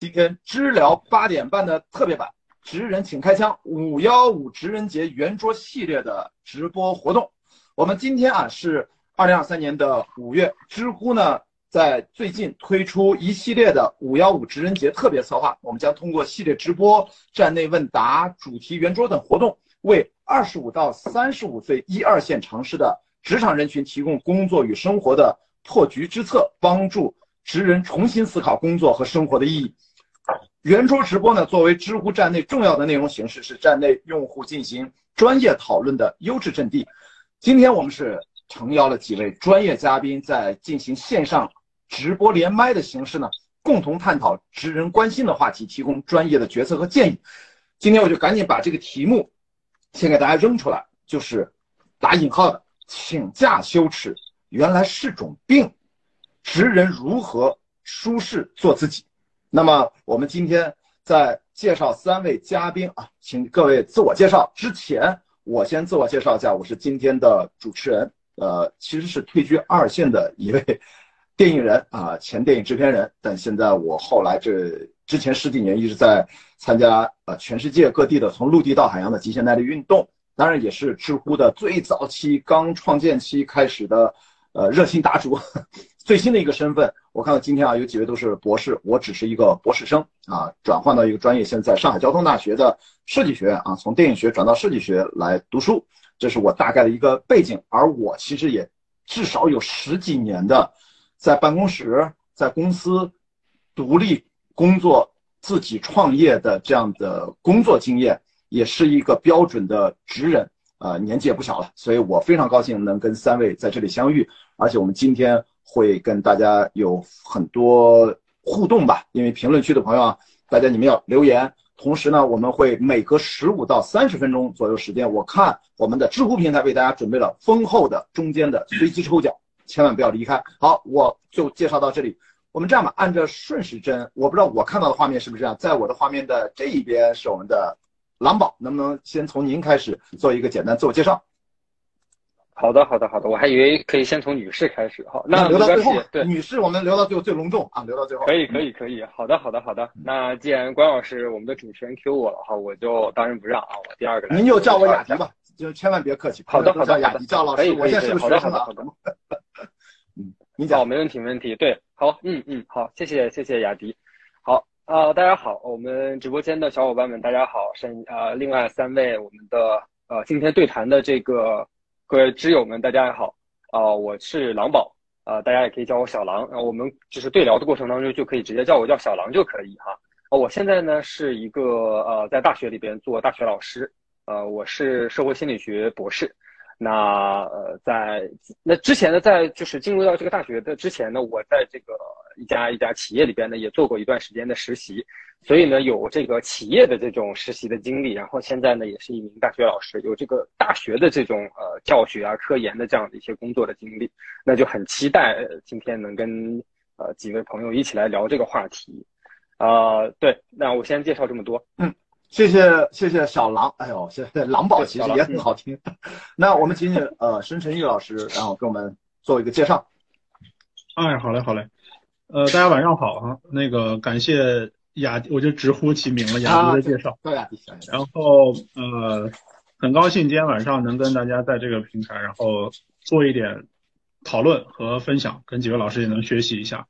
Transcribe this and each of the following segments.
今天知聊八点半的特别版，职人请开枪五幺五职人节圆桌系列的直播活动。我们今天啊是二零二三年的五月，知乎呢在最近推出一系列的五幺五职人节特别策划，我们将通过系列直播、站内问答、主题圆桌等活动，为二十五到三十五岁一二线城市的职场人群提供工作与生活的破局之策，帮助职人重新思考工作和生活的意义。圆桌直播呢，作为知乎站内重要的内容形式，是站内用户进行专业讨论的优质阵地。今天我们是诚邀了几位专业嘉宾，在进行线上直播连麦的形式呢，共同探讨职人关心的话题，提供专业的决策和建议。今天我就赶紧把这个题目先给大家扔出来，就是打引号的“请假羞耻原来是种病”，职人如何舒适做自己？那么我们今天在介绍三位嘉宾啊，请各位自我介绍之前，我先自我介绍一下，我是今天的主持人，呃，其实是退居二线的一位电影人啊，前电影制片人，但现在我后来这之前十几年一直在参加呃全世界各地的从陆地到海洋的极限耐力运动，当然也是知乎的最早期刚创建期开始的呃热心答主。最新的一个身份，我看到今天啊，有几位都是博士，我只是一个博士生啊，转换到一个专业，现在上海交通大学的设计学院啊，从电影学转到设计学来读书，这是我大概的一个背景。而我其实也至少有十几年的在办公室、在公司独立工作、自己创业的这样的工作经验，也是一个标准的职人，呃，年纪也不小了，所以我非常高兴能跟三位在这里相遇，而且我们今天。会跟大家有很多互动吧，因为评论区的朋友啊，大家你们要留言。同时呢，我们会每隔十五到三十分钟左右时间，我看我们的知乎平台为大家准备了丰厚的中间的随机抽奖，千万不要离开。好，我就介绍到这里。我们这样吧，按照顺时针，我不知道我看到的画面是不是这样，在我的画面的这一边是我们的狼宝，能不能先从您开始做一个简单自我介绍？好的，好的，好的，我还以为可以先从女士开始，哈，那留到最后，对，女士我们留到最后最隆重啊，留到最后。可以，可以，可以，好的，好的，好的。那既然关老师我们的主持人 Q 我了哈，我就当仁不让啊，我第二个。您就叫我雅迪吧，就千万别客气。好的，好的，雅迪叫老师，我现在是学生啊。嗯，你讲，没问题，没问题。对，好，嗯嗯，好，谢谢，谢谢雅迪。啊，大家好，我们直播间的小伙伴们，大家好，是呃，另外三位我们的呃，今天对谈的这个。各位知友们，大家好啊！我是狼宝啊，大家也可以叫我小狼。啊，我们就是对聊的过程当中，就可以直接叫我叫小狼就可以哈。啊，我现在呢是一个呃，在大学里边做大学老师，呃，我是社会心理学博士。那呃，在那之前呢，在就是进入到这个大学的之前呢，我在这个一家一家企业里边呢，也做过一段时间的实习。所以呢，有这个企业的这种实习的经历，然后现在呢，也是一名大学老师，有这个大学的这种呃教学啊、科研的这样的一些工作的经历，那就很期待今天能跟呃几位朋友一起来聊这个话题。啊，对，那我先介绍这么多。嗯，谢谢谢谢小狼，哎呦，谢谢狼宝其实也很好听。那我们请请呃申晨玉老师，然后给我们做一个介绍。哎，好嘞好嘞，呃，大家晚上好哈，那个感谢。雅，我就直呼其名了。雅迪的介绍，对然后呃，很高兴今天晚上能跟大家在这个平台，然后做一点讨论和分享，跟几位老师也能学习一下。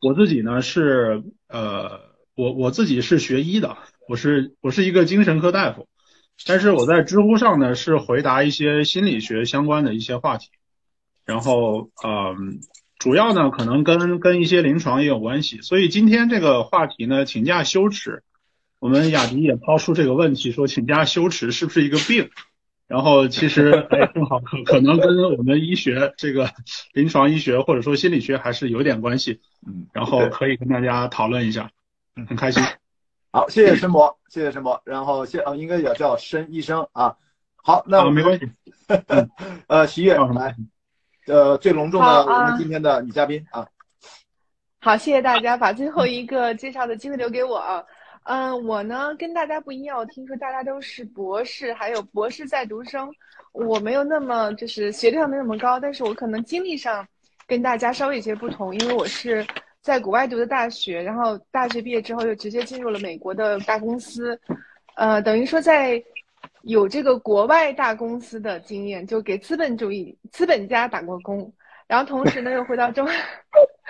我自己呢是呃，我我自己是学医的，我是我是一个精神科大夫，但是我在知乎上呢是回答一些心理学相关的一些话题，然后嗯。主要呢，可能跟跟一些临床也有关系，所以今天这个话题呢，请假羞耻，我们雅迪也抛出这个问题，说请假羞耻是不是一个病？然后其实哎，正好可可能跟我们医学这个临床医学或者说心理学还是有点关系，嗯，然后可以跟大家讨论一下，嗯，很开心。好，谢谢申博，谢谢申博，然后谢呃，应该也叫申医生啊。好，那我没关系，呃，徐悦来。呃，最隆重的我们今天的女嘉宾啊！好，谢谢大家把最后一个介绍的机会留给我啊。嗯，我呢跟大家不一样，我听说大家都是博士，还有博士在读生，我没有那么就是学历上没那么高，但是我可能经历上跟大家稍微有些不同，因为我是在国外读的大学，然后大学毕业之后就直接进入了美国的大公司，呃，等于说在有这个国外大公司的经验，就给资本主义资本家打过工，然后同时呢又回到中，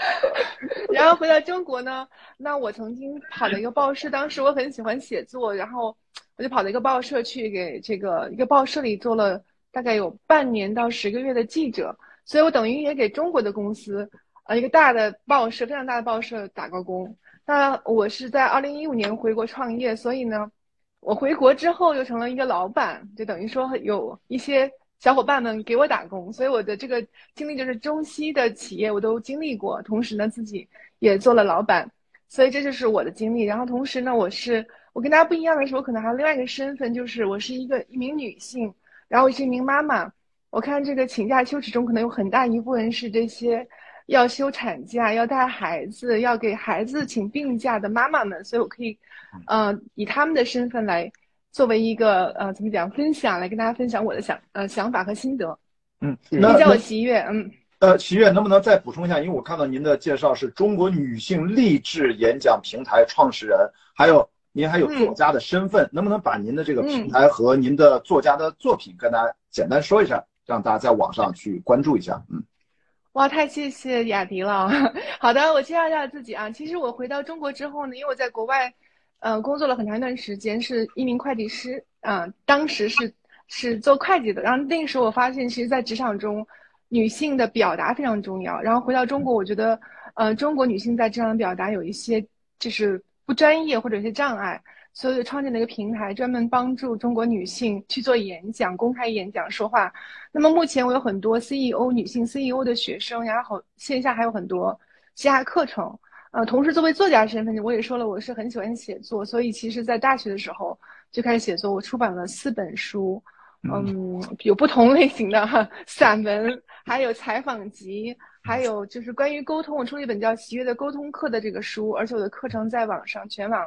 然后回到中国呢，那我曾经跑了一个报社，当时我很喜欢写作，然后我就跑到一个报社去给这个一个报社里做了大概有半年到十个月的记者。所以我等于也给中国的公司，呃，一个大的报社，非常大的报社打过工。那我是在二零一五年回国创业，所以呢，我回国之后又成了一个老板，就等于说有一些小伙伴们给我打工。所以我的这个经历就是中西的企业我都经历过，同时呢自己也做了老板，所以这就是我的经历。然后同时呢，我是我跟大家不一样的是，我可能还有另外一个身份，就是我是一个一名女性，然后我是一名妈妈。我看这个请假休耻中，可能有很大一部分是这些要休产假、要带孩子、要给孩子请病假的妈妈们，所以我可以，呃，以他们的身份来作为一个呃怎么讲分享，来跟大家分享我的想呃想法和心得。嗯，你叫我齐悦，嗯，呃，齐月能不能再补充一下？因为我看到您的介绍是中国女性励志演讲平台创始人，还有您还有作家的身份，能不能把您的这个平台和您的作家的作品跟大家简单说一下？让大家在网上去关注一下，嗯，哇，太谢谢雅迪了。好的，我介绍一下自己啊。其实我回到中国之后呢，因为我在国外，呃，工作了很长一段时间，是一名会计师啊。当时是是做会计的，然后那个时候我发现，其实，在职场中，女性的表达非常重要。然后回到中国，我觉得，呃，中国女性在职场的表达有一些就是不专业或者一些障碍。所以就创建了一个平台，专门帮助中国女性去做演讲、公开演讲、说话。那么目前我有很多 CEO 女性 CEO 的学生，然后线下还有很多线下课程。呃，同时作为作家身份，我也说了，我是很喜欢写作，所以其实在大学的时候就开始写作。我出版了四本书，嗯，有不同类型的哈，散文，还有采访集，还有就是关于沟通。我出了一本叫《喜悦的沟通课》的这个书，而且我的课程在网上全网。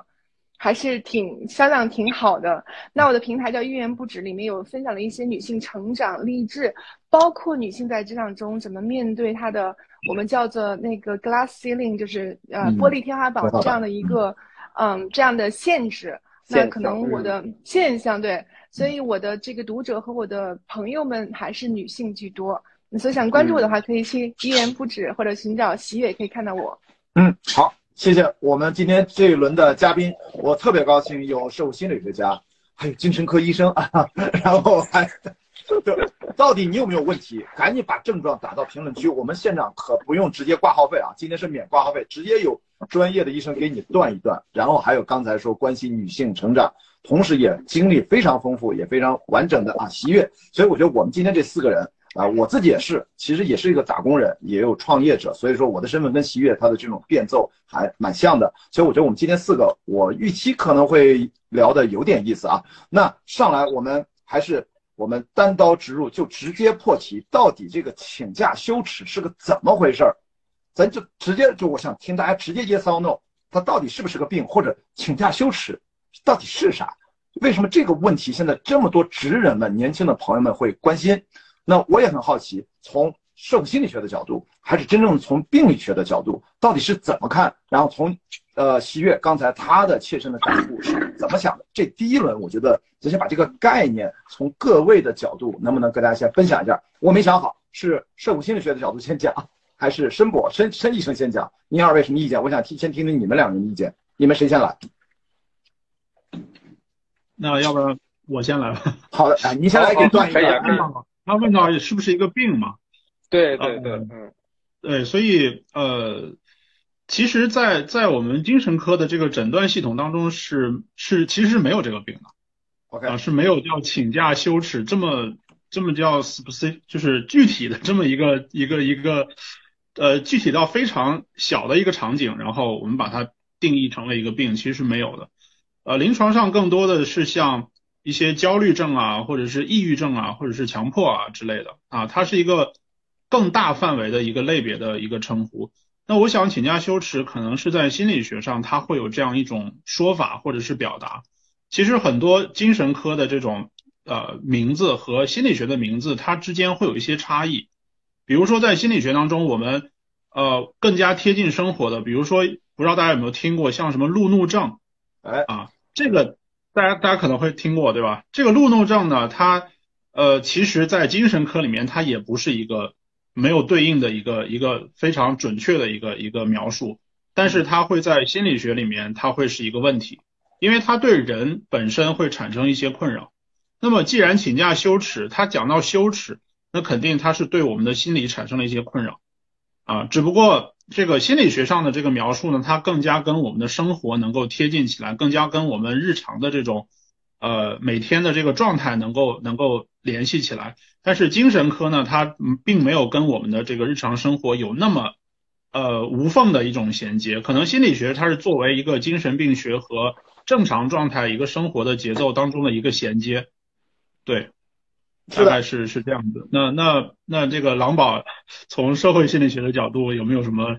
还是挺销量挺好的。那我的平台叫一言不止，里面有分享了一些女性成长励志，包括女性在职场中怎么面对她的我们叫做那个 glass ceiling，就是呃玻璃天花板这样的一个嗯这样的限制。那可能我的现象对，所以我的这个读者和我的朋友们还是女性居多。所以想关注我的话，可以去一言不止或者寻找喜悦，可以看到我。嗯，好。谢谢我们今天这一轮的嘉宾，我特别高兴有社会心理学家，还有精神科医生啊，然后还，到底你有没有问题？赶紧把症状打到评论区，我们现场可不用直接挂号费啊，今天是免挂号费，直接有专业的医生给你断一断。然后还有刚才说关心女性成长，同时也经历非常丰富也非常完整的啊喜悦，所以我觉得我们今天这四个人。啊，我自己也是，其实也是一个打工人，也有创业者，所以说我的身份跟喜悦他的这种变奏还蛮像的，所以我觉得我们今天四个，我预期可能会聊的有点意思啊。那上来我们还是我们单刀直入，就直接破题，到底这个请假羞耻是个怎么回事儿？咱就直接就我想听大家直接 yes or no，它到底是不是个病，或者请假羞耻到底是啥？为什么这个问题现在这么多职人们、年轻的朋友们会关心？那我也很好奇，从社会心理学的角度，还是真正从病理学的角度，到底是怎么看？然后从，呃，喜悦刚才他的切身的感悟是怎么想的？这第一轮，我觉得咱先把这个概念从各位的角度，能不能跟大家先分享一下？我没想好是社会心理学的角度先讲，还是申博申申医生先讲？您二位什么意见？我想听先听听你们两人的意见，你们谁先来？那要不然我先来吧。好的，哎，您先来给段一下。他问到是不是一个病嘛？对对对，嗯，对，所以呃，其实，在在我们精神科的这个诊断系统当中，是是其实是没有这个病的，OK 啊，是没有叫请假羞耻这么这么叫 specific，就是具体的这么一个一个一个呃具体到非常小的一个场景，然后我们把它定义成了一个病，其实是没有的，呃，临床上更多的是像。一些焦虑症啊，或者是抑郁症啊，或者是强迫啊之类的啊，它是一个更大范围的一个类别的一个称呼。那我想请假羞耻，可能是在心理学上它会有这样一种说法或者是表达。其实很多精神科的这种呃名字和心理学的名字，它之间会有一些差异。比如说在心理学当中，我们呃更加贴近生活的，比如说不知道大家有没有听过像什么路怒症，哎啊，这个大家大家可能会听过对吧？这个路怒症呢，它呃其实在精神科里面它也不是一个没有对应的一个一个非常准确的一个一个描述，但是它会在心理学里面它会是一个问题，因为它对人本身会产生一些困扰。那么既然请假羞耻，他讲到羞耻，那肯定他是对我们的心理产生了一些困扰啊。只不过这个心理学上的这个描述呢，它更加跟我们的生活能够贴近起来，更加跟我们日常的这种呃每天的这个状态能够能够联系起来。但是精神科呢，它并没有跟我们的这个日常生活有那么呃无缝的一种衔接。可能心理学它是作为一个精神病学和正常状态一个生活的节奏当中的一个衔接。对，大概是是这样子。那那那这个狼宝从社会心理学的角度有没有什么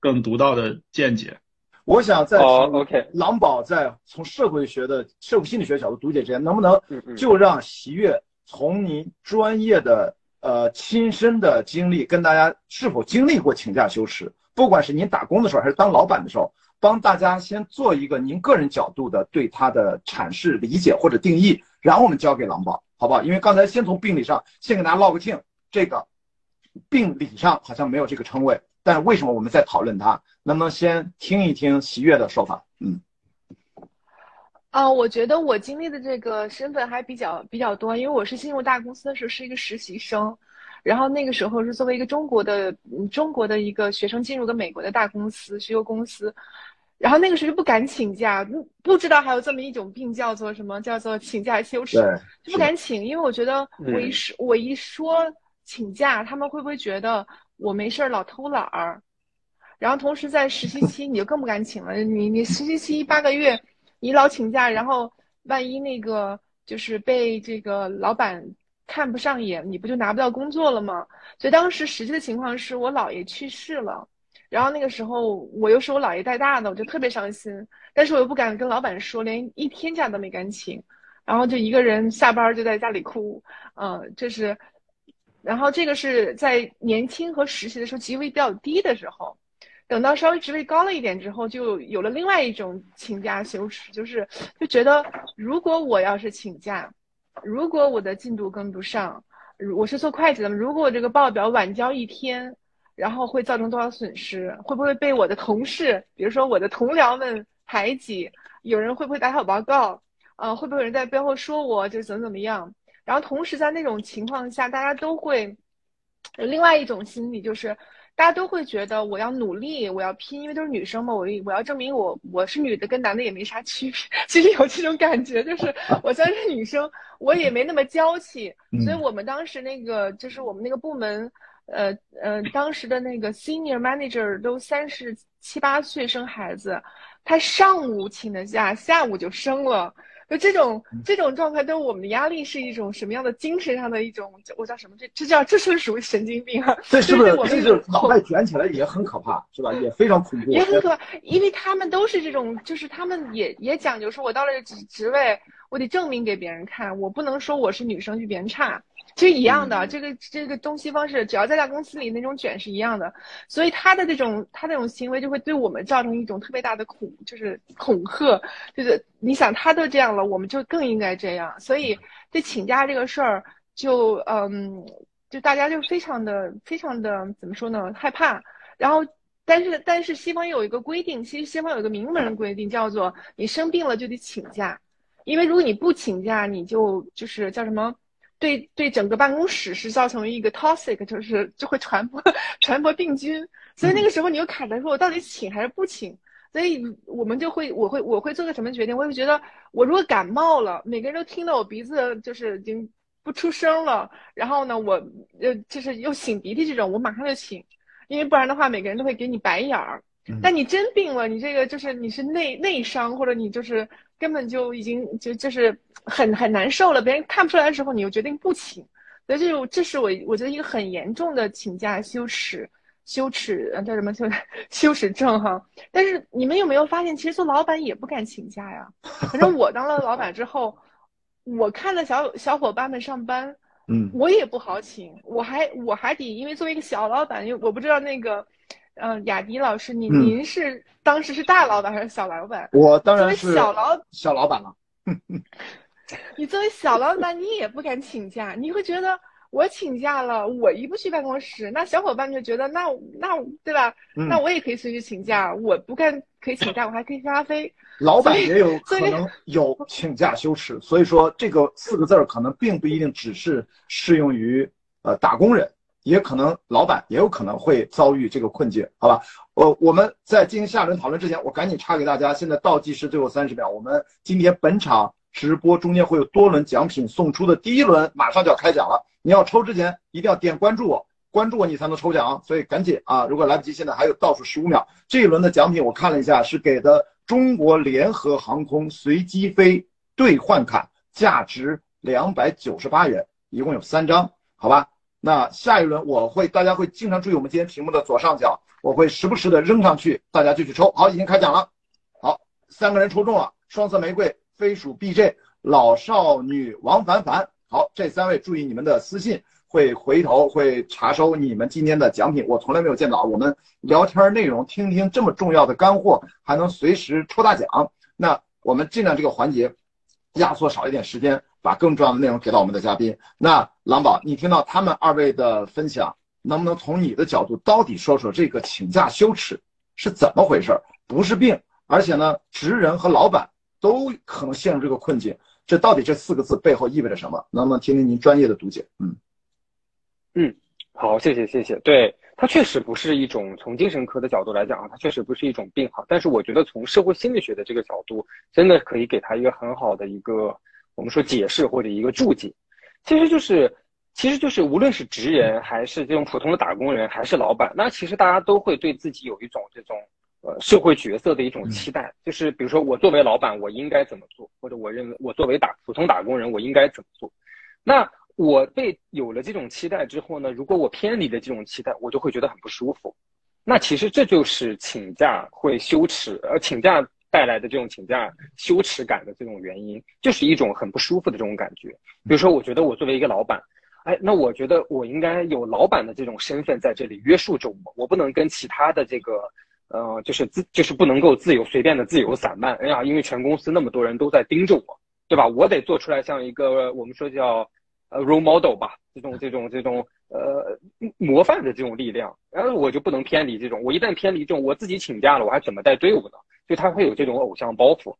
更独到的见解？我想在 OK，狼宝在从社会学的社会心理学角度读解之前，能不能就让喜悦从您专业的呃亲身的经历，跟大家是否经历过请假休耻，不管是您打工的时候还是当老板的时候，帮大家先做一个您个人角度的对他的阐释、理解或者定义，然后我们交给狼宝。好不好？因为刚才先从病理上先给大家唠个听，这个病理上好像没有这个称谓，但是为什么我们在讨论它？能不能先听一听喜悦的说法？嗯，啊，我觉得我经历的这个身份还比较比较多，因为我是进入大公司的时候是一个实习生，然后那个时候是作为一个中国的中国的一个学生进入个美国的大公司石油公司。然后那个时候就不敢请假，不不知道还有这么一种病叫做什么，叫做请假羞耻，就不敢请，因为我觉得我一说我一说请假，他们会不会觉得我没事儿老偷懒儿？然后同时在实习期你就更不敢请了，你你实习期八个月，你老请假，然后万一那个就是被这个老板看不上眼，你不就拿不到工作了吗？所以当时实际的情况是我姥爷去世了。然后那个时候我又是我姥爷带大的，我就特别伤心，但是我又不敢跟老板说，连一天假都没敢请，然后就一个人下班就在家里哭，嗯，这是，然后这个是在年轻和实习的时候职位比较低的时候，等到稍微职位高了一点之后，就有了另外一种请假羞耻，就是就觉得如果我要是请假，如果我的进度跟不上，我是做会计的，如果我这个报表晚交一天。然后会造成多少损失？会不会被我的同事，比如说我的同僚们排挤？有人会不会打小报告？呃，会不会有人在背后说我就怎么怎么样？然后同时在那种情况下，大家都会有另外一种心理，就是大家都会觉得我要努力，我要拼，因为都是女生嘛，我我要证明我我是女的，跟男的也没啥区别。其实有这种感觉，就是 我虽然是女生，我也没那么娇气。所以我们当时那个就是我们那个部门。呃呃，当时的那个 senior manager 都三十七八岁生孩子，他上午请的假，下午就生了。就这种这种状态，对我们的压力是一种什么样的精神上的一种？我叫什么？这这叫这是属于神经病啊！这是不是这是脑袋卷起来也很可怕，是吧？也非常恐怖，也很可怕，因为他们都是这种，就是他们也也讲究说，我到了职职位，我得证明给别人看，我不能说我是女生就别人差。其实一样的，这个这个东西方式，只要在大公司里那种卷是一样的，所以他的这种他那种行为就会对我们造成一种特别大的恐，就是恐吓，就是你想他都这样了，我们就更应该这样。所以对请假这个事儿，就嗯，就大家就非常的非常的怎么说呢？害怕。然后，但是但是西方有一个规定，其实西方有一个明文规定，叫做你生病了就得请假，因为如果你不请假，你就就是叫什么？对对，整个办公室是造成一个 toxic，就是就会传播传播病菌，所以那个时候你又卡在说，我到底请还是不请？所以我们就会，我会我会做个什么决定？我会觉得，我如果感冒了，每个人都听到我鼻子就是已经不出声了，然后呢，我呃就是又擤鼻涕这种，我马上就请，因为不然的话，每个人都会给你白眼儿。但你真病了，你这个就是你是内内伤，或者你就是根本就已经就就是很很难受了，别人看不出来的时候，你又决定不请，所以这这是我我觉得一个很严重的请假羞耻羞耻叫什么羞 羞耻症哈。但是你们有没有发现，其实做老板也不敢请假呀？反正我当了老板之后，我看到小小伙伴们上班，嗯，我也不好请，我还我还得因为作为一个小老板，因为我不知道那个，嗯，雅迪老师，您您是当时是大老板还是小老板？我当然是小老小老板了。你作为小老板，你也不敢请假，你会觉得我请假了，我一不去办公室，那小伙伴就觉得那那对吧？那我也可以随时请假，我不干可以请假，我还可以发飞。老板也有可能有请假羞耻，所以说这个四个字儿可能并不一定只是适用于呃打工人，也可能老板也有可能会遭遇这个困境，好吧？我我们在进行下轮讨论之前，我赶紧插给大家，现在倒计时最后三十秒，我们今天本场。直播中间会有多轮奖品送出的，第一轮马上就要开奖了。你要抽之前一定要点关注我，关注我你才能抽奖，所以赶紧啊！如果来不及，现在还有倒数十五秒。这一轮的奖品我看了一下，是给的中国联合航空随机飞兑换卡，价值两百九十八元，一共有三张，好吧？那下一轮我会，大家会经常注意我们今天屏幕的左上角，我会时不时的扔上去，大家就去抽。好，已经开奖了，好，三个人抽中了，双色玫瑰。飞鼠 BJ 老少女王凡凡，好，这三位注意你们的私信，会回头会查收你们今天的奖品。我从来没有见到我们聊天内容，听听这么重要的干货，还能随时抽大奖。那我们尽量这个环节压缩少一点时间，把更重要的内容给到我们的嘉宾。那狼宝，你听到他们二位的分享，能不能从你的角度到底说说这个请假羞耻是怎么回事？不是病，而且呢，职人和老板。都可能陷入这个困境，这到底这四个字背后意味着什么？能不能听听您专业的读解？嗯嗯，好，谢谢谢谢。对，它确实不是一种从精神科的角度来讲啊，它确实不是一种病哈。但是我觉得从社会心理学的这个角度，真的可以给他一个很好的一个我们说解释或者一个注解。其实就是，其实就是无论是职人还是这种普通的打工人，还是老板，那其实大家都会对自己有一种这种。呃，社会角色的一种期待，就是比如说我作为老板，我应该怎么做，或者我认为我作为打普通打工人，我应该怎么做。那我被有了这种期待之后呢，如果我偏离了这种期待，我就会觉得很不舒服。那其实这就是请假会羞耻，呃，请假带来的这种请假羞耻感的这种原因，就是一种很不舒服的这种感觉。比如说，我觉得我作为一个老板，哎，那我觉得我应该有老板的这种身份在这里约束着我，我不能跟其他的这个。呃，就是自就是不能够自由随便的自由散漫。哎呀，因为全公司那么多人都在盯着我，对吧？我得做出来像一个我们说叫 role model 吧，这种这种这种呃模范的这种力量。然后我就不能偏离这种，我一旦偏离这种，我自己请假了，我还怎么带队伍呢？就他会有这种偶像包袱。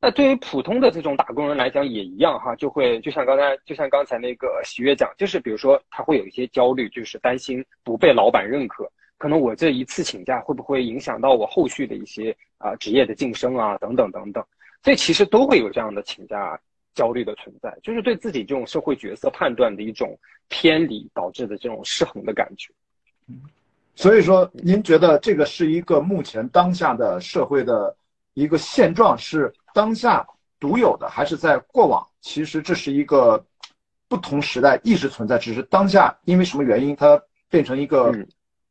那对于普通的这种打工人来讲也一样哈，就会就像刚才就像刚才那个喜悦讲，就是比如说他会有一些焦虑，就是担心不被老板认可。可能我这一次请假会不会影响到我后续的一些啊职业的晋升啊等等等等，所以其实都会有这样的请假焦虑的存在，就是对自己这种社会角色判断的一种偏离导致的这种失衡的感觉。嗯，所以说您觉得这个是一个目前当下的社会的一个现状，是当下独有的，还是在过往其实这是一个不同时代一直存在，只是当下因为什么原因它变成一个。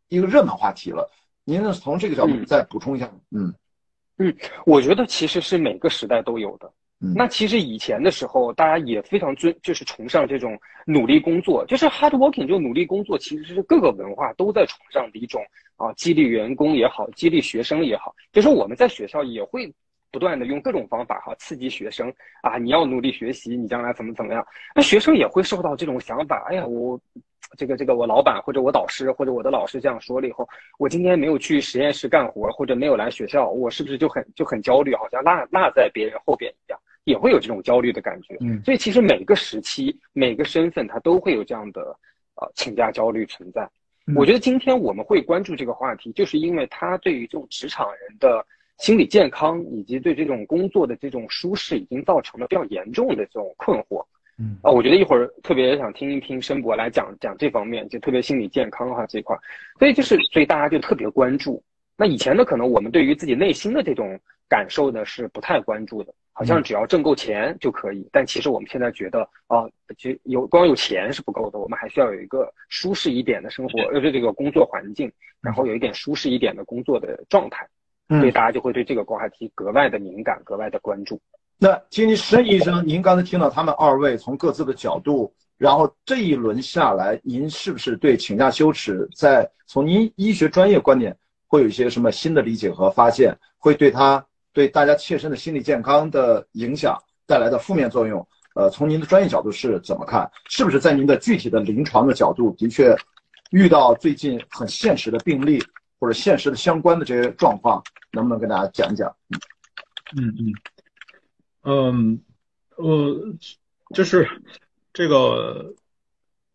一个热门话题了，您是从这个角度再补充一下？嗯嗯，我觉得其实是每个时代都有的。那其实以前的时候，大家也非常尊，就是崇尚这种努力工作，就是 hard working，就努力工作，其实是各个文化都在崇尚的一种啊，激励员工也好，激励学生也好，就是我们在学校也会不断的用各种方法哈，刺激学生啊，你要努力学习，你将来怎么怎么样？那学生也会受到这种想法，哎呀，我。这个这个，我老板或者我导师或者我的老师这样说了以后，我今天没有去实验室干活或者没有来学校，我是不是就很就很焦虑，好像落落在别人后边一样，也会有这种焦虑的感觉。嗯，所以其实每个时期每个身份他都会有这样的呃请假焦虑存在。我觉得今天我们会关注这个话题，就是因为他对于这种职场人的心理健康以及对这种工作的这种舒适，已经造成了比较严重的这种困惑。嗯啊，我觉得一会儿特别想听一听申博来讲讲这方面，就特别心理健康哈这块，所以就是所以大家就特别关注。那以前呢，可能我们对于自己内心的这种感受呢是不太关注的，好像只要挣够钱就可以。但其实我们现在觉得啊，就有光有钱是不够的，我们还需要有一个舒适一点的生活，呃，这个工作环境，然后有一点舒适一点的工作的状态，所以大家就会对这个话题格外的敏感，格外的关注。那金石医生，您刚才听到他们二位从各自的角度然后这一轮下来，您是不是对请假羞耻，在从您医学专业观点，会有一些什么新的理解和发现？会对他对大家切身的心理健康的影响带来的负面作用？呃，从您的专业角度是怎么看？是不是在您的具体的临床的角度，的确遇到最近很现实的病例或者现实的相关的这些状况，能不能跟大家讲讲？嗯嗯嗯，呃，就是这个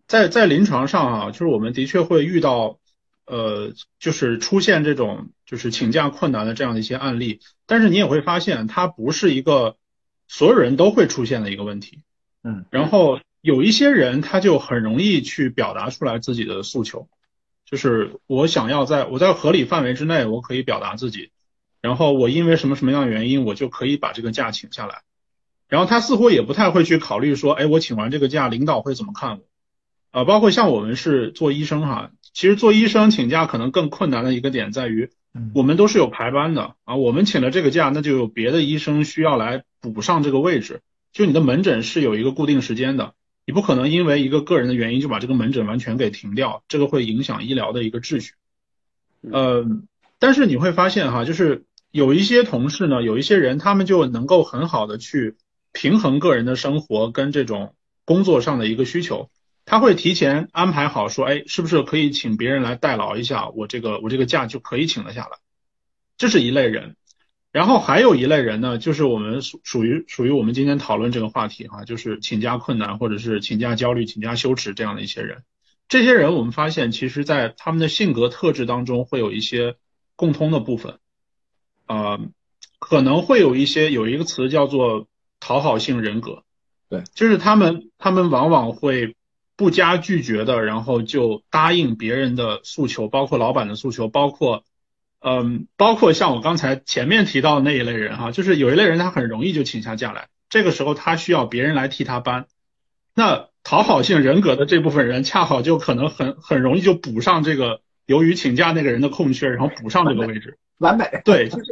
在在临床上啊，就是我们的确会遇到，呃，就是出现这种就是请假困难的这样的一些案例，但是你也会发现，它不是一个。所有人都会出现的一个问题，嗯，然后有一些人他就很容易去表达出来自己的诉求，就是我想要在我在合理范围之内，我可以表达自己，然后我因为什么什么样的原因，我就可以把这个假请下来，然后他似乎也不太会去考虑说，哎，我请完这个假，领导会怎么看我？啊，包括像我们是做医生哈，其实做医生请假可能更困难的一个点在于。我们都是有排班的啊，我们请了这个假，那就有别的医生需要来补上这个位置。就你的门诊是有一个固定时间的，你不可能因为一个个人的原因就把这个门诊完全给停掉，这个会影响医疗的一个秩序。呃，但是你会发现哈，就是有一些同事呢，有一些人他们就能够很好的去平衡个人的生活跟这种工作上的一个需求。他会提前安排好，说，哎，是不是可以请别人来代劳一下，我这个我这个假就可以请得下来。这是一类人，然后还有一类人呢，就是我们属属于属于我们今天讨论这个话题哈，就是请假困难或者是请假焦虑、请假羞耻这样的一些人。这些人我们发现，其实在他们的性格特质当中会有一些共通的部分，啊，可能会有一些有一个词叫做讨好性人格，对，就是他们他们往往会。不加拒绝的，然后就答应别人的诉求，包括老板的诉求，包括，嗯，包括像我刚才前面提到的那一类人哈，就是有一类人他很容易就请下假来，这个时候他需要别人来替他搬，那讨好性人格的这部分人恰好就可能很很容易就补上这个由于请假那个人的空缺，然后补上这个位置，完美，对，就是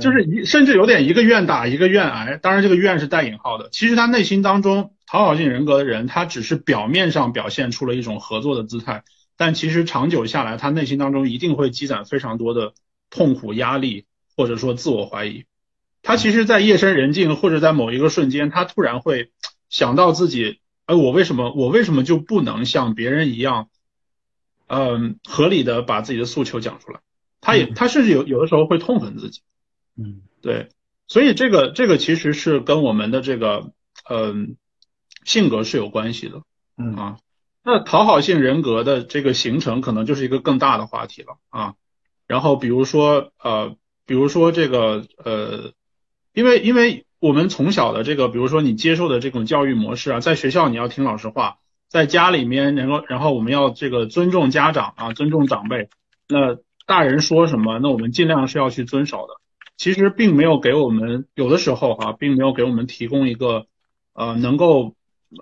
就是一甚至有点一个愿打一个愿挨，当然这个愿是带引号的，其实他内心当中。讨好性人格的人，他只是表面上表现出了一种合作的姿态，但其实长久下来，他内心当中一定会积攒非常多的痛苦、压力，或者说自我怀疑。他其实，在夜深人静或者在某一个瞬间，他突然会想到自己，哎，我为什么，我为什么就不能像别人一样，嗯，合理的把自己的诉求讲出来？他也，他甚至有有的时候会痛恨自己。嗯，对，所以这个这个其实是跟我们的这个，嗯。性格是有关系的，嗯啊，那讨好性人格的这个形成可能就是一个更大的话题了啊。然后比如说呃，比如说这个呃，因为因为我们从小的这个，比如说你接受的这种教育模式啊，在学校你要听老师话，在家里面然后然后我们要这个尊重家长啊，尊重长辈，那大人说什么，那我们尽量是要去遵守的。其实并没有给我们有的时候哈，并没有给我们提供一个呃能够。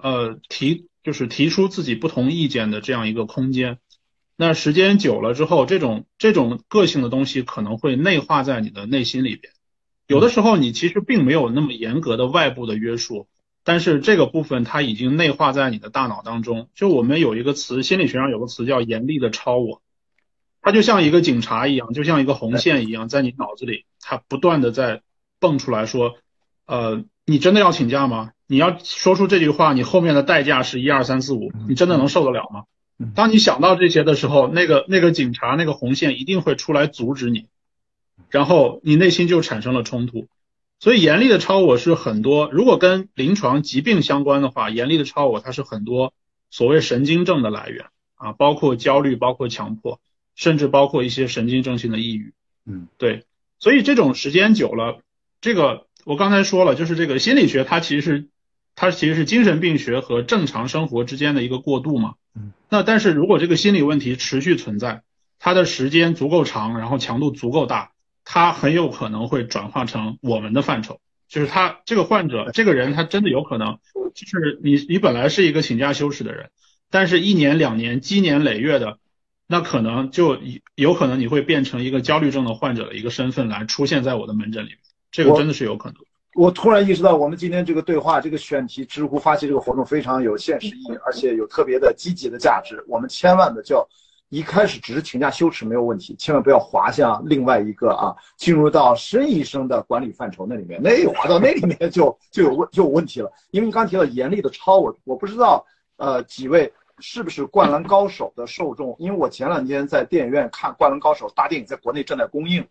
呃，提就是提出自己不同意见的这样一个空间。那时间久了之后，这种这种个性的东西可能会内化在你的内心里边。有的时候你其实并没有那么严格的外部的约束，但是这个部分它已经内化在你的大脑当中。就我们有一个词，心理学上有个词叫严厉的超我，它就像一个警察一样，就像一个红线一样，在你脑子里，它不断的在蹦出来说，呃，你真的要请假吗？你要说出这句话，你后面的代价是一二三四五，你真的能受得了吗？当你想到这些的时候，那个那个警察那个红线一定会出来阻止你，然后你内心就产生了冲突。所以严厉的超我是很多，如果跟临床疾病相关的话，严厉的超我它是很多所谓神经症的来源啊，包括焦虑，包括强迫，甚至包括一些神经症性的抑郁。嗯，对，所以这种时间久了，这个我刚才说了，就是这个心理学它其实是。它其实是精神病学和正常生活之间的一个过渡嘛。嗯。那但是如果这个心理问题持续存在，它的时间足够长，然后强度足够大，它很有可能会转化成我们的范畴。就是他这个患者，这个人他真的有可能，就是你你本来是一个请假休息的人，但是一年两年积年累月的，那可能就有可能你会变成一个焦虑症的患者的一个身份来出现在我的门诊里面。这个真的是有可能。我突然意识到，我们今天这个对话、这个选题、知乎发起这个活动非常有现实意义，而且有特别的积极的价值。我们千万的叫一开始只是请假羞耻没有问题，千万不要滑向另外一个啊，进入到申医生的管理范畴那里面，那滑到那里面就就有问就有问题了。因为你刚提到严厉的抄我，我不知道呃几位是不是《灌篮高手》的受众，因为我前两天在电影院看《灌篮高手》大电影，在国内正在公映。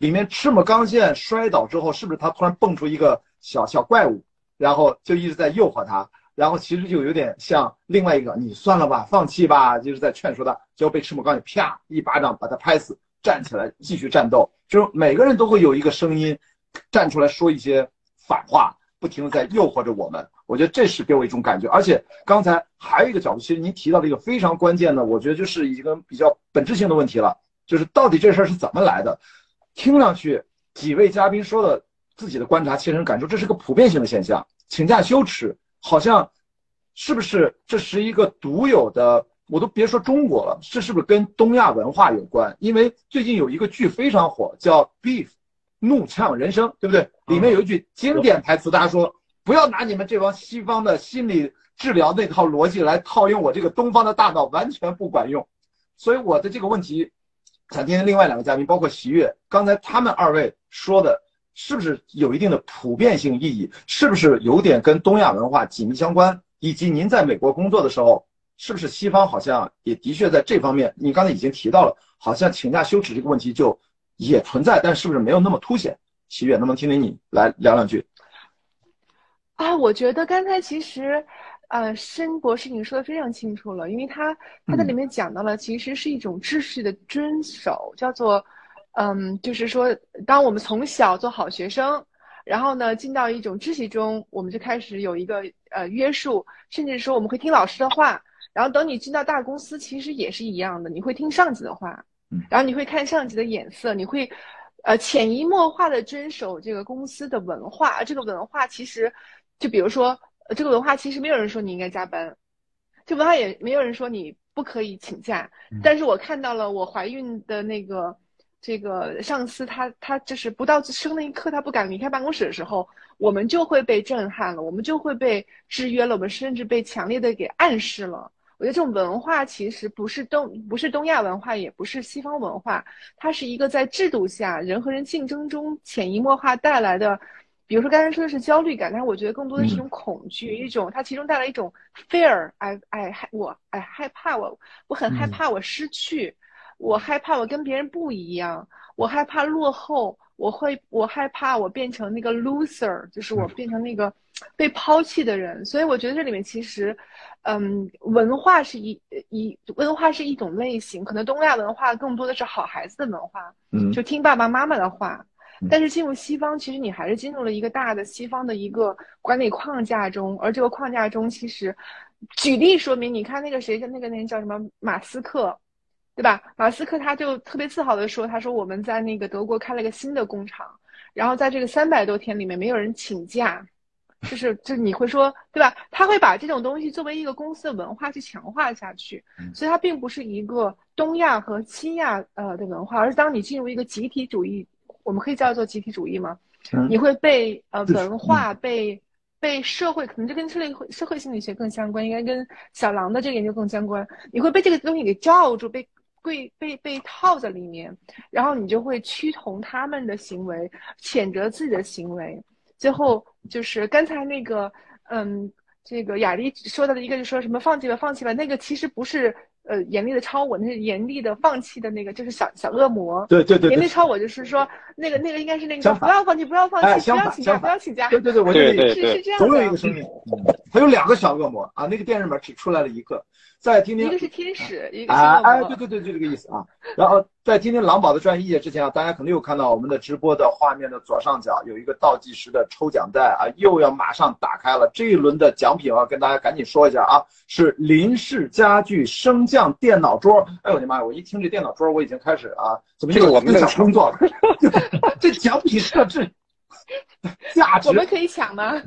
里面赤木刚宪摔倒之后，是不是他突然蹦出一个小小怪物，然后就一直在诱惑他，然后其实就有点像另外一个，你算了吧，放弃吧，就是在劝说他，结果被赤木刚宪啪一巴掌把他拍死，站起来继续战斗。就是每个人都会有一个声音，站出来说一些反话，不停的在诱惑着我们。我觉得这是给我一种感觉。而且刚才还有一个角度，其实您提到了一个非常关键的，我觉得就是一个比较本质性的问题了，就是到底这事儿是怎么来的？听上去，几位嘉宾说的自己的观察、亲身感受，这是个普遍性的现象。请假羞耻，好像是不是这是一个独有的？我都别说中国了，这是不是跟东亚文化有关？因为最近有一个剧非常火，叫《Beef》，怒呛人生，对不对？里面有一句经典台词，大家说不要拿你们这帮西方的心理治疗那套逻辑来套用我这个东方的大脑，完全不管用。所以我的这个问题。想听听另外两个嘉宾，包括席悦，刚才他们二位说的，是不是有一定的普遍性意义？是不是有点跟东亚文化紧密相关？以及您在美国工作的时候，是不是西方好像也的确在这方面？你刚才已经提到了，好像请假休止这个问题就也存在，但是不是没有那么凸显？席悦，能不能听听你来聊两句？啊，我觉得刚才其实。呃，申博士，你说的非常清楚了，因为他他在里面讲到了，其实是一种秩序的遵守，叫做，嗯，就是说，当我们从小做好学生，然后呢，进到一种秩序中，我们就开始有一个呃约束，甚至说我们会听老师的话，然后等你进到大公司，其实也是一样的，你会听上级的话，然后你会看上级的眼色，你会，呃，潜移默化的遵守这个公司的文化，这个文化其实，就比如说。这个文化其实没有人说你应该加班，这文化也没有人说你不可以请假。但是我看到了我怀孕的那个这个上司，他他就是不到生那一刻，他不敢离开办公室的时候，我们就会被震撼了，我们就会被制约了，我们甚至被强烈的给暗示了。我觉得这种文化其实不是东不是东亚文化，也不是西方文化，它是一个在制度下人和人竞争中潜移默化带来的。比如说刚才说的是焦虑感，但是我觉得更多的是一种恐惧，一种它其中带来一种 fear，哎哎害我哎害怕我我很害怕我失去，我害怕我跟别人不一样，我害怕落后，我会我害怕我变成那个 loser，就是我变成那个被抛弃的人。所以我觉得这里面其实，嗯，文化是一一文化是一种类型，可能东亚文化更多的是好孩子的文化，嗯，就听爸爸妈妈的话。但是进入西方，其实你还是进入了一个大的西方的一个管理框架中，而这个框架中，其实，举例说明，你看那个谁，那个那个叫什么马斯克，对吧？马斯克他就特别自豪的说，他说我们在那个德国开了个新的工厂，然后在这个三百多天里面没有人请假，就是就你会说，对吧？他会把这种东西作为一个公司的文化去强化下去，所以它并不是一个东亚和西亚呃的文化，而是当你进入一个集体主义。我们可以叫做集体主义吗？你会被呃文化被被社会，可能这跟社会社会心理学更相关，应该跟小狼的这个研究更相关。你会被这个东西给罩住，被被被被套在里面，然后你就会趋同他们的行为，谴责自己的行为。最后就是刚才那个嗯，这个雅丽说到的一个，就说什么放弃吧，放弃吧，那个其实不是。呃，严厉的超我，那是严厉的放弃的那个，就是小小恶魔。对对对，严厉超我就是说，那个那个应该是那个不要放弃，不要放弃，不要请假，不要请假。对对对，我是是这样。总有一个声音，他有两个小恶魔啊，那个电视里面只出来了一个。再听听，一个是天使，一个是啊，哎，对对对，就这个意思啊。然后在听听狼宝的专业意见之前啊，大家可能又看到我们的直播的画面的左上角有一个倒计时的抽奖袋啊，又要马上打开了。这一轮的奖品啊，跟大家赶紧说一下啊，是林氏家具升降电脑桌。哎呦我的妈呀，我一听这电脑桌，我已经开始啊，怎么又我们想工作了？这奖品设置。价值我们可以抢吗？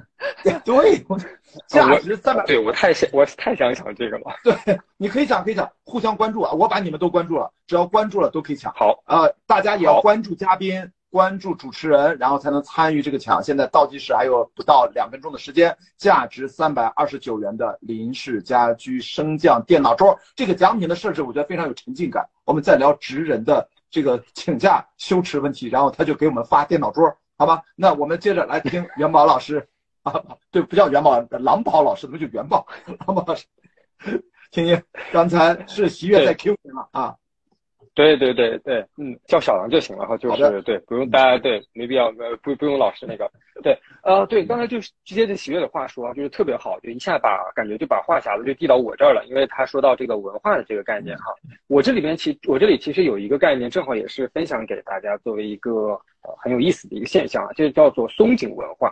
对，价值三百。对我太想，我太想抢这个了。对，你可以抢，可以抢，互相关注啊！我把你们都关注了，只要关注了都可以抢。好啊，大家也要关注嘉宾，关注主持人，然后才能参与这个抢。现在倒计时还有不到两分钟的时间，价值三百二十九元的林氏家居升降电脑桌，这个奖品的设置我觉得非常有沉浸感。我们在聊职人的这个请假羞耻问题，然后他就给我们发电脑桌，好吧？那我们接着来听元宝老师啊，对，不叫元宝，狼宝老师，怎么就元宝？狼宝老师，听听，刚才是喜悦在 Q 你了啊。对对对对，嗯，叫小狼就行了哈，就是对，不用大家对，没必要呃，不不用老师那个，对，呃，对，刚才就是直接的喜悦的话说，就是特别好，就一下把感觉就把话匣子就递到我这儿了，因为他说到这个文化的这个概念哈，我这里边其我这里其实有一个概念，正好也是分享给大家作为一个呃很有意思的一个现象啊，就叫做松紧文化，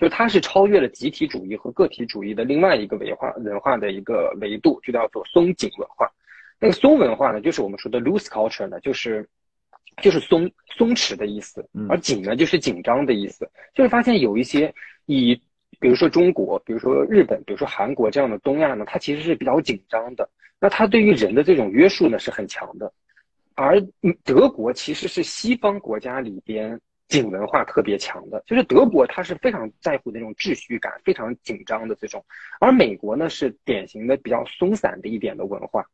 就它是超越了集体主义和个体主义的另外一个文化文化的一个维度，就叫做松紧文化。那个松文化呢，就是我们说的 loose culture 呢，就是就是松松弛的意思，而紧呢就是紧张的意思。就是发现有一些以，比如说中国，比如说日本，比如说韩国这样的东亚呢，它其实是比较紧张的。那它对于人的这种约束呢是很强的，而德国其实是西方国家里边紧文化特别强的，就是德国它是非常在乎那种秩序感，非常紧张的这种，而美国呢是典型的比较松散的一点的文化。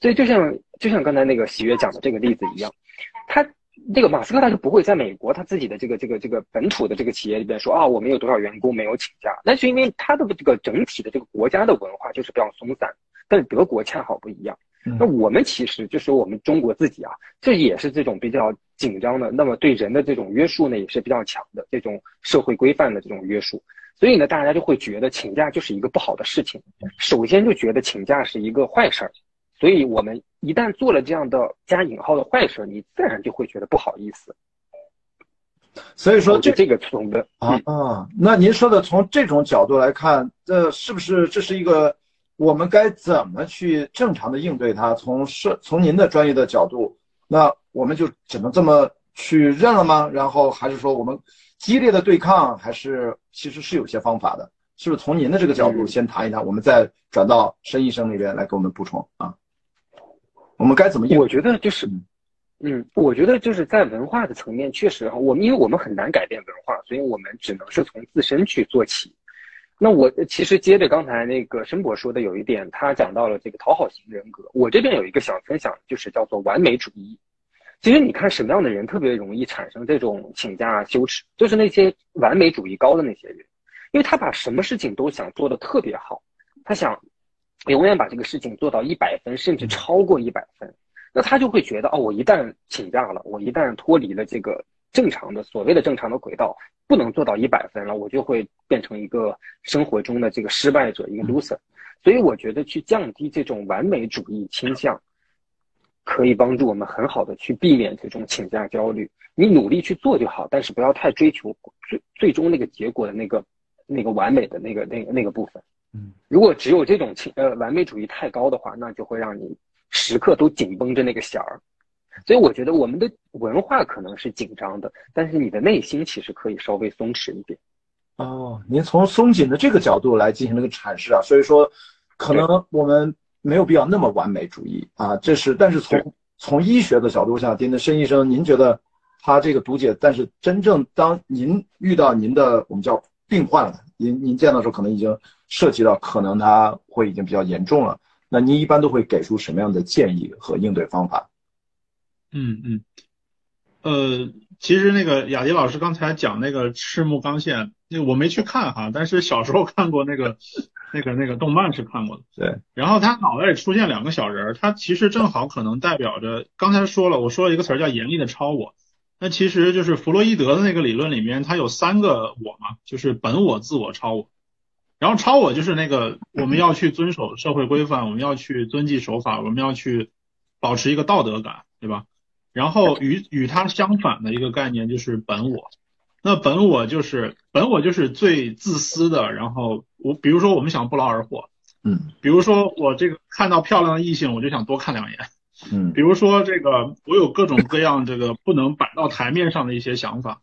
所以就像就像刚才那个喜悦讲的这个例子一样，他这个马斯克他就不会在美国他自己的这个这个这个本土的这个企业里边说啊我们有多少员工没有请假，那是因为他的这个整体的这个国家的文化就是比较松散，但是德国恰好不一样。那我们其实就是我们中国自己啊，这也是这种比较紧张的，那么对人的这种约束呢也是比较强的这种社会规范的这种约束，所以呢大家就会觉得请假就是一个不好的事情，首先就觉得请假是一个坏事儿。所以，我们一旦做了这样的加引号的坏事，你自然就会觉得不好意思。所以说，这这个从的啊啊，那您说的从这种角度来看，这是不是这是一个我们该怎么去正常的应对它？从是从您的专业的角度，那我们就只能这么去认了吗？然后还是说我们激烈的对抗，还是其实是有些方法的？是不是从您的这个角度先谈一谈？我们再转到申医生那边来给我们补充啊？我们该怎么？我觉得就是，嗯，我觉得就是在文化的层面，确实哈，我们因为我们很难改变文化，所以我们只能是从自身去做起。那我其实接着刚才那个申博说的有一点，他讲到了这个讨好型人格，我这边有一个想分享，就是叫做完美主义。其实你看什么样的人特别容易产生这种请假羞耻，就是那些完美主义高的那些人，因为他把什么事情都想做的特别好，他想。永远把这个事情做到一百分，甚至超过一百分，那他就会觉得哦，我一旦请假了，我一旦脱离了这个正常的所谓的正常的轨道，不能做到一百分了，我就会变成一个生活中的这个失败者，一个 loser。所以我觉得去降低这种完美主义倾向，可以帮助我们很好的去避免这种请假焦虑。你努力去做就好，但是不要太追求最最终那个结果的那个那个完美的那个那个那个部分。如果只有这种情呃完美主义太高的话，那就会让你时刻都紧绷着那个弦儿。所以我觉得我们的文化可能是紧张的，但是你的内心其实可以稍微松弛一点。哦，您从松紧的这个角度来进行这个阐释啊，所以说可能我们没有必要那么完美主义啊。这是，但是从从医学的角度下，丁的申医生，您觉得他这个读解，但是真正当您遇到您的我们叫病患了，您您见到时候可能已经。涉及到可能他会已经比较严重了，那您一般都会给出什么样的建议和应对方法？嗯嗯，呃，其实那个雅迪老师刚才讲那个赤木刚宪，那我没去看哈，但是小时候看过那个那个那个动漫是看过的。对。然后他脑袋里出现两个小人儿，他其实正好可能代表着刚才说了，我说了一个词儿叫严厉的超我，那其实就是弗洛伊德的那个理论里面，他有三个我嘛，就是本我、自我、超我。然后超我就是那个我们要去遵守社会规范，我们要去遵纪守法，我们要去保持一个道德感，对吧？然后与与它相反的一个概念就是本我。那本我就是本我就是最自私的。然后我比如说我们想不劳而获，嗯，比如说我这个看到漂亮的异性我就想多看两眼，嗯，比如说这个我有各种各样这个不能摆到台面上的一些想法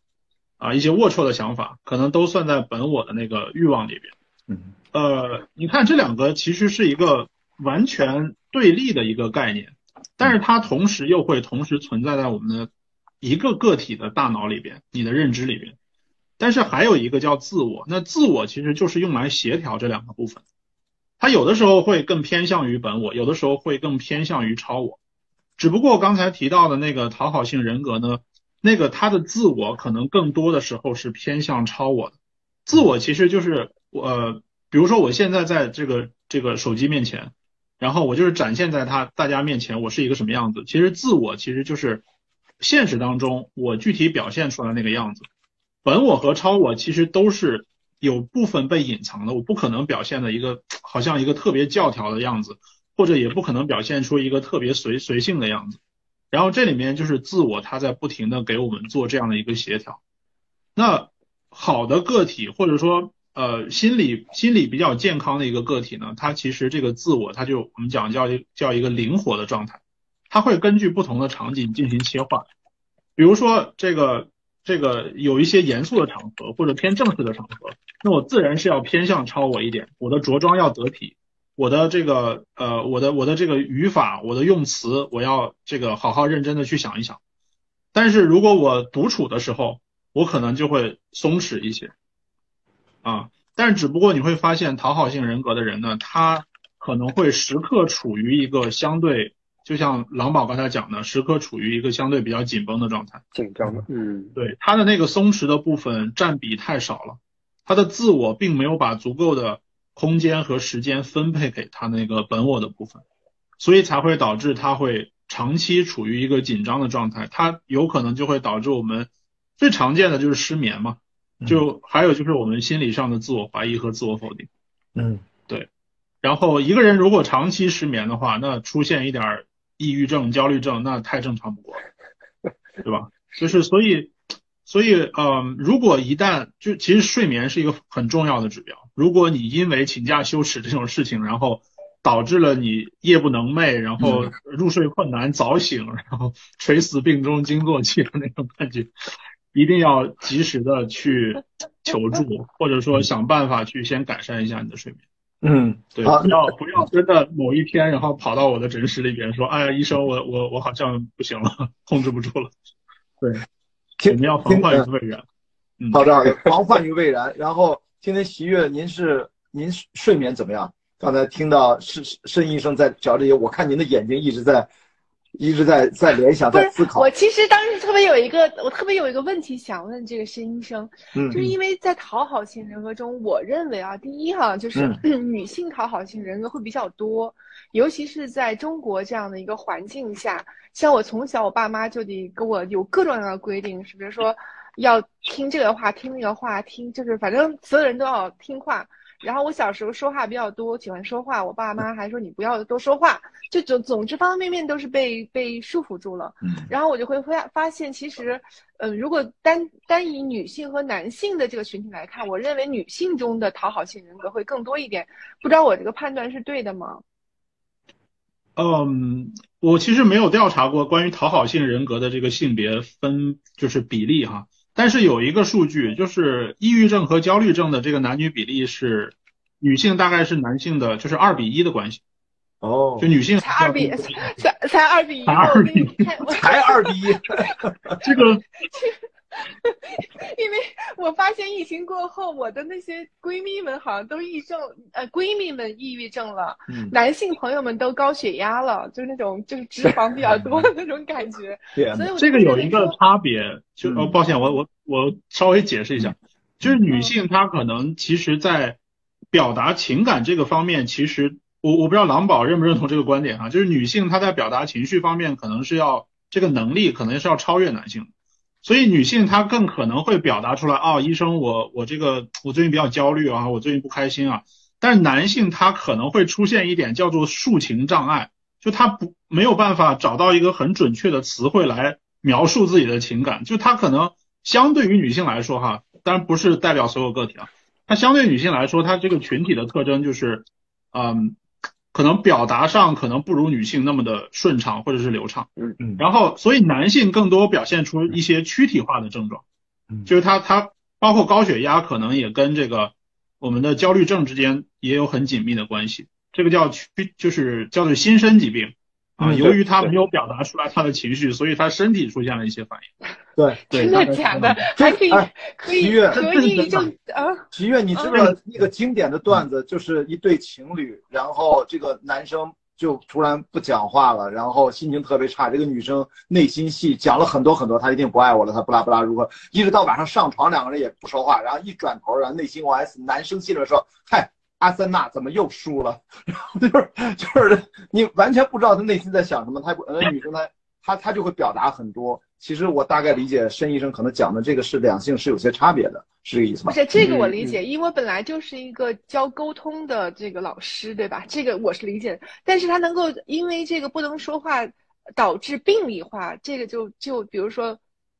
啊，一些龌龊的想法，可能都算在本我的那个欲望里边。嗯，呃，你看这两个其实是一个完全对立的一个概念，但是它同时又会同时存在在我们的一个个体的大脑里边，你的认知里边。但是还有一个叫自我，那自我其实就是用来协调这两个部分。它有的时候会更偏向于本我，有的时候会更偏向于超我。只不过刚才提到的那个讨好性人格呢，那个他的自我可能更多的时候是偏向超我的。自我其实就是我，比如说我现在在这个这个手机面前，然后我就是展现在他大家面前，我是一个什么样子。其实自我其实就是现实当中我具体表现出来那个样子。本我和超我其实都是。有部分被隐藏的，我不可能表现的一个好像一个特别教条的样子，或者也不可能表现出一个特别随随性的样子。然后这里面就是自我，他在不停的给我们做这样的一个协调。那好的个体，或者说呃心理心理比较健康的一个个体呢，它其实这个自我，它就我们讲叫叫一个灵活的状态，它会根据不同的场景进行切换。比如说这个。这个有一些严肃的场合或者偏正式的场合，那我自然是要偏向超我一点，我的着装要得体，我的这个呃我的我的这个语法，我的用词，我要这个好好认真的去想一想。但是如果我独处的时候，我可能就会松弛一些啊。但是只不过你会发现，讨好性人格的人呢，他可能会时刻处于一个相对。就像狼宝刚才讲的，时刻处于一个相对比较紧绷的状态，紧张的，嗯，对，他的那个松弛的部分占比太少了，他的自我并没有把足够的空间和时间分配给他那个本我的部分，所以才会导致他会长期处于一个紧张的状态，他有可能就会导致我们最常见的就是失眠嘛，就还有就是我们心理上的自我怀疑和自我否定，嗯，对，然后一个人如果长期失眠的话，那出现一点。抑郁症、焦虑症，那太正常不过了，对吧？就是所以，所以，嗯，如果一旦就其实睡眠是一个很重要的指标。如果你因为请假羞耻这种事情，然后导致了你夜不能寐，然后入睡困难、早醒，然后垂死病中惊坐起的那种感觉，一定要及时的去 求助，或者说想办法去先改善一下你的睡眠。嗯，对，不要不要真的某一天，然后跑到我的诊室里边说，哎呀，医生，我我我好像不行了，控制不住了。对，我们要防患于未然。嗯，好的好的，防患于未然。然后今天习月，您是您睡眠怎么样？刚才听到申申医生在讲这些，我看您的眼睛一直在。一直在在联想，在思考。我其实当时特别有一个，我特别有一个问题想问这个申医生，嗯，就是因为在讨好型人格中，我认为啊，第一哈，就是 女性讨好型人格会比较多，尤其是在中国这样的一个环境下，像我从小，我爸妈就得给我有各种各样的规定，是比如说要听这个话，听那个话，听就是反正所有人都要听话。然后我小时候说话比较多，喜欢说话，我爸妈还说你不要多说话，就总总之方方面面都是被被束缚住了。嗯，然后我就会发发现，其实，嗯，如果单单以女性和男性的这个群体来看，我认为女性中的讨好性人格会更多一点。不知道我这个判断是对的吗？嗯，我其实没有调查过关于讨好性人格的这个性别分就是比例哈。但是有一个数据，就是抑郁症和焦虑症的这个男女比例是女性大概是男性的，就是二比一的关系。哦，就女性才二比才才二比一，才二比一，才二比一，这个。因为我发现疫情过后，我的那些闺蜜们好像都抑症，呃，闺蜜们抑郁症了，男性朋友们都高血压了，就是那种就是脂肪比较 多的那种感觉。对所以这个有一个差别，就哦，抱歉，我我我稍微解释一下，就是女性她可能其实在表达情感这个方面，其实我我不知道狼宝认不认同这个观点啊，就是女性她在表达情绪方面可能是要这个能力可能是要超越男性。所以女性她更可能会表达出来哦，医生我我这个我最近比较焦虑啊，我最近不开心啊。但是男性他可能会出现一点叫做抒情障碍，就他不没有办法找到一个很准确的词汇来描述自己的情感，就他可能相对于女性来说哈，当然不是代表所有个体啊，他相对女性来说，他这个群体的特征就是，嗯。可能表达上可能不如女性那么的顺畅或者是流畅，嗯。嗯，然后所以男性更多表现出一些躯体化的症状，嗯，就是他他包括高血压可能也跟这个我们的焦虑症之间也有很紧密的关系，这个叫躯就是叫做心身疾病啊，由于他没有表达出来他的情绪，所以他身体出现了一些反应。对，真的假的？还可以可以可以就啊，齐月，你知道那个经典的段子，就是一对情侣，然后这个男生就突然不讲话了，然后心情特别差，这个女生内心戏讲了很多很多，他一定不爱我了，他不拉不拉如何，一直到晚上上床，两个人也不说话，然后一转头，然后内心 OS，男生心里说，嗨。阿森纳怎么又输了？然 后就是就是你完全不知道他内心在想什么。他呃女生她她她就会表达很多。其实我大概理解申医生可能讲的这个是两性是有些差别的，是这个意思吗？不是这个我理解，因为我本来就是一个教沟通的这个老师，对吧？这个我是理解。但是他能够因为这个不能说话导致病理化，这个就就比如说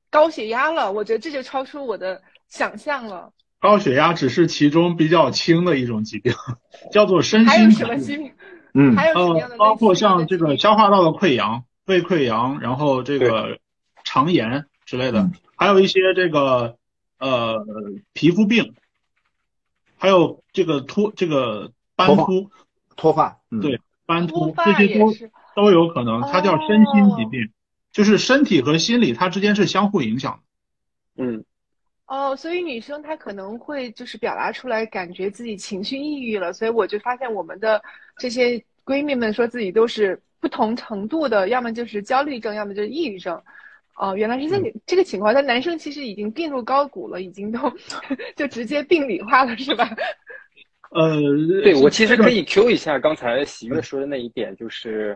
高血压了，我觉得这就超出我的想象了。高血压只是其中比较轻的一种疾病，叫做身心疾病。嗯，还有呃，包括像这个消化道的溃疡、胃溃疡，然后这个肠炎之类的，还有一些这个呃皮肤病，还有这个脱这个斑秃、脱发，对斑秃这些都都有可能，它叫身心疾病，就是身体和心理它之间是相互影响的。嗯。哦，所以女生她可能会就是表达出来，感觉自己情绪抑郁了，所以我就发现我们的这些闺蜜们说自己都是不同程度的，要么就是焦虑症，要么就是抑郁症。哦，原来是这这个情况，但男生其实已经病入膏肓了，已经都就直接病理化了，是吧？呃，对我其实可以 Q 一下刚才喜悦说的那一点，就是。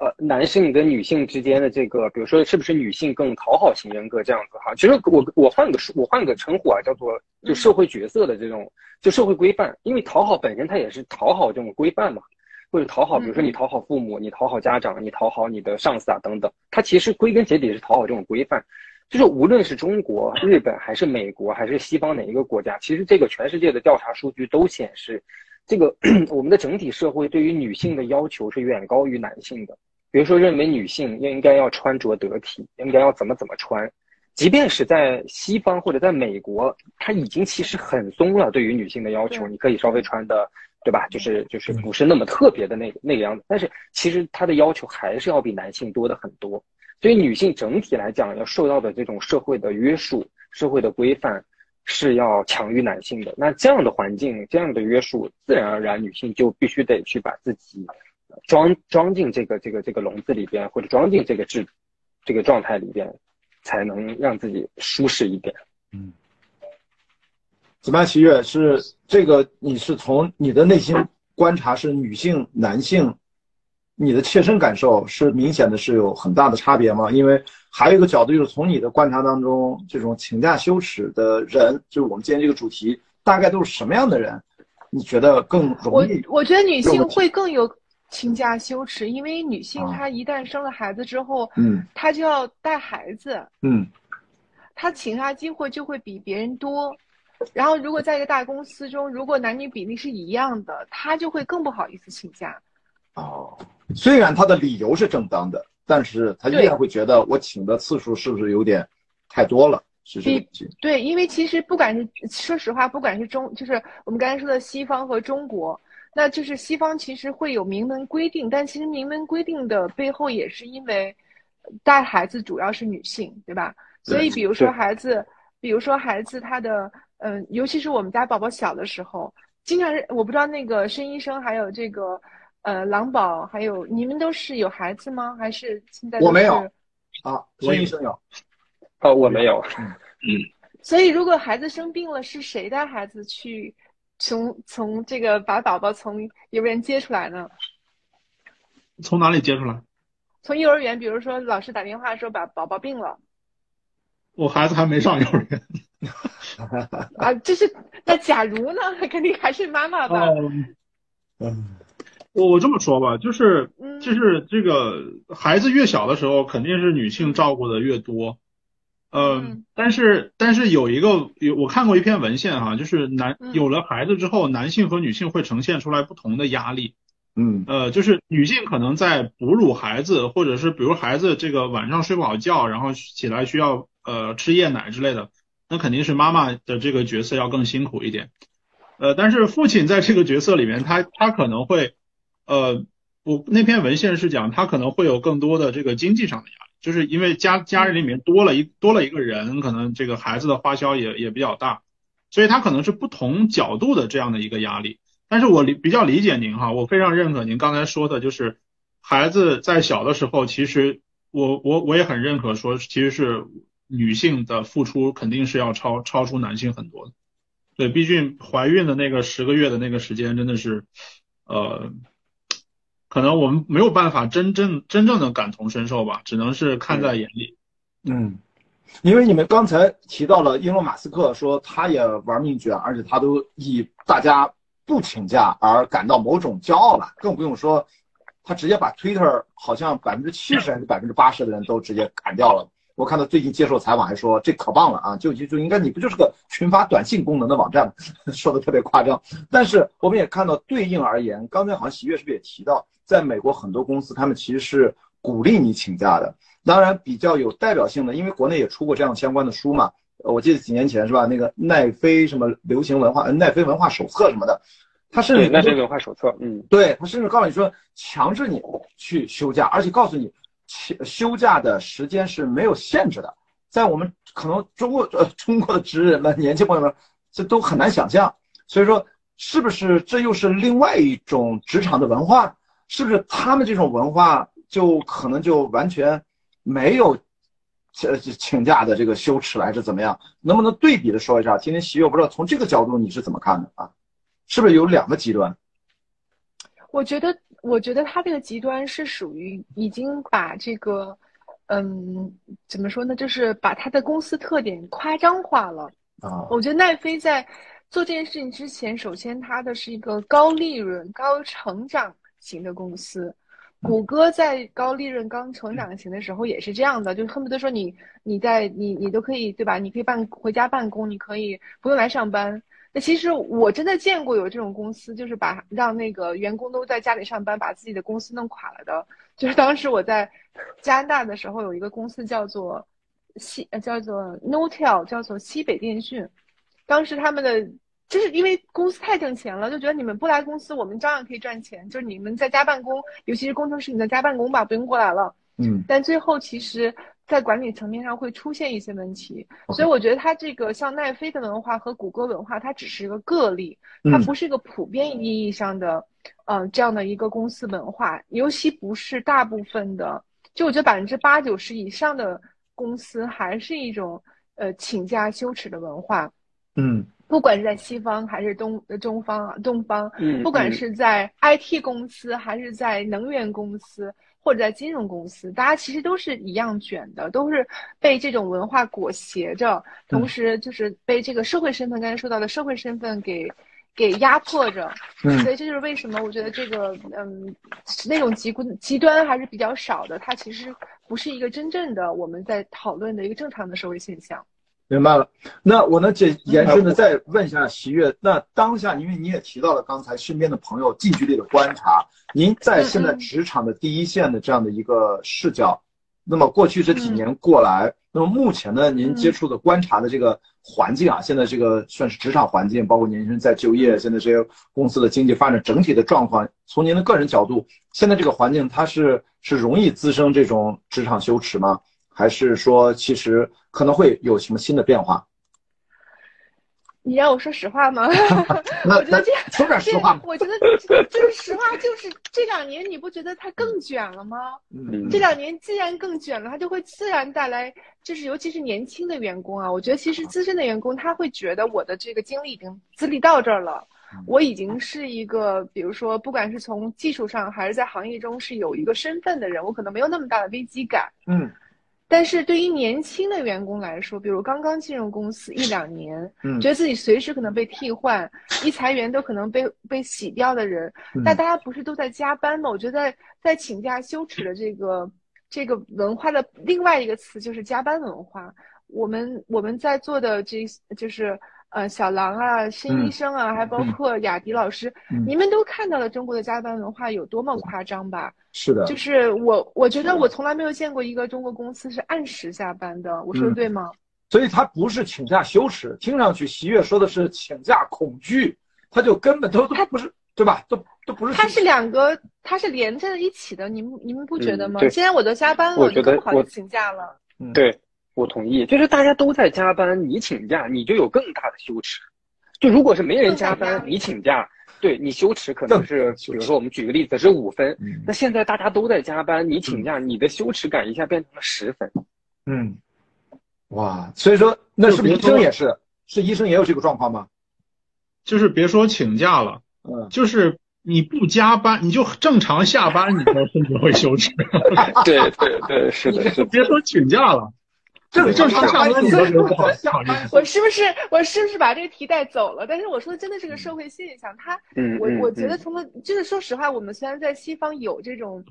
呃，男性跟女性之间的这个，比如说是不是女性更讨好型人格这样子哈？其实我我换个我换个称呼啊，叫做就社会角色的这种就社会规范，因为讨好本身它也是讨好这种规范嘛，或者讨好，比如说你讨好父母，你讨好家长，你讨好你的上司啊等等，它其实归根结底是讨好这种规范。就是无论是中国、日本还是美国还是西方哪一个国家，其实这个全世界的调查数据都显示，这个 我们的整体社会对于女性的要求是远高于男性的。比如说，认为女性应该要穿着得体，应该要怎么怎么穿，即便是在西方或者在美国，它已经其实很松了。对于女性的要求，你可以稍微穿的，对吧？就是就是不是那么特别的那个那个样子。但是其实它的要求还是要比男性多的很多。所以女性整体来讲，要受到的这种社会的约束、社会的规范是要强于男性的。那这样的环境、这样的约束，自然而然女性就必须得去把自己。装装进这个这个这个笼子里边，或者装进这个制这个状态里边，才能让自己舒适一点。嗯，怎么样，齐月是这个？你是从你的内心观察是女性、男性，你的切身感受是明显的是有很大的差别吗？因为还有一个角度就是从你的观察当中，这种请假羞耻的人，就是我们今天这个主题，大概都是什么样的人？你觉得更容易？我我觉得女性会更有。倾家羞耻，因为女性她一旦生了孩子之后，嗯，她就要带孩子，嗯，她请假机会就会比别人多。然后，如果在一个大公司中，如果男女比例是一样的，她就会更不好意思请假。哦，虽然她的理由是正当的，但是她依然会觉得我请的次数是不是有点太多了？是这对，因为其实不管是说实话，不管是中，就是我们刚才说的西方和中国。那就是西方其实会有明文规定，但其实明文规定的背后也是因为带孩子主要是女性，对吧？所以比如说孩子，比如说孩子他的，嗯，尤其是我们家宝宝小的时候，经常是我不知道那个申医生还有这个，呃，狼宝还有你们都是有孩子吗？还是现在我没有啊？申医生有，哦，我没有，嗯。所以如果孩子生病了，是谁带孩子去？从从这个把宝宝从幼儿园接出来呢？从哪里接出来？从幼儿园，比如说老师打电话说把宝宝病了，我孩子还没上幼儿园。啊，这是那假如呢？肯定还是妈妈吧。嗯，我我这么说吧，就是就是这个孩子越小的时候，肯定是女性照顾的越多。嗯，但是但是有一个有我看过一篇文献哈，就是男有了孩子之后，男性和女性会呈现出来不同的压力。嗯，呃，就是女性可能在哺乳孩子，或者是比如孩子这个晚上睡不好觉，然后起来需要呃吃夜奶之类的，那肯定是妈妈的这个角色要更辛苦一点。呃，但是父亲在这个角色里面，他他可能会呃。我那篇文献是讲他可能会有更多的这个经济上的压力，就是因为家家人里面多了一多了一个人，可能这个孩子的花销也也比较大，所以他可能是不同角度的这样的一个压力。但是我理比较理解您哈，我非常认可您刚才说的，就是孩子在小的时候，其实我我我也很认可说，其实是女性的付出肯定是要超超出男性很多的。对，毕竟怀孕的那个十个月的那个时间真的是，呃，可能我们没有办法真正真正的感同身受吧，只能是看在眼里。嗯，因为你们刚才提到了英隆马斯克说他也玩命卷，而且他都以大家。不请假而感到某种骄傲了，更不用说，他直接把 Twitter 好像百分之七十还是百分之八十的人都直接砍掉了。我看到最近接受采访还说这可棒了啊，就就就应该你不就是个群发短信功能的网站，说的特别夸张。但是我们也看到对应而言，刚才好像喜悦是不是也提到，在美国很多公司他们其实是鼓励你请假的。当然比较有代表性的，因为国内也出过这样相关的书嘛。我记得几年前是吧？那个奈飞什么流行文化，奈飞文化手册什么的，他甚至奈飞文化手册，嗯，对他甚至告诉你说，强制你去休假，而且告诉你，休休假的时间是没有限制的。在我们可能中国呃中国的职人们、年轻朋友们，这都很难想象。所以说，是不是这又是另外一种职场的文化？是不是他们这种文化就可能就完全没有？请请假的这个羞耻还是怎么样？能不能对比的说一下？今天喜悦，我不知道从这个角度你是怎么看的啊？是不是有两个极端？我觉得，我觉得他这个极端是属于已经把这个，嗯，怎么说呢？就是把他的公司特点夸张化了啊。我觉得奈飞在做这件事情之前，首先它的是一个高利润、高成长型的公司。谷歌在高利润、刚成长型的时候也是这样的，就恨不得说你你在你你都可以对吧？你可以办回家办公，你可以不用来上班。那其实我真的见过有这种公司，就是把让那个员工都在家里上班，把自己的公司弄垮了的。就是当时我在加拿大的时候，有一个公司叫做西叫做 Notel，叫做西北电讯，当时他们的。就是因为公司太挣钱了，就觉得你们不来公司，我们照样可以赚钱。就是你们在家办公，尤其是工程师，你在家办公吧，不用过来了。嗯。但最后其实，在管理层面上会出现一些问题，所以我觉得它这个像奈飞的文化和谷歌文化，它只是一个个例，它不是一个普遍意义上的，嗯，这样的一个公司文化，尤其不是大部分的，就我觉得百分之八九十以上的公司还是一种呃请假羞耻的文化。嗯。不管是在西方还是东中方啊东方，不管是在 IT 公司还是在能源公司或者在金融公司，大家其实都是一样卷的，都是被这种文化裹挟着，同时就是被这个社会身份，刚才说到的社会身份给给压迫着。所以这就是为什么我觉得这个嗯那种极端极端还是比较少的，它其实不是一个真正的我们在讨论的一个正常的社会现象。明白了，那我呢，这延伸的再问一下喜悦，那当下，因为你也提到了刚才身边的朋友近距离的观察，您在现在职场的第一线的这样的一个视角，那么过去这几年过来，那么目前呢，您接触的观察的这个环境啊，现在这个算是职场环境，包括年轻人在就业，现在这些公司的经济发展整体的状况，从您的个人角度，现在这个环境它是是容易滋生这种职场羞耻吗？还是说，其实可能会有什么新的变化？你让我说实话吗？我觉得这说点实话。我觉得就是实话，就是这两年你不觉得它更卷了吗？嗯。这两年既然更卷了，它就会自然带来，就是尤其是年轻的员工啊，我觉得其实资深的员工他会觉得我的这个经历已经资历到这儿了，我已经是一个，比如说不管是从技术上还是在行业中是有一个身份的人，我可能没有那么大的危机感。嗯。但是对于年轻的员工来说，比如刚刚进入公司一两年，嗯，觉得自己随时可能被替换，一裁员都可能被被洗掉的人，那大家不是都在加班吗？我觉得在请假羞耻的这个这个文化的另外一个词就是加班文化。我们我们在做的这就是。呃，小狼啊，申医生啊，还包括雅迪老师，你们都看到了中国的加班文化有多么夸张吧？是的，就是我，我觉得我从来没有见过一个中国公司是按时下班的，我说的对吗？所以他不是请假羞耻，听上去喜悦说的是请假恐惧，他就根本都他不是对吧？都都不是。他是两个，他是连在一起的，你们你们不觉得吗？既然我都加班了，我觉得我请假了。对，我同意。就是大家都在加班，你请假，你就有更大的羞耻。就如果是没人加班，你请假。对你羞耻可能是，比如说我们举个例子是五分，那现在大家都在加班，你请假，你的羞耻感一下变成了十分。嗯，哇，所以说那是不是医生也是？是医生也有这个状况吗？就是别说请假了，嗯，就是你不加班，你就正常下班，你都甚至会羞耻。对对对，是的，是别说请假了。正正常上班，族都我是不是我是不是把这个题带走了？但是我说的真的是个社会现象。他，我我觉得从了，就是说实话，我们虽然在西方有这种，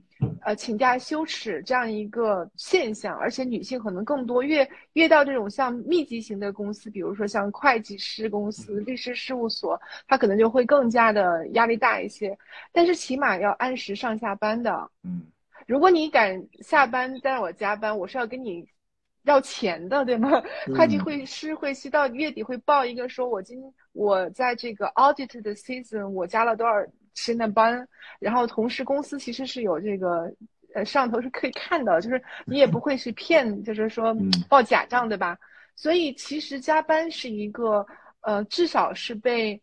呃，请假羞耻这样一个现象，而且女性可能更多，越越到这种像密集型的公司，比如说像会计师公司、律师事务所，他可能就会更加的压力大一些。但是起码要按时上下班的。嗯，如果你敢下班带我加班，我是要跟你。要钱的，对吗？会计会师会需到月底会报一个，说我今我在这个 audit 的 season 我加了多少时间的班，然后同时公司其实是有这个呃上头是可以看到，就是你也不会是骗，就是说报假账，对吧？所以其实加班是一个呃至少是被。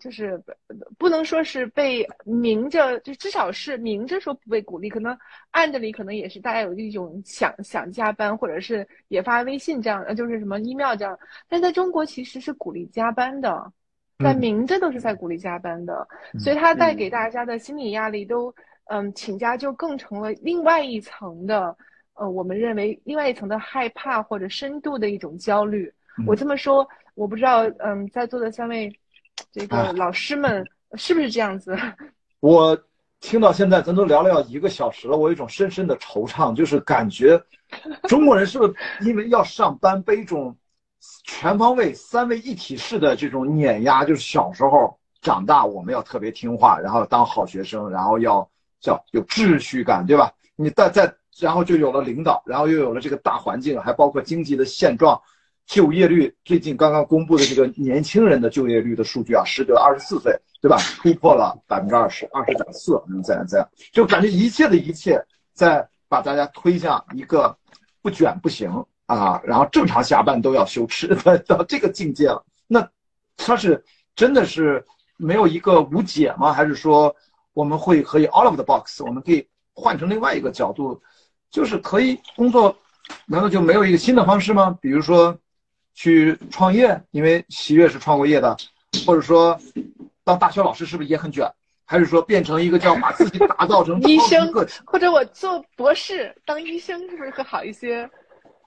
就是不能说是被明着，就至少是明着说不被鼓励，可能暗地里可能也是大家有一种想想加班，或者是也发微信这样，呃，就是什么 email 这样。但在中国其实是鼓励加班的，在明着都是在鼓励加班的，所以它带给大家的心理压力都，嗯，请假就更成了另外一层的，呃，我们认为另外一层的害怕或者深度的一种焦虑。我这么说，我不知道，嗯，在座的三位。这个老师们是不是这样子？我听到现在，咱都聊了要一个小时了，我有一种深深的惆怅，就是感觉 中国人是不是因为要上班，被一种全方位、三位一体式的这种碾压？就是小时候长大，我们要特别听话，然后当好学生，然后要叫有秩序感，对吧？你再再，然后就有了领导，然后又有了这个大环境，还包括经济的现状。就业率最近刚刚公布的这个年轻人的就业率的数据啊，十九二十四岁，对吧？突破了百分之二十，二十点四，嗯，这样这样，就感觉一切的一切在把大家推向一个不卷不行啊，然后正常下班都要羞耻 到这个境界了。那他是真的是没有一个无解吗？还是说我们会可以 all of the box？我们可以换成另外一个角度，就是可以工作，难道就没有一个新的方式吗？比如说。去创业，因为喜悦是创过业的，或者说当大学老师是不是也很卷？还是说变成一个叫把自己打造成医生，或者我做博士当医生是不是会好一些？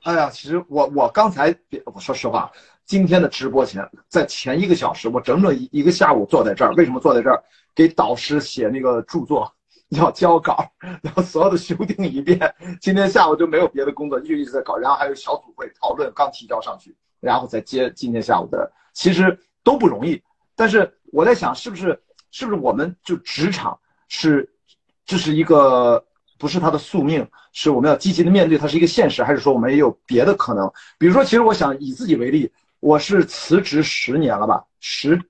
哎呀，其实我我刚才我说实话，今天的直播前在前一个小时，我整整一一个下午坐在这儿，为什么坐在这儿？给导师写那个著作，要交稿，然后所有的修订一遍。今天下午就没有别的工作，就一直在搞，然后还有小组会讨论，刚提交上去。然后再接今天下午的，其实都不容易。但是我在想，是不是是不是我们就职场是这是一个不是他的宿命，是我们要积极的面对它是一个现实，还是说我们也有别的可能？比如说，其实我想以自己为例，我是辞职十年了吧，十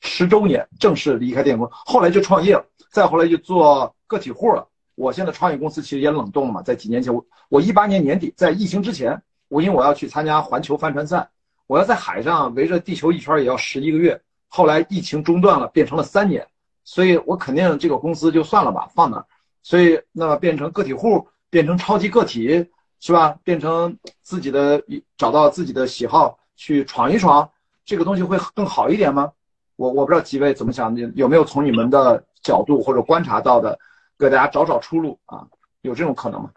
十周年正式离开电工，后来就创业了，再后来就做个体户了。我现在创业公司其实也冷冻了嘛，在几年前，我我一八年年底在疫情之前。我因为我要去参加环球帆船赛，我要在海上围着地球一圈也要十一个月。后来疫情中断了，变成了三年，所以我肯定这个公司就算了吧，放那儿。所以那么变成个体户，变成超级个体，是吧？变成自己的找到自己的喜好去闯一闯，这个东西会更好一点吗？我我不知道几位怎么想，有没有从你们的角度或者观察到的，给大家找找出路啊？有这种可能吗？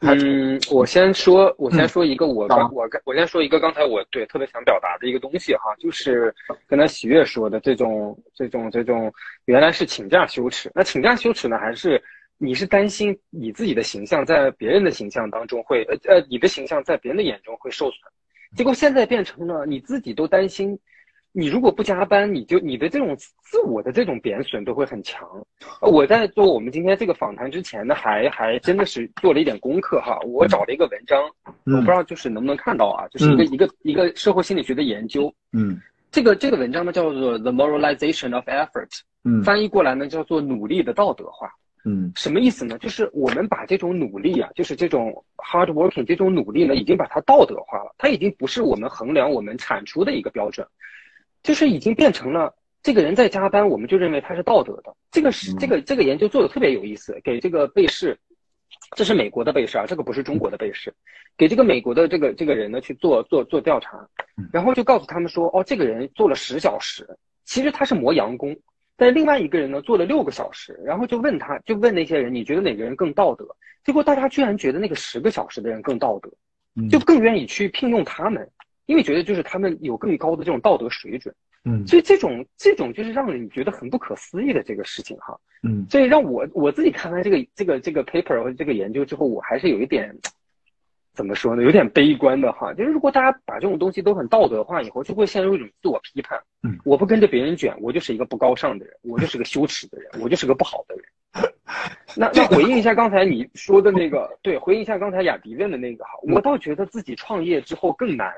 嗯，我先说，我先说一个，我刚我刚我先说一个，刚才我对特别想表达的一个东西哈，就是刚才喜悦说的这种这种这种，原来是请假羞耻，那请假羞耻呢，还是你是担心你自己的形象在别人的形象当中会呃呃，你的形象在别人的眼中会受损，结果现在变成了你自己都担心。你如果不加班，你就你的这种自我的这种贬损都会很强。我在做我们今天这个访谈之前呢，还还真的是做了一点功课哈。我找了一个文章，我不知道就是能不能看到啊，就是一个一个一个社会心理学的研究。嗯，这个这个文章呢叫做 The Moralization of Effort，嗯，翻译过来呢叫做努力的道德化。嗯，什么意思呢？就是我们把这种努力啊，就是这种 hard working 这种努力呢，已经把它道德化了。它已经不是我们衡量我们产出的一个标准，就是已经变成了这个人在加班，我们就认为他是道德的。这个是这个这个研究做的特别有意思，给这个被试，这是美国的被试啊，这个不是中国的被试，给这个美国的这个这个人呢去做做做调查，然后就告诉他们说，哦，这个人做了十小时，其实他是磨洋工。但另外一个人呢，做了六个小时，然后就问他，就问那些人，你觉得哪个人更道德？结果大家居然觉得那个十个小时的人更道德，就更愿意去聘用他们，因为觉得就是他们有更高的这种道德水准。嗯，所以这种这种就是让你觉得很不可思议的这个事情哈。嗯，所以让我我自己看完这个这个这个 paper 或者这个研究之后，我还是有一点。怎么说呢？有点悲观的哈，就是如果大家把这种东西都很道德化以后，就会陷入一种自我批判。嗯，我不跟着别人卷，我就是一个不高尚的人，我就是个羞耻的人，我就是个不好的人。那那回应一下刚才你说的那个，对，回应一下刚才雅迪问的那个哈，我倒觉得自己创业之后更难。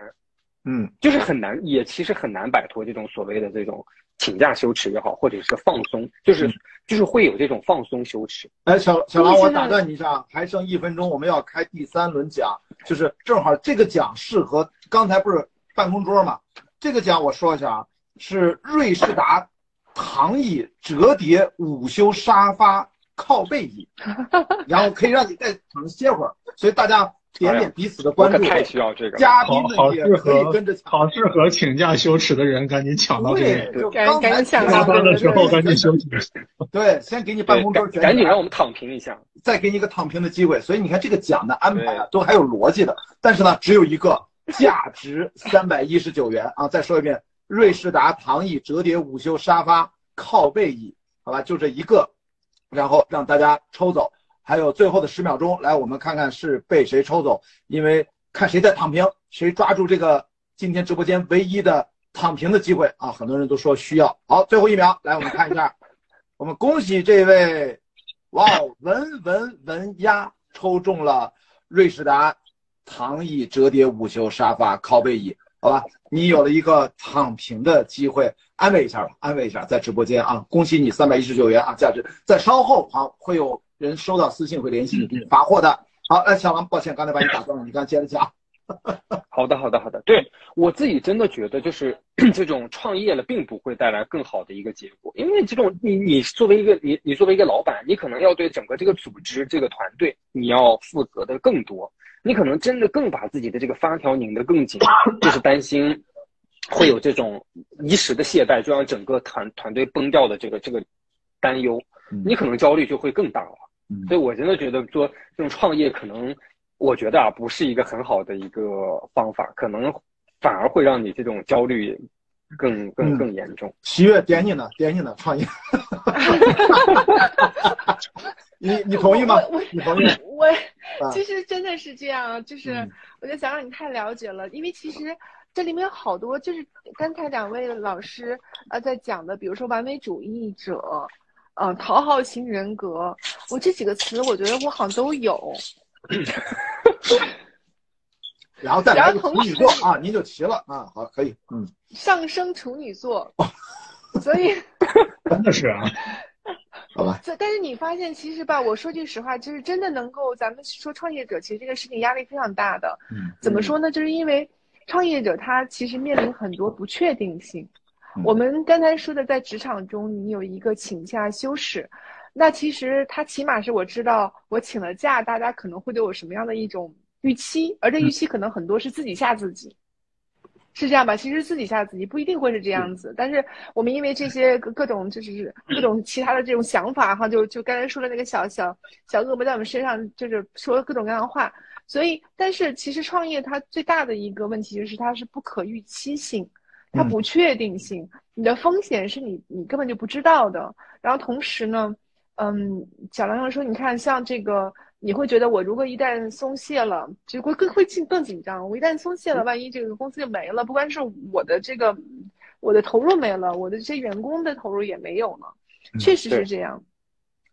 嗯，就是很难，也其实很难摆脱这种所谓的这种请假羞耻也好，或者是放松，就是就是会有这种放松羞耻。哎，小小狼，我打断你一下，还剩一分钟，我们要开第三轮奖，就是正好这个奖适合刚才不是办公桌嘛？这个奖我说一下啊，是瑞士达躺椅折叠午休沙发靠背椅，然后可以让你再躺歇会儿，所以大家。点点彼此的关注，太需要这个。嘉宾们也可以跟着抢，好适合请假羞耻的人，赶紧抢到这个。对，赶紧抢下班的时候赶紧休息。对，先给你办公桌，赶紧让我们躺平一下，再给你一个躺平的机会。所以你看这个奖的安排啊，都还有逻辑的。但是呢，只有一个，价值三百一十九元啊！再说一遍，瑞士达躺椅折叠午休沙发靠背椅，好吧，就这一个，然后让大家抽走。还有最后的十秒钟，来，我们看看是被谁抽走，因为看谁在躺平，谁抓住这个今天直播间唯一的躺平的机会啊！很多人都说需要。好，最后一秒，来，我们看一下，我们恭喜这位，哇哦，文文文丫抽中了瑞士达躺椅折叠午休沙发靠背椅，好吧，你有了一个躺平的机会，安慰一下吧，安慰一下，在直播间啊，恭喜你三百一十九元啊，价值，在稍后啊会有。人收到私信会联系你给你发货的。好，那小王，抱歉，刚才把你打断了，你刚接着讲。好的，好的，好的。对我自己真的觉得，就是 这种创业了，并不会带来更好的一个结果，因为这种你你作为一个你你作为一个老板，你可能要对整个这个组织这个团队你要负责的更多，你可能真的更把自己的这个发条拧得更紧，就是担心会有这种一时的懈怠，就让整个团团队崩掉的这个这个担忧，你可能焦虑就会更大了。所以，我真的觉得做这种创业，可能我觉得啊，不是一个很好的一个方法，可能反而会让你这种焦虑更更更严重。喜悦点你呢？点你呢？创业 你你同意吗？我你同意？我其实真的是这样，就是我就想让你太了解了，因为其实这里面有好多，就是刚才两位老师呃在讲的，比如说完美主义者。嗯，讨好型人格，我这几个词，我觉得我好像都有。然后再来个处女座啊，您就齐了啊，好，可以，嗯。上升处女座，所以 真的是啊，好吧。这但是你发现，其实吧，我说句实话，就是真的能够，咱们说创业者，其实这个事情压力非常大的。嗯。怎么说呢？就是因为创业者他其实面临很多不确定性。我们刚才说的，在职场中，你有一个请假休息，那其实他起码是我知道，我请了假，大家可能会对我什么样的一种预期，而这预期可能很多是自己吓自己，是这样吧？其实自己吓自己不一定会是这样子，但是我们因为这些各种就是各种其他的这种想法哈，就就刚才说的那个小小小恶魔在我们身上就是说各种各样的话，所以但是其实创业它最大的一个问题就是它是不可预期性。它不确定性，你的风险是你你根本就不知道的。然后同时呢，嗯，小梁说，你看像这个，你会觉得我如果一旦松懈了，就会更会进更紧张。我一旦松懈了，万一这个公司就没了，不光是我的这个我的投入没了，我的这些员工的投入也没有了。确实是这样。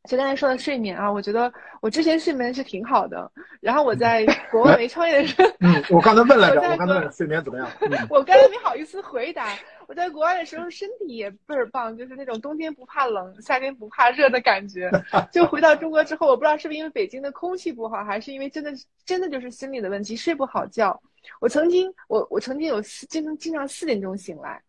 就刚才说的睡眠啊，我觉得我之前睡眠是挺好的。然后我 在国外没创业的时候，嗯，我刚才问来着，我刚才问睡眠怎么样？我刚才没好意思回答。我我在国外的时候身体也倍儿棒，就是那种冬天不怕冷，夏天不怕热的感觉。就回到中国之后，我不知道是不是因为北京的空气不好，还是因为真的真的就是心理的问题，睡不好觉。我曾经我我曾经有四经常经常四点钟醒来，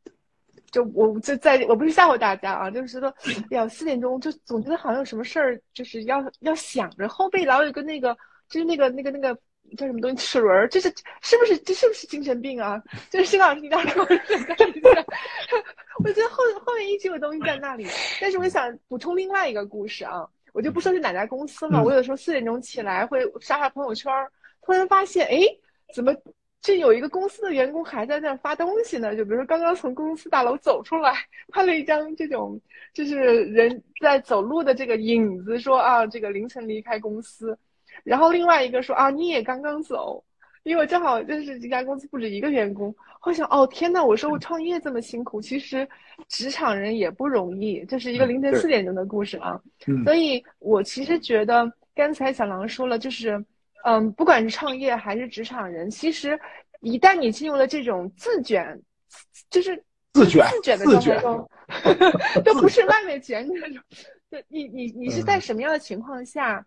就我就在我不是吓唬大家啊，就是说要四点钟就总觉得好像有什么事儿就是要要想着，后背老有个那个就是那个那个那个。叫什么东西？齿轮？这是是不是这是不是精神病啊？就是新老师，你刚说的，我觉得后后面一直有东西在那里。但是我想补充另外一个故事啊，我就不说是哪家公司了。我有时候四点钟起来会刷刷朋友圈，突然发现，哎，怎么这有一个公司的员工还在那发东西呢？就比如说刚刚从公司大楼走出来，拍了一张这种就是人在走路的这个影子，说啊，这个凌晨离开公司。然后另外一个说啊，你也刚刚走，因为我正好认识这家公司不止一个员工。我想哦，天呐，我说我创业这么辛苦，其实职场人也不容易。这是一个凌晨四点钟的故事啊，所以我其实觉得刚才小狼说了，就是嗯，不管是创业还是职场人，其实一旦你进入了这种自卷，就是自卷自卷的状态中，都不是外面卷那种，就你你你是在什么样的情况下？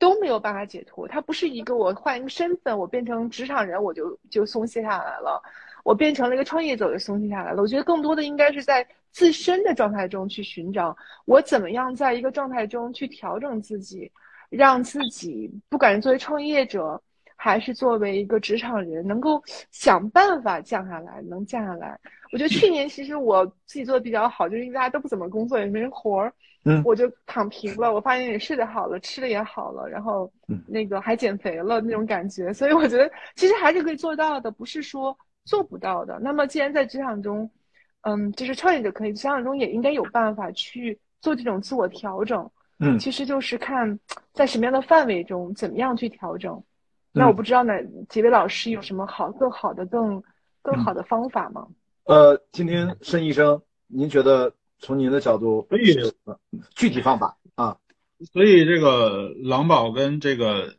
都没有办法解脱，它不是一个我换一个身份，我变成职场人，我就就松懈下来了，我变成了一个创业者就松懈下来了。我觉得更多的应该是在自身的状态中去寻找，我怎么样在一个状态中去调整自己，让自己不管是作为创业者还是作为一个职场人，能够想办法降下来，能降下来。我觉得去年其实我自己做的比较好，就是因为大家都不怎么工作，也没人活儿。嗯，我就躺平了，我发现也睡得好了，吃的也好了，然后那个还减肥了那种感觉，所以我觉得其实还是可以做到的，不是说做不到的。那么既然在职场中，嗯，就是创业者可以，职场中也应该有办法去做这种自我调整。嗯，其实就是看在什么样的范围中，怎么样去调整。那我不知道哪，几位老师有什么好、更好的、更更好的方法吗？呃，今天申医生，您觉得？从您的角度，所以具体方法啊，所以这个狼宝跟这个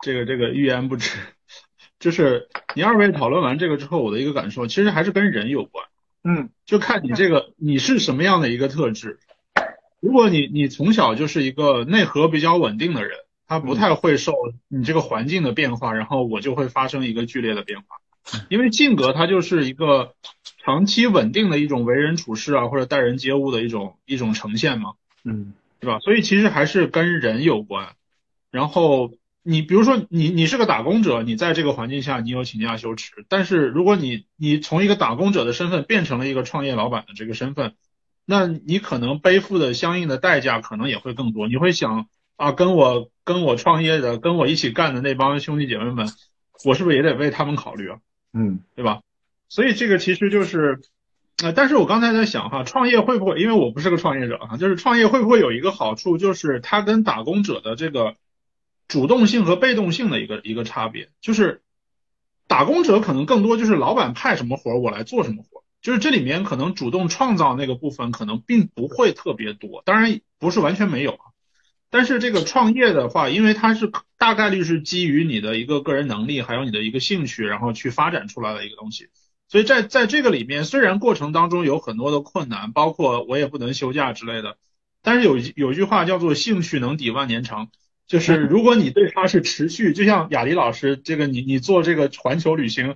这个这个欲言不止，就是你二位讨论完这个之后，我的一个感受，其实还是跟人有关，嗯，就看你这个你是什么样的一个特质。如果你你从小就是一个内核比较稳定的人，他不太会受你这个环境的变化，然后我就会发生一个剧烈的变化，因为性格它就是一个。长期稳定的一种为人处事啊，或者待人接物的一种一种呈现嘛，嗯，对吧？所以其实还是跟人有关。然后你比如说你你是个打工者，你在这个环境下你有请假羞耻，但是如果你你从一个打工者的身份变成了一个创业老板的这个身份，那你可能背负的相应的代价可能也会更多。你会想啊，跟我跟我创业的跟我一起干的那帮兄弟姐妹们，我是不是也得为他们考虑啊？嗯，对吧？所以这个其实就是，呃，但是我刚才在想哈，创业会不会，因为我不是个创业者哈，就是创业会不会有一个好处，就是它跟打工者的这个主动性和被动性的一个一个差别，就是打工者可能更多就是老板派什么活我来做什么活，就是这里面可能主动创造那个部分可能并不会特别多，当然不是完全没有啊，但是这个创业的话，因为它是大概率是基于你的一个个人能力，还有你的一个兴趣，然后去发展出来的一个东西。所以在在这个里面，虽然过程当中有很多的困难，包括我也不能休假之类的，但是有有句话叫做“兴趣能抵万年长”，就是 如果你对它是持续，就像雅迪老师这个你你做这个环球旅行，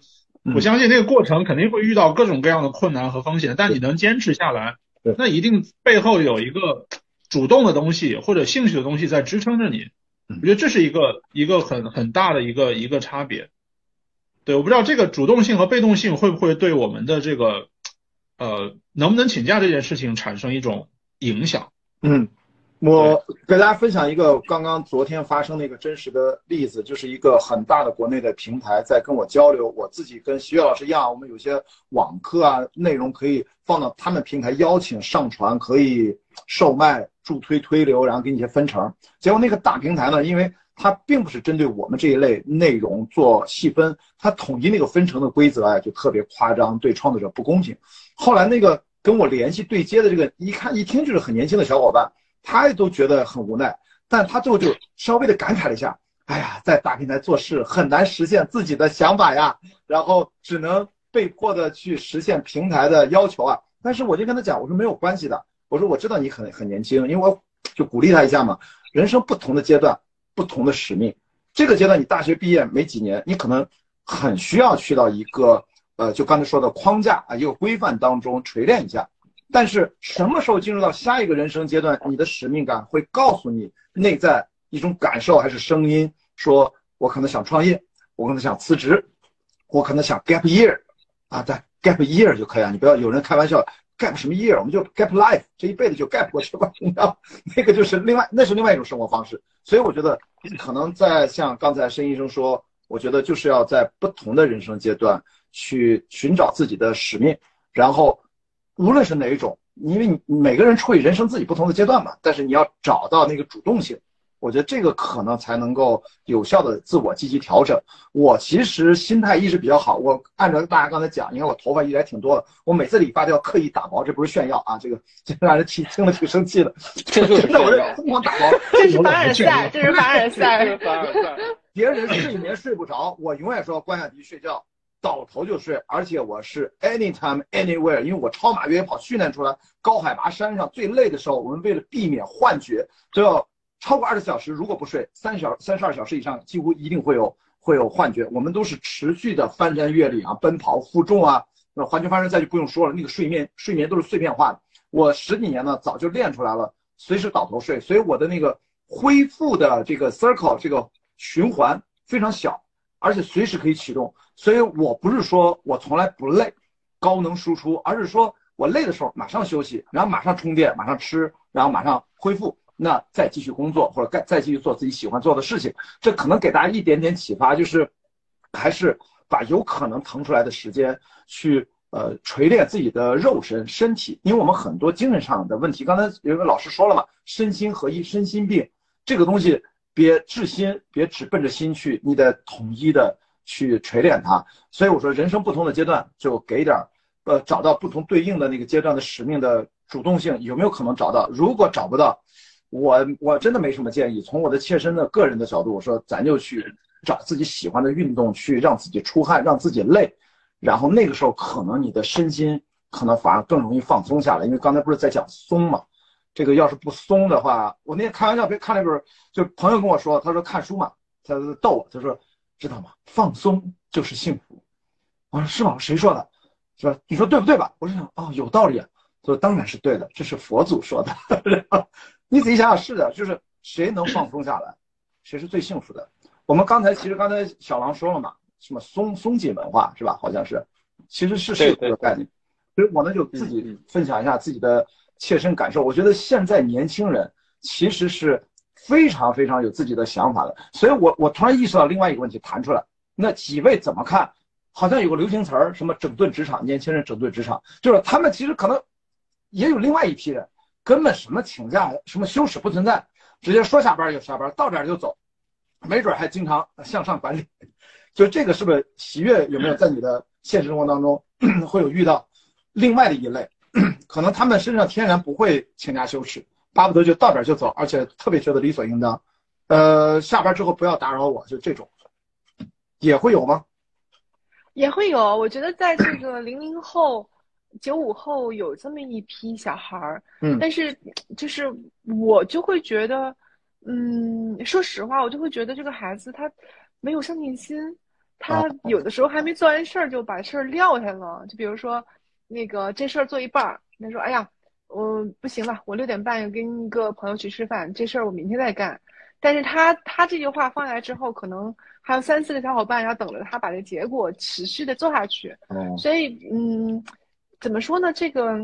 我相信那个过程肯定会遇到各种各样的困难和风险，但你能坚持下来，那一定背后有一个主动的东西或者兴趣的东西在支撑着你。我觉得这是一个一个很很大的一个一个差别。对，我不知道这个主动性和被动性会不会对我们的这个，呃，能不能请假这件事情产生一种影响？嗯，我给大家分享一个刚刚昨天发生的一个真实的例子，就是一个很大的国内的平台在跟我交流，我自己跟徐老师一样，我们有些网课啊内容可以放到他们平台邀请上传，可以售卖助推推流，然后给你一些分成。结果那个大平台呢，因为它并不是针对我们这一类内容做细分，它统一那个分成的规则啊，就特别夸张，对创作者不公平。后来那个跟我联系对接的这个，一看一听就是很年轻的小伙伴，他也都觉得很无奈，但他最后就稍微的感慨了一下，哎呀，在大平台做事很难实现自己的想法呀，然后只能被迫的去实现平台的要求啊。但是我就跟他讲，我说没有关系的，我说我知道你很很年轻，因为我就鼓励他一下嘛。人生不同的阶段，不同的使命。这个阶段你大学毕业没几年，你可能很需要去到一个呃，就刚才说的框架啊，一个规范当中锤炼一下。但是什么时候进入到下一个人生阶段，你的使命感会告诉你内在一种感受还是声音，说我可能想创业，我可能想辞职，我可能想 gap year，啊，在 gap year 就可以啊，你不要有人开玩笑 gap 什么 year，我们就 gap life，这一辈子就 gap 过去吧，你知道，那个就是另外，那是另外一种生活方式。所以我觉得可能在像刚才申医生说，我觉得就是要在不同的人生阶段去寻找自己的使命，然后。无论是哪一种，因为你每个人处于人生自己不同的阶段嘛，但是你要找到那个主动性，我觉得这个可能才能够有效的自我积极调整。我其实心态一直比较好，我按照大家刚才讲，你看我头发一直还挺多的，我每次理发都要刻意打薄，这不是炫耀啊，这个这让人听听了挺生气的，真的我这疯狂打薄，这是凡尔赛，这是凡尔赛，凡尔赛，别人睡眠睡不着，我永远说关下机睡觉。倒头就睡，而且我是 anytime anywhere，因为我超马越野跑训练出来，高海拔山上最累的时候，我们为了避免幻觉，都要超过二十小时，如果不睡三小三十二小时以上，几乎一定会有会有幻觉。我们都是持续的翻山越岭啊，奔跑负重啊，那环球发生再就不用说了，那个睡眠睡眠都是碎片化的。我十几年呢，早就练出来了，随时倒头睡，所以我的那个恢复的这个 circle 这个循环非常小。而且随时可以启动，所以我不是说我从来不累，高能输出，而是说我累的时候马上休息，然后马上充电，马上吃，然后马上恢复，那再继续工作或者再再继续做自己喜欢做的事情。这可能给大家一点点启发，就是还是把有可能腾出来的时间去呃锤炼自己的肉身身体，因为我们很多精神上的问题，刚才有个老师说了嘛，身心合一，身心病这个东西。别治心，别只奔着心去，你得统一的去锤炼它。所以我说，人生不同的阶段，就给点儿，呃，找到不同对应的那个阶段的使命的主动性，有没有可能找到？如果找不到，我我真的没什么建议。从我的切身的个人的角度，我说咱就去找自己喜欢的运动，去让自己出汗，让自己累，然后那个时候可能你的身心可能反而更容易放松下来。因为刚才不是在讲松嘛。这个要是不松的话，我那天开玩笑，别看那本，就朋友跟我说，他说看书嘛，他逗我，他说知道吗？放松就是幸福。我说是吗？谁说的？是吧？你说对不对吧？我是想，哦，有道理。他说当然是对的，这是佛祖说的。你仔细想想，是的，就是谁能放松下来，谁是最幸福的。我们刚才其实刚才小狼说了嘛，什么松松紧文化是吧？好像是，其实是是这个概念。所以我呢就自己分享一下自己的。切身感受，我觉得现在年轻人其实是非常非常有自己的想法的，所以我我突然意识到另外一个问题弹出来，那几位怎么看？好像有个流行词儿，什么整顿职场，年轻人整顿职场，就是他们其实可能也有另外一批人，根本什么请假、什么休息不存在，直接说下班就下班，到点就走，没准还经常向上管理。就这个是不是喜悦？有没有在你的现实生活当中 会有遇到另外的一类？可能他们身上天然不会请假休息，巴不得就到点就走，而且特别觉得理所应当。呃，下班之后不要打扰我，就这种，也会有吗？也会有。我觉得在这个零零后、九五后有这么一批小孩儿，嗯，但是就是我就会觉得，嗯，说实话，我就会觉得这个孩子他没有上进心，他有的时候还没做完事儿就把事儿撂下了，就比如说。那个这事儿做一半儿，他说：“哎呀，我不行了，我六点半要跟一个朋友去吃饭，这事儿我明天再干。”但是他他这句话放下来之后，可能还有三四个小伙伴要等着他把这结果持续的做下去。所以，嗯，怎么说呢？这个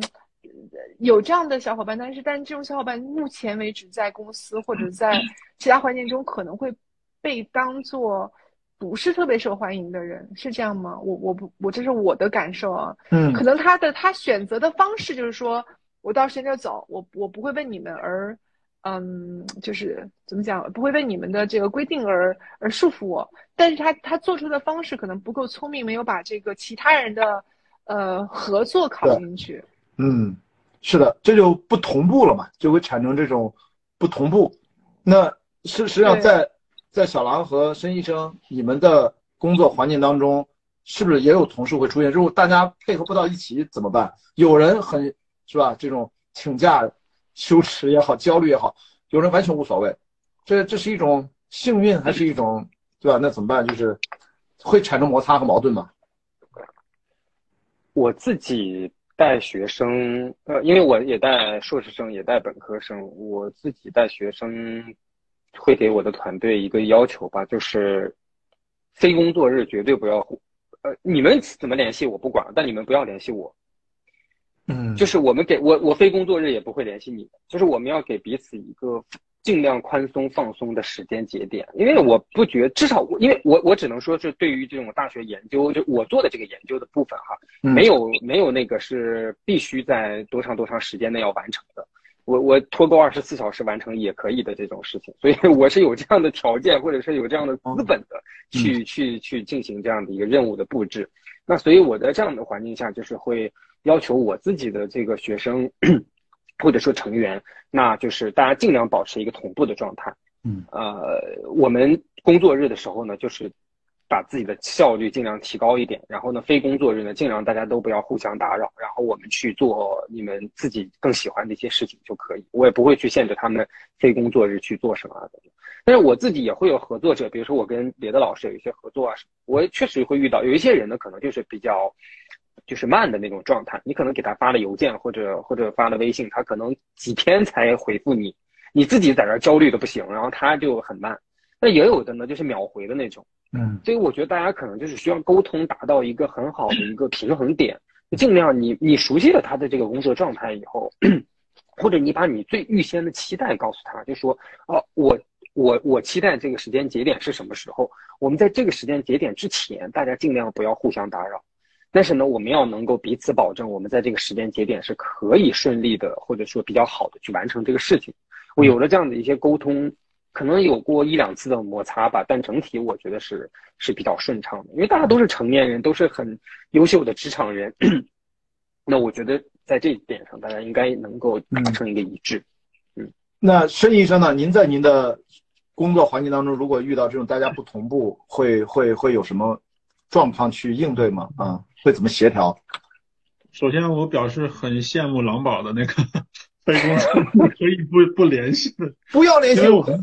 有这样的小伙伴，但是，但这种小伙伴目前为止在公司或者在其他环境中可能会被当做。不是特别受欢迎的人是这样吗？我我不我这是我的感受啊。嗯，可能他的他选择的方式就是说，我到时间就走，我我不会为你们而，嗯，就是怎么讲，不会为你们的这个规定而而束缚我。但是他他做出的方式可能不够聪明，没有把这个其他人的呃合作考进去。嗯，是的，这就不同步了嘛，就会产生这种不同步。那实实际上在。在小狼和申医生，你们的工作环境当中，是不是也有同事会出现？如果大家配合不到一起怎么办？有人很是吧？这种请假羞耻也好，焦虑也好，有人完全无所谓。这这是一种幸运还是一种对吧？那怎么办？就是会产生摩擦和矛盾吗？我自己带学生，呃，因为我也带硕士生，也带本科生，我自己带学生会给我的团队一个要求吧，就是非工作日绝对不要，呃，你们怎么联系我不管，但你们不要联系我。嗯，就是我们给我我非工作日也不会联系你，就是我们要给彼此一个。尽量宽松放松的时间节点，因为我不觉，至少我，因为我我只能说是对于这种大学研究，就我做的这个研究的部分哈，没有没有那个是必须在多长多长时间内要完成的，我我拖够二十四小时完成也可以的这种事情，所以我是有这样的条件或者是有这样的资本的去去去进行这样的一个任务的布置，那所以我在这样的环境下，就是会要求我自己的这个学生。或者说成员，那就是大家尽量保持一个同步的状态。嗯，呃，我们工作日的时候呢，就是把自己的效率尽量提高一点。然后呢，非工作日呢，尽量大家都不要互相打扰。然后我们去做你们自己更喜欢的一些事情就可以。我也不会去限制他们非工作日去做什么的。但是我自己也会有合作者，比如说我跟别的老师有一些合作啊，我确实会遇到有一些人呢，可能就是比较。就是慢的那种状态，你可能给他发了邮件或者或者发了微信，他可能几天才回复你，你自己在这焦虑的不行，然后他就很慢。那也有的呢，就是秒回的那种。嗯，所以我觉得大家可能就是需要沟通达到一个很好的一个平衡点，尽量你你熟悉了他的这个工作状态以后，或者你把你最预先的期待告诉他，就说哦，我我我期待这个时间节点是什么时候？我们在这个时间节点之前，大家尽量不要互相打扰。但是呢，我们要能够彼此保证，我们在这个时间节点是可以顺利的，或者说比较好的去完成这个事情。我有了这样的一些沟通，可能有过一两次的摩擦吧，但整体我觉得是是比较顺畅的，因为大家都是成年人，都是很优秀的职场人。那我觉得在这一点上，大家应该能够达成一个一致。嗯，那申医生呢？您在您的工作环境当中，如果遇到这种大家不同步，会会会有什么状况去应对吗？啊？会怎么协调？首先，我表示很羡慕狼宝的那个非工作可以不不联系的，不要联系我们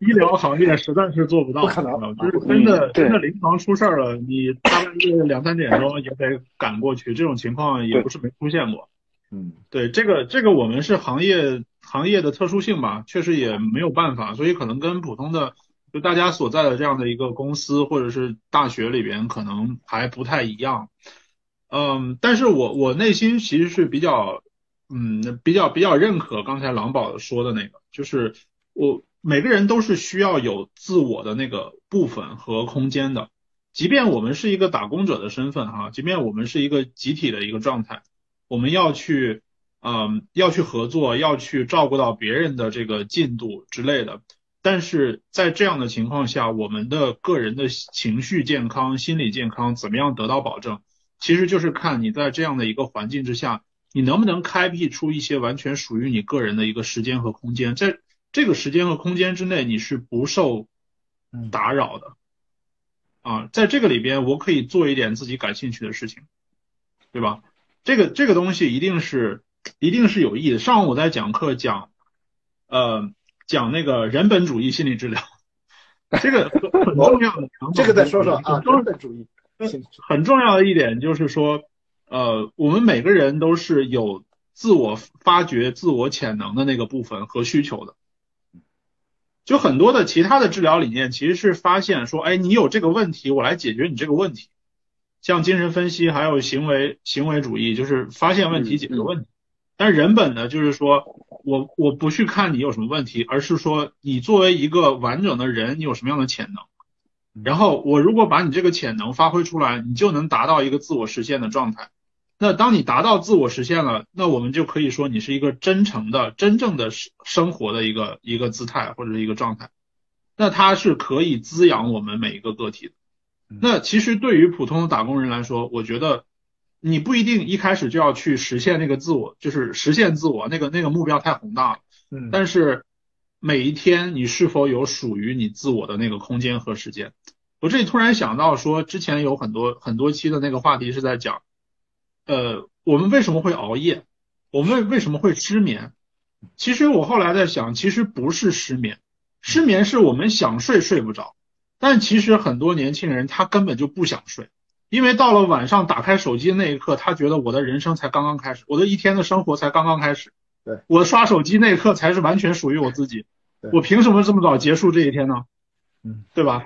医疗行业实在是做不到，不可能，就是真的真的临床出事儿了，你大半夜两三点钟也得赶过去，这种情况也不是没出现过。嗯，对，这个这个我们是行业行业的特殊性吧，确实也没有办法，所以可能跟普通的。就大家所在的这样的一个公司或者是大学里边，可能还不太一样。嗯，但是我我内心其实是比较，嗯，比较比较认可刚才狼宝说的那个，就是我每个人都是需要有自我的那个部分和空间的，即便我们是一个打工者的身份哈，即便我们是一个集体的一个状态，我们要去，嗯，要去合作，要去照顾到别人的这个进度之类的。但是在这样的情况下，我们的个人的情绪健康、心理健康怎么样得到保证，其实就是看你在这样的一个环境之下，你能不能开辟出一些完全属于你个人的一个时间和空间，在这个时间和空间之内，你是不受打扰的。啊，在这个里边，我可以做一点自己感兴趣的事情，对吧？这个这个东西一定是一定是有意义的。上午我在讲课讲，呃。讲那个人本主义心理治疗，这个很重要的。这个再说说啊，人本主义。很重要的一点就是说，呃，我们每个人都是有自我发掘、自我潜能的那个部分和需求的。就很多的其他的治疗理念其实是发现说，哎，你有这个问题，我来解决你这个问题。像精神分析还有行为行为主义，就是发现问题、解决问题。但人本呢，就是说。我我不去看你有什么问题，而是说你作为一个完整的人，你有什么样的潜能？然后我如果把你这个潜能发挥出来，你就能达到一个自我实现的状态。那当你达到自我实现了，那我们就可以说你是一个真诚的、真正的生生活的一个一个姿态或者一个状态。那它是可以滋养我们每一个个体的。那其实对于普通的打工人来说，我觉得。你不一定一开始就要去实现那个自我，就是实现自我那个那个目标太宏大了。嗯，但是每一天你是否有属于你自我的那个空间和时间？我这里突然想到说，之前有很多很多期的那个话题是在讲，呃，我们为什么会熬夜？我们为为什么会失眠？其实我后来在想，其实不是失眠，失眠是我们想睡睡不着，但其实很多年轻人他根本就不想睡，因为到了晚上打开手机那一刻，他觉得我的人生才刚刚开始，我的一天的生活才刚刚开始。对，我刷手机那一刻才是完全属于我自己。我凭什么这么早结束这一天呢？嗯，对吧？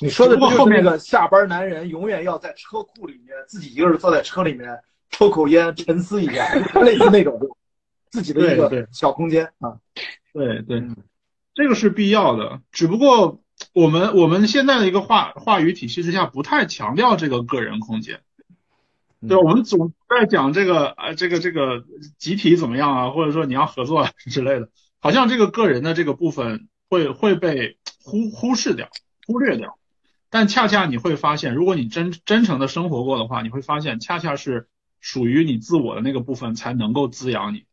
你说的不就是那个下班男人永远要在车库里面自己一个人坐在车里面抽口烟沉思一下，类似那种自己的一个小空间啊。对对，这个是必要的。只不过我们我们现在的一个话话语体系之下，不太强调这个个人空间。对，我们总在讲这个啊，这个这个集体怎么样啊，或者说你要合作 之类的，好像这个个人的这个部分会会被忽忽视掉、忽略掉。但恰恰你会发现，如果你真真诚的生活过的话，你会发现，恰恰是属于你自我的那个部分才能够滋养你。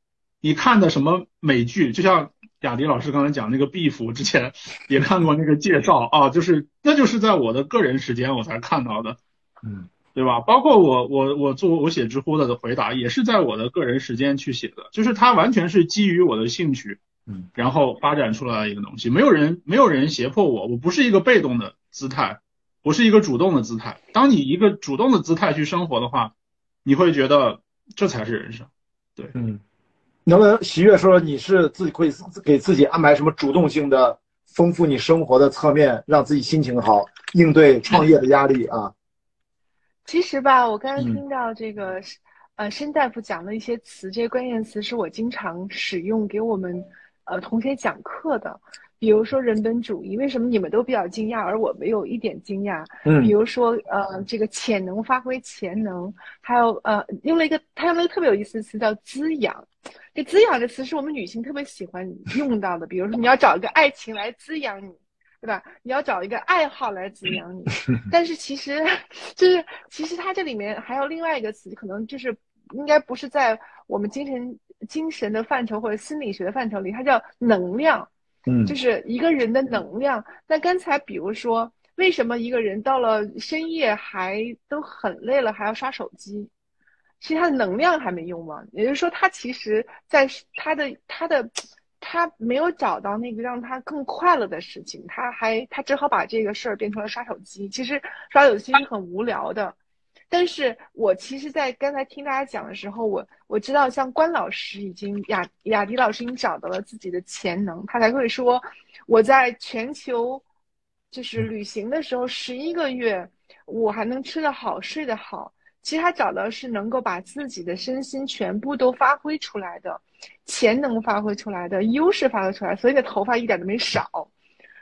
你看的什么美剧，就像雅迪老师刚才讲那个《壁虎》，之前 也看过那个介绍啊，就是那就是在我的个人时间我才看到的，嗯。对吧？包括我，我，我做我写知乎的的回答，也是在我的个人时间去写的，就是它完全是基于我的兴趣，嗯，然后发展出来的一个东西。没有人，没有人胁迫我，我不是一个被动的姿态，我是一个主动的姿态。当你一个主动的姿态去生活的话，你会觉得这才是人生。对，嗯，能不能喜悦说你是自己会给自己安排什么主动性的丰富你生活的侧面，让自己心情好，应对创业的压力啊？其实吧，我刚刚听到这个，呃，申大夫讲的一些词，这些关键词是我经常使用给我们，呃，同学讲课的。比如说人本主义，为什么你们都比较惊讶，而我没有一点惊讶？嗯。比如说，呃，这个潜能发挥潜能，还有呃，用了一个他用了一个特别有意思的词叫滋养。这滋养这词是我们女性特别喜欢用到的。比如说，你要找一个爱情来滋养你。对吧？你要找一个爱好来滋养你，但是其实就是，其实它这里面还有另外一个词，可能就是应该不是在我们精神精神的范畴或者心理学的范畴里，它叫能量，嗯，就是一个人的能量。那刚才比如说，为什么一个人到了深夜还都很累了，还要刷手机？其实他的能量还没用完，也就是说，他其实在他的他的。他没有找到那个让他更快乐的事情，他还他只好把这个事儿变成了刷手机。其实刷手机是很无聊的，但是我其实，在刚才听大家讲的时候，我我知道像关老师已经雅雅迪老师已经找到了自己的潜能，他才会说我在全球就是旅行的时候十一个月，我还能吃得好睡得好。其实他找到是能够把自己的身心全部都发挥出来的。潜能发挥出来的优势发挥出来，所以的头发一点都没少。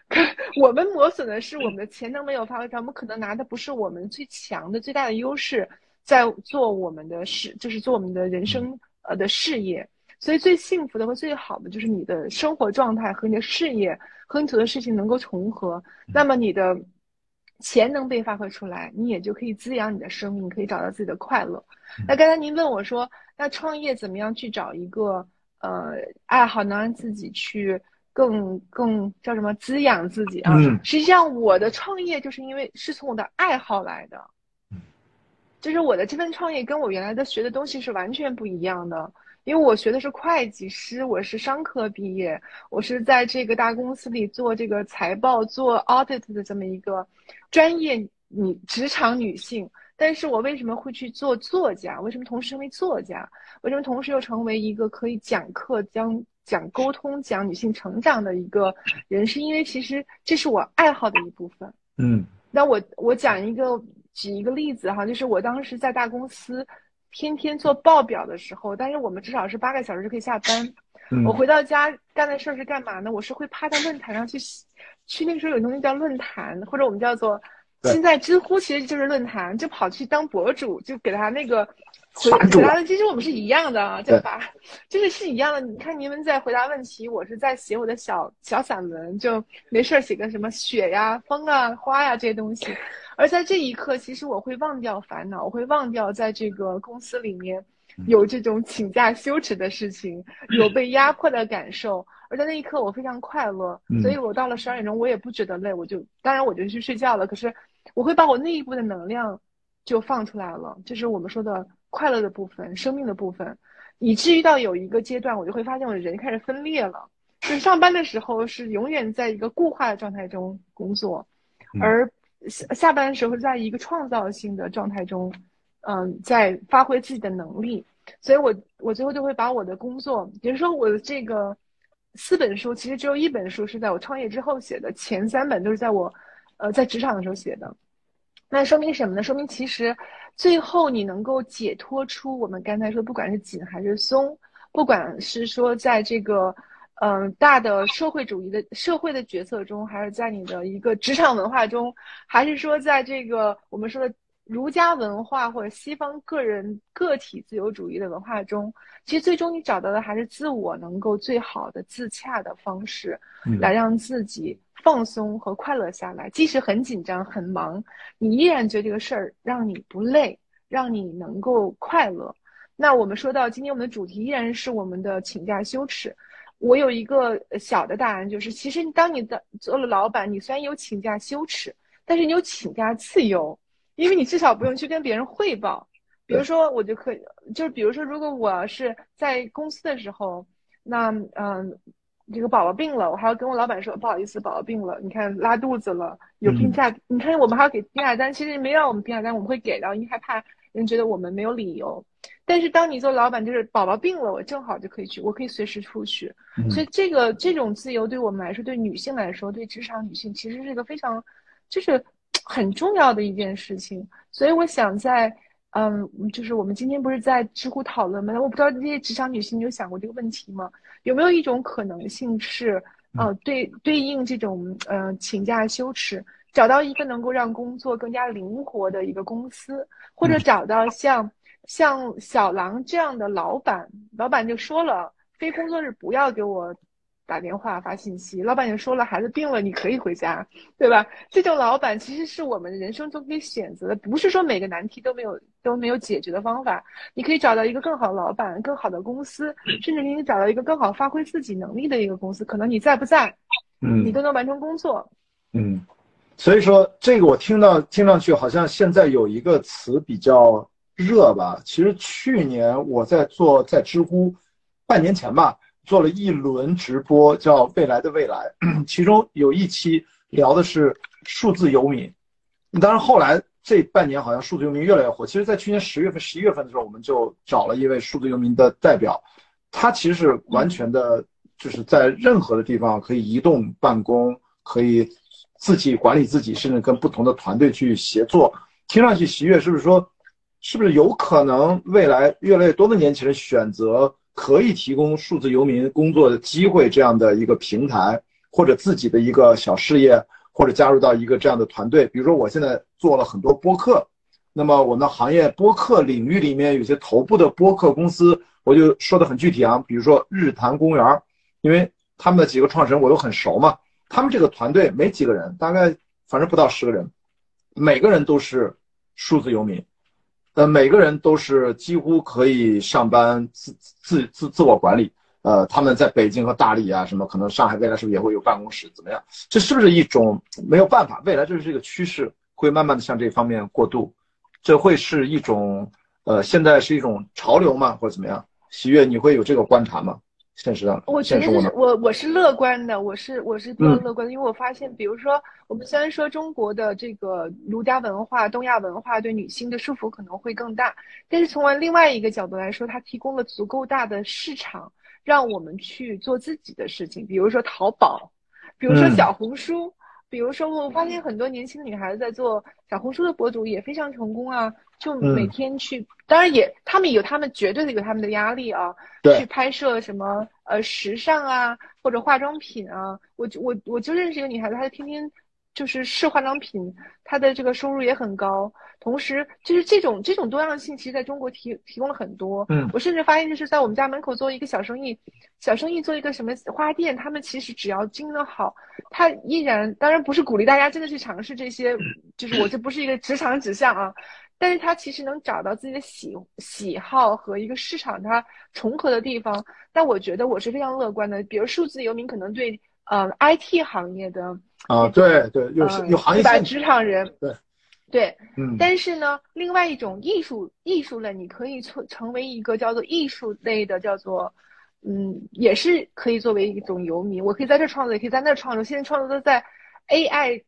我们磨损的是我们的潜能没有发挥出来，我们可能拿的不是我们最强的、最大的优势，在做我们的事，就是做我们的人生呃的事业。所以最幸福的和最好的就是你的生活状态和你的事业和你做的事情能够重合，那么你的潜能被发挥出来，你也就可以滋养你的生命，可以找到自己的快乐。那刚才您问我说，那创业怎么样去找一个？呃，爱好能让自己去更更叫什么滋养自己啊？实际上，我的创业就是因为是从我的爱好来的，就是我的这份创业跟我原来的学的东西是完全不一样的。因为我学的是会计师，我是商科毕业，我是在这个大公司里做这个财报、做 audit 的这么一个专业女职场女性。但是我为什么会去做作家？为什么同时成为作家？为什么同时又成为一个可以讲课、讲讲沟通、讲女性成长的一个人？是因为其实这是我爱好的一部分。嗯，那我我讲一个举一个例子哈，就是我当时在大公司天天做报表的时候，但是我们至少是八个小时就可以下班。我回到家干的事儿是干嘛呢？我是会趴在论坛上去去那个时候有东西叫论坛，或者我们叫做。现在知乎其实就是论坛，就跑去当博主，就给他那个回回答的。其实我们是一样的啊，就把就是是一样的。你看你们在回答问题，我是在写我的小小散文，就没事儿写个什么雪呀、风啊、花呀这些东西。而在这一刻，其实我会忘掉烦恼，我会忘掉在这个公司里面有这种请假羞耻的事情，有被压迫的感受。而在那一刻，我非常快乐，所以我到了十二点钟，我也不觉得累，我就当然我就去睡觉了。可是。我会把我那一部的能量就放出来了，就是我们说的快乐的部分、生命的部分，以至于到有一个阶段，我就会发现我的人开始分裂了。就是上班的时候是永远在一个固化的状态中工作，而下下班的时候在一个创造性的状态中，嗯，在发挥自己的能力。所以我我最后就会把我的工作，比如说我的这个四本书，其实只有一本书是在我创业之后写的，前三本都是在我呃在职场的时候写的。那说明什么呢？说明其实最后你能够解脱出我们刚才说，不管是紧还是松，不管是说在这个。嗯，大的社会主义的社会的决策中，还是在你的一个职场文化中，还是说在这个我们说的儒家文化或者西方个人个体自由主义的文化中，其实最终你找到的还是自我能够最好的自洽的方式，来让自己放松和快乐下来。即使很紧张很忙，你依然觉得这个事儿让你不累，让你能够快乐。那我们说到今天，我们的主题依然是我们的请假羞耻。我有一个小的答案，就是其实当你的做了老板，你虽然有请假羞耻，但是你有请假自由，因为你至少不用去跟别人汇报。比如说，我就可以，就是比如说，如果我是在公司的时候，那嗯，这个宝宝病了，我还要跟我老板说不好意思，宝宝病了，你看拉肚子了，有病假，你看我们还要给病假单，其实没让我们病假单，我们会给的，因为害怕人觉得我们没有理由。但是当你做老板，就是宝宝病了，我正好就可以去，我可以随时出去。所以这个这种自由对我们来说，对女性来说，对职场女性其实是一个非常，就是很重要的一件事情。所以我想在，嗯，就是我们今天不是在知乎讨论吗？我不知道这些职场女性有想过这个问题吗？有没有一种可能性是，呃，对对应这种呃请假羞耻，找到一个能够让工作更加灵活的一个公司，或者找到像。像小狼这样的老板，老板就说了，非工作日不要给我打电话发信息。老板就说了，孩子病了你可以回家，对吧？这种老板其实是我们人生中可以选择的，不是说每个难题都没有都没有解决的方法。你可以找到一个更好的老板、更好的公司，甚至你找到一个更好发挥自己能力的一个公司。可能你在不在，嗯，你都能完成工作。嗯，所以说这个我听到听上去好像现在有一个词比较。热吧，其实去年我在做在知乎，半年前吧，做了一轮直播，叫未来的未来，其中有一期聊的是数字游民。当然后来这半年好像数字游民越来越火。其实，在去年十月份、十一月份的时候，我们就找了一位数字游民的代表，他其实是完全的，就是在任何的地方可以移动办公，可以自己管理自己，甚至跟不同的团队去协作。听上去，喜悦是不是说？是不是有可能未来越来越多的年轻人选择可以提供数字游民工作的机会这样的一个平台，或者自己的一个小事业，或者加入到一个这样的团队？比如说，我现在做了很多播客，那么我们行业播客领域里面有些头部的播客公司，我就说的很具体啊，比如说日坛公园，因为他们的几个创始人我都很熟嘛，他们这个团队没几个人，大概反正不到十个人，每个人都是数字游民。呃，每个人都是几乎可以上班自自自自我管理。呃，他们在北京和大理啊，什么可能上海未来是不是也会有办公室？怎么样？这是不是一种没有办法？未来就是这个趋势，会慢慢的向这方面过渡。这会是一种呃，现在是一种潮流吗？或者怎么样？喜悦，你会有这个观察吗？现实上，我觉得是我我是乐观的，我是我是比较乐观的，因为我发现，比如说，我们虽然说中国的这个儒家文化、东亚文化对女性的束缚可能会更大，但是从另外一个角度来说，它提供了足够大的市场，让我们去做自己的事情，比如说淘宝，比如说小红书。比如说，我发现很多年轻的女孩子在做小红书的博主也非常成功啊，就每天去，当然也他们有他们绝对的有他们的压力啊，去拍摄什么呃时尚啊或者化妆品啊，我我我就认识一个女孩子，她就天天。就是试化妆品，它的这个收入也很高。同时，就是这种这种多样性，其实在中国提提供了很多。嗯，我甚至发现，就是在我们家门口做一个小生意，小生意做一个什么花店，他们其实只要经营的好，他依然当然不是鼓励大家真的去尝试这些，就是我这不是一个职场指向啊，但是他其实能找到自己的喜喜好和一个市场它重合的地方。但我觉得我是非常乐观的，比如数字游民可能对呃 IT 行业的。啊，对对，有有行业把职场人对对，嗯。但是呢，另外一种艺术艺术类，你可以成成为一个叫做艺术类的，叫做嗯，也是可以作为一种游民。我可以在这创作，也可以在那创作。现在创作都在 AI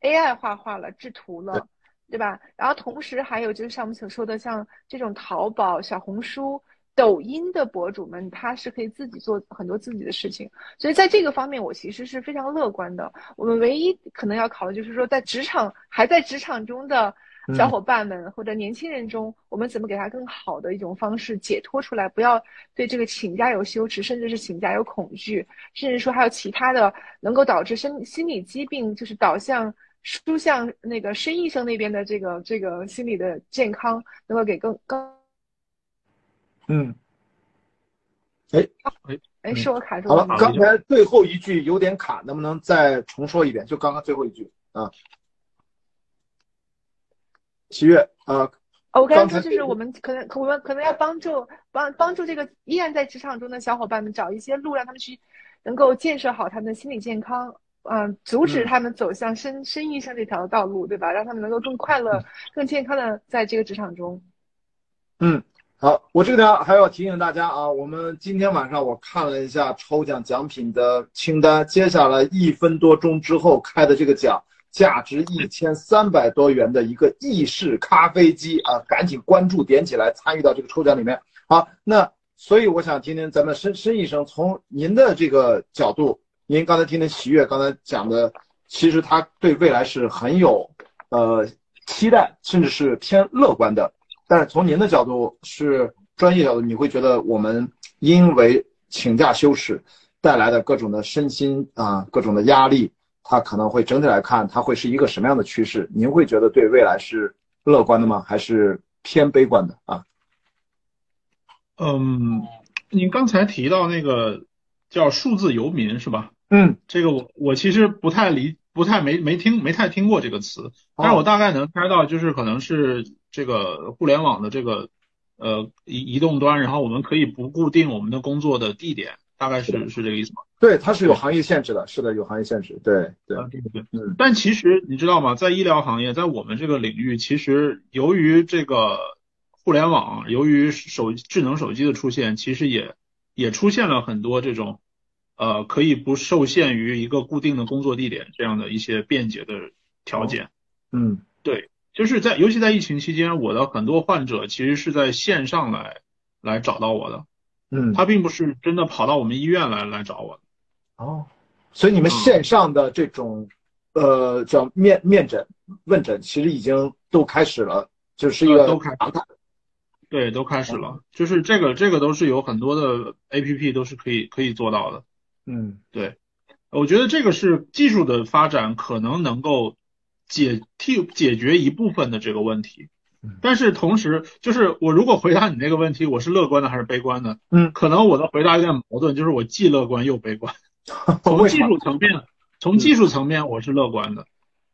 AI 画画了，制图了。对吧？然后同时还有就是像我们所说的，像这种淘宝、小红书、抖音的博主们，他是可以自己做很多自己的事情。所以在这个方面，我其实是非常乐观的。我们唯一可能要考虑，就是说在职场还在职场中的小伙伴们或者年轻人中，我们怎么给他更好的一种方式解脱出来，不要对这个请假有羞耻，甚至是请假有恐惧，甚至说还有其他的能够导致身心理疾病，就是导向。输向那个申医生那边的这个这个心理的健康，能够给更更，嗯，哎哎哎，是我卡住了。好了，刚才最后一句有点卡，能不能再重说一遍？就刚刚最后一句啊，七月啊，我刚才说就是我们可能我们可能要帮助帮帮助这个依然在职场中的小伙伴们找一些路，让他们去能够建设好他们的心理健康。嗯，阻止他们走向生生意上这条道路，对吧？让他们能够更快乐、更健康的在这个职场中。嗯，好，我这边还要提醒大家啊，我们今天晚上我看了一下抽奖奖品的清单，接下来一分多钟之后开的这个奖，价值一千三百多元的一个意式咖啡机啊，赶紧关注点起来，参与到这个抽奖里面。好，那所以我想听听咱们申申医生从您的这个角度。您刚才听的喜悦刚才讲的，其实他对未来是很有呃期待，甚至是偏乐观的。但是从您的角度是专业角度，你会觉得我们因为请假休耻带来的各种的身心啊各种的压力，它可能会整体来看，它会是一个什么样的趋势？您会觉得对未来是乐观的吗？还是偏悲观的啊？嗯，您刚才提到那个叫数字游民是吧？嗯，这个我我其实不太理，不太没没听没太听过这个词，但是我大概能猜到，就是可能是这个互联网的这个呃移移动端，然后我们可以不固定我们的工作的地点，大概是是这个意思吗？对，它是有行业限制的，是的，有行业限制，对对对对，嗯。但其实你知道吗？在医疗行业，在我们这个领域，其实由于这个互联网，由于手智能手机的出现，其实也也出现了很多这种。呃，可以不受限于一个固定的工作地点这样的一些便捷的条件。嗯，对，就是在尤其在疫情期间，我的很多患者其实是在线上来来找到我的。嗯，他并不是真的跑到我们医院来来找我的。哦，所以你们线上的这种呃叫面面诊问诊，其实已经都开始了，就是一个都开常态。对，都开始了，就是这个这个都是有很多的 A P P 都是可以可以做到的。嗯，对，我觉得这个是技术的发展可能能够解替解决一部分的这个问题，但是同时就是我如果回答你那个问题，我是乐观的还是悲观的？嗯，可能我的回答有点矛盾，就是我既乐观又悲观。从技术层面，从技术层面我是乐观的，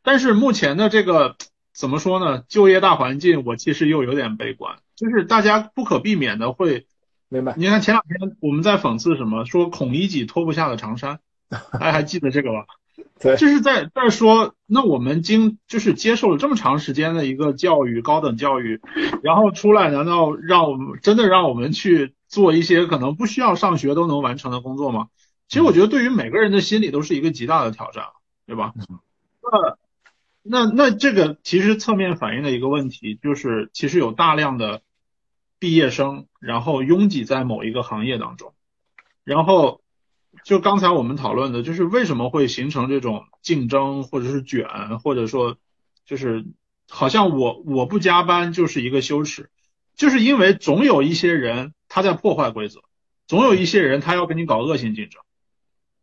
但是目前的这个怎么说呢？就业大环境我其实又有点悲观，就是大家不可避免的会。明白。你看前两天我们在讽刺什么？说孔乙己脱不下的长衫，大家还记得这个吧？对，就是在在说，那我们经就是接受了这么长时间的一个教育，高等教育，然后出来，难道让我们真的让我们去做一些可能不需要上学都能完成的工作吗？其实我觉得对于每个人的心理都是一个极大的挑战，对吧？那那那这个其实侧面反映了一个问题就是，其实有大量的。毕业生，然后拥挤在某一个行业当中，然后就刚才我们讨论的，就是为什么会形成这种竞争，或者是卷，或者说就是好像我我不加班就是一个羞耻，就是因为总有一些人他在破坏规则，总有一些人他要跟你搞恶性竞争，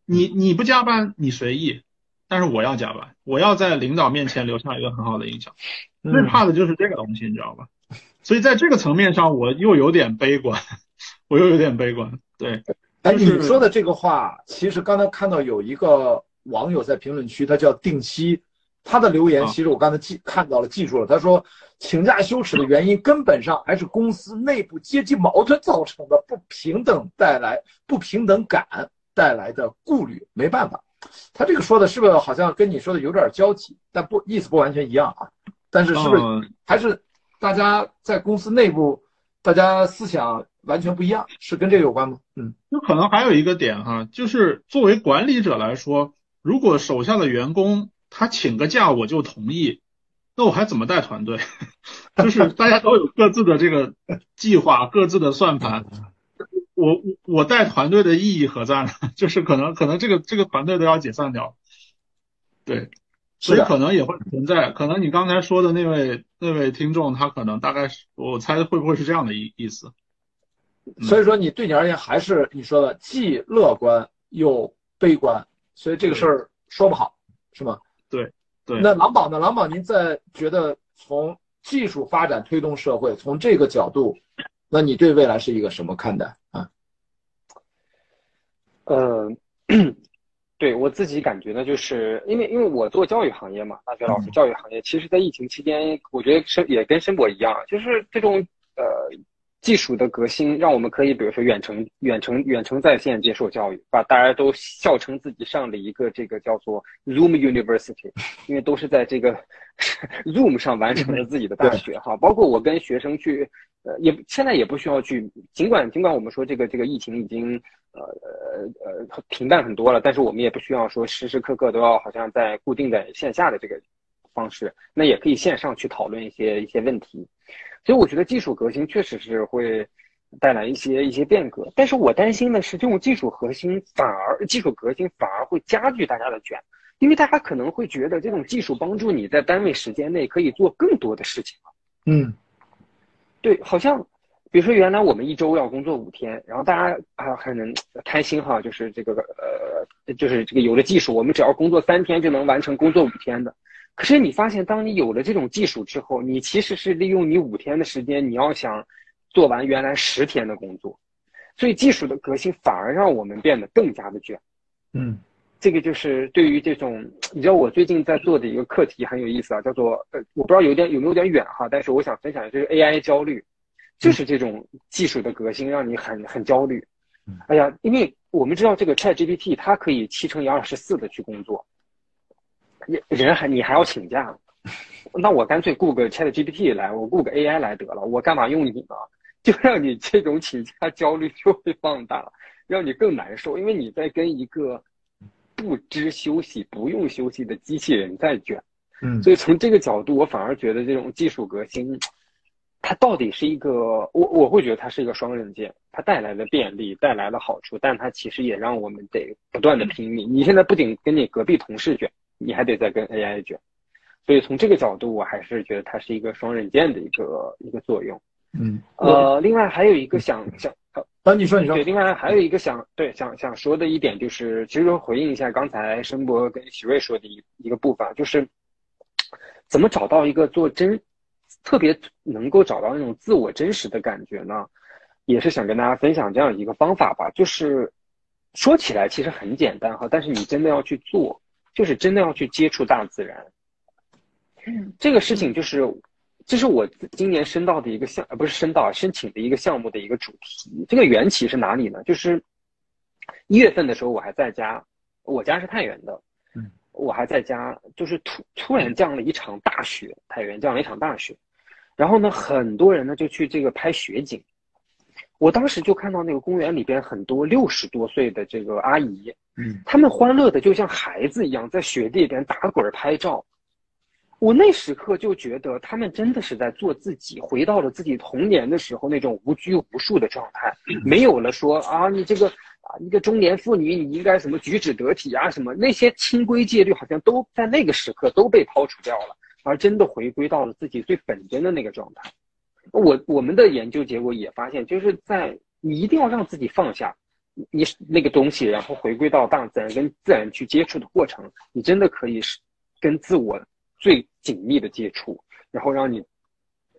你你不加班你随意，但是我要加班，我要在领导面前留下一个很好的印象，最怕的就是这个东西，你知道吧？所以在这个层面上，我又有点悲观，我又有点悲观。对，哎，你说的这个话，其实刚才看到有一个网友在评论区，他叫定期，他的留言其实我刚才记看到了，记住了。他说，请假羞耻的原因根本上还是公司内部阶级矛盾造成的不平等带来不平等感带来的顾虑，没办法。他这个说的是不是好像跟你说的有点交集？但不意思不完全一样啊。但是是不是还是大家在公司内部，大家思想完全不一样，是跟这个有关吗？嗯，就可能还有一个点哈，就是作为管理者来说，如果手下的员工他请个假我就同意，那我还怎么带团队？就是大家都有各自的这个计划，各自的算盘。我我我带团队的意义何在呢？就是可能可能这个这个团队都要解散掉，对，所以可能也会存在。可能你刚才说的那位那位听众，他可能大概是我猜会不会是这样的意意思？所以说你对你而言还是你说的既乐观又悲观，所以这个事儿说不好，是吗？对对。那郎宝呢？郎宝，您在觉得从技术发展推动社会，从这个角度，那你对未来是一个什么看待啊？呃，对我自己感觉呢，就是因为因为我做教育行业嘛，大学老师教育行业，其实，在疫情期间，我觉得申也跟申博一样，就是这种呃技术的革新，让我们可以比如说远程远程远程在线接受教育，把大家都笑称自己上了一个这个叫做 Zoom University，因为都是在这个 Zoom 上完成了自己的大学哈，包括我跟学生去。呃，也现在也不需要去，尽管尽管我们说这个这个疫情已经呃呃呃平淡很多了，但是我们也不需要说时时刻刻都要好像在固定在线下的这个方式，那也可以线上去讨论一些一些问题。所以我觉得技术革新确实是会带来一些一些变革，但是我担心的是这种技术核心反而技术革新反而会加剧大家的卷，因为大家可能会觉得这种技术帮助你在单位时间内可以做更多的事情了。嗯。对，好像，比如说原来我们一周要工作五天，然后大家啊很开心哈，就是这个呃，就是这个有了技术，我们只要工作三天就能完成工作五天的。可是你发现，当你有了这种技术之后，你其实是利用你五天的时间，你要想做完原来十天的工作，所以技术的革新反而让我们变得更加的卷。嗯。这个就是对于这种，你知道我最近在做的一个课题很有意思啊，叫做呃，我不知道有点有没有点远哈，但是我想分享就是 AI 焦虑，就是这种技术的革新让你很很焦虑。哎呀，因为我们知道这个 ChatGPT 它可以七乘以二十四的去工作，人还你还要请假，那我干脆雇个 ChatGPT 来，我雇个 AI 来得了，我干嘛用你呢？就让你这种请假焦虑就会放大，让你更难受，因为你在跟一个。不知休息、不用休息的机器人在卷，嗯，所以从这个角度，我反而觉得这种技术革新，它到底是一个，我我会觉得它是一个双刃剑，它带来了便利，带来了好处，但它其实也让我们得不断的拼命。你现在不仅跟你隔壁同事卷，你还得再跟 AI 卷，所以从这个角度，我还是觉得它是一个双刃剑的一个一个作用。嗯，呃，另外还有一个想想。啊，你说你说，对，另外还有一个想对想想说的一点就是，其实回应一下刚才申博跟许瑞说的一一个部分，就是怎么找到一个做真特别能够找到那种自我真实的感觉呢？也是想跟大家分享这样一个方法吧。就是说起来其实很简单哈，但是你真的要去做，就是真的要去接触大自然。嗯，这个事情就是。这是我今年申到的一个项，呃，不是申到申请的一个项目的一个主题。这个缘起是哪里呢？就是一月份的时候，我还在家，我家是太原的，嗯，我还在家，就是突突然降了一场大雪，太原降了一场大雪，然后呢，很多人呢就去这个拍雪景，我当时就看到那个公园里边很多六十多岁的这个阿姨，嗯，他们欢乐的就像孩子一样，在雪地里边打滚拍照。我那时刻就觉得，他们真的是在做自己，回到了自己童年的时候那种无拘无束的状态，没有了说啊，你这个啊，一个中年妇女，你应该什么举止得体啊，什么那些清规戒律，好像都在那个时刻都被抛除掉了，而真的回归到了自己最本真的那个状态。我我们的研究结果也发现，就是在你一定要让自己放下你那个东西，然后回归到大自然跟自然去接触的过程，你真的可以是跟自我。最紧密的接触，然后让你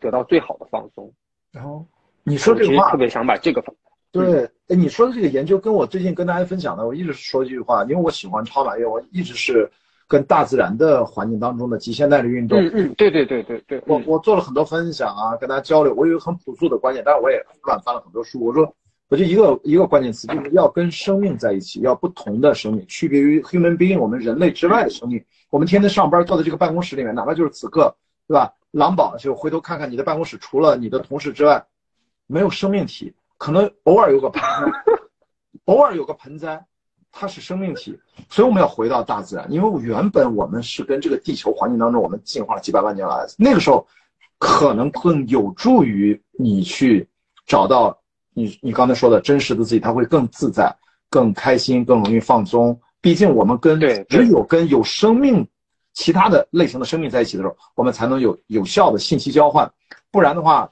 得到最好的放松。然后你说这个话，特别想把这个放。对，哎，你说的这个研究跟我最近跟大家分享的，我一直说一句话，因为我喜欢超马越，我一直是跟大自然的环境当中的极限耐力运动。嗯嗯，对对对对对，我我做了很多分享啊，跟大家交流。我有一个很朴素的观点，但是我也乱翻了很多书。我说，我就一个一个关键词，就是要跟生命在一起，要不同的生命，区别于 human being 我们人类之外的生命。我们天天上班坐在这个办公室里面，哪怕就是此刻，对吧？狼堡，就回头看看你的办公室，除了你的同事之外，没有生命体，可能偶尔有个盆，偶尔有个盆栽，它是生命体。所以我们要回到大自然，因为原本我们是跟这个地球环境当中，我们进化了几百万年来，那个时候可能更有助于你去找到你你刚才说的真实的自己，他会更自在、更开心、更容易放松。毕竟我们跟只有跟有生命、其他的类型的生命在一起的时候，我们才能有有效的信息交换。不然的话，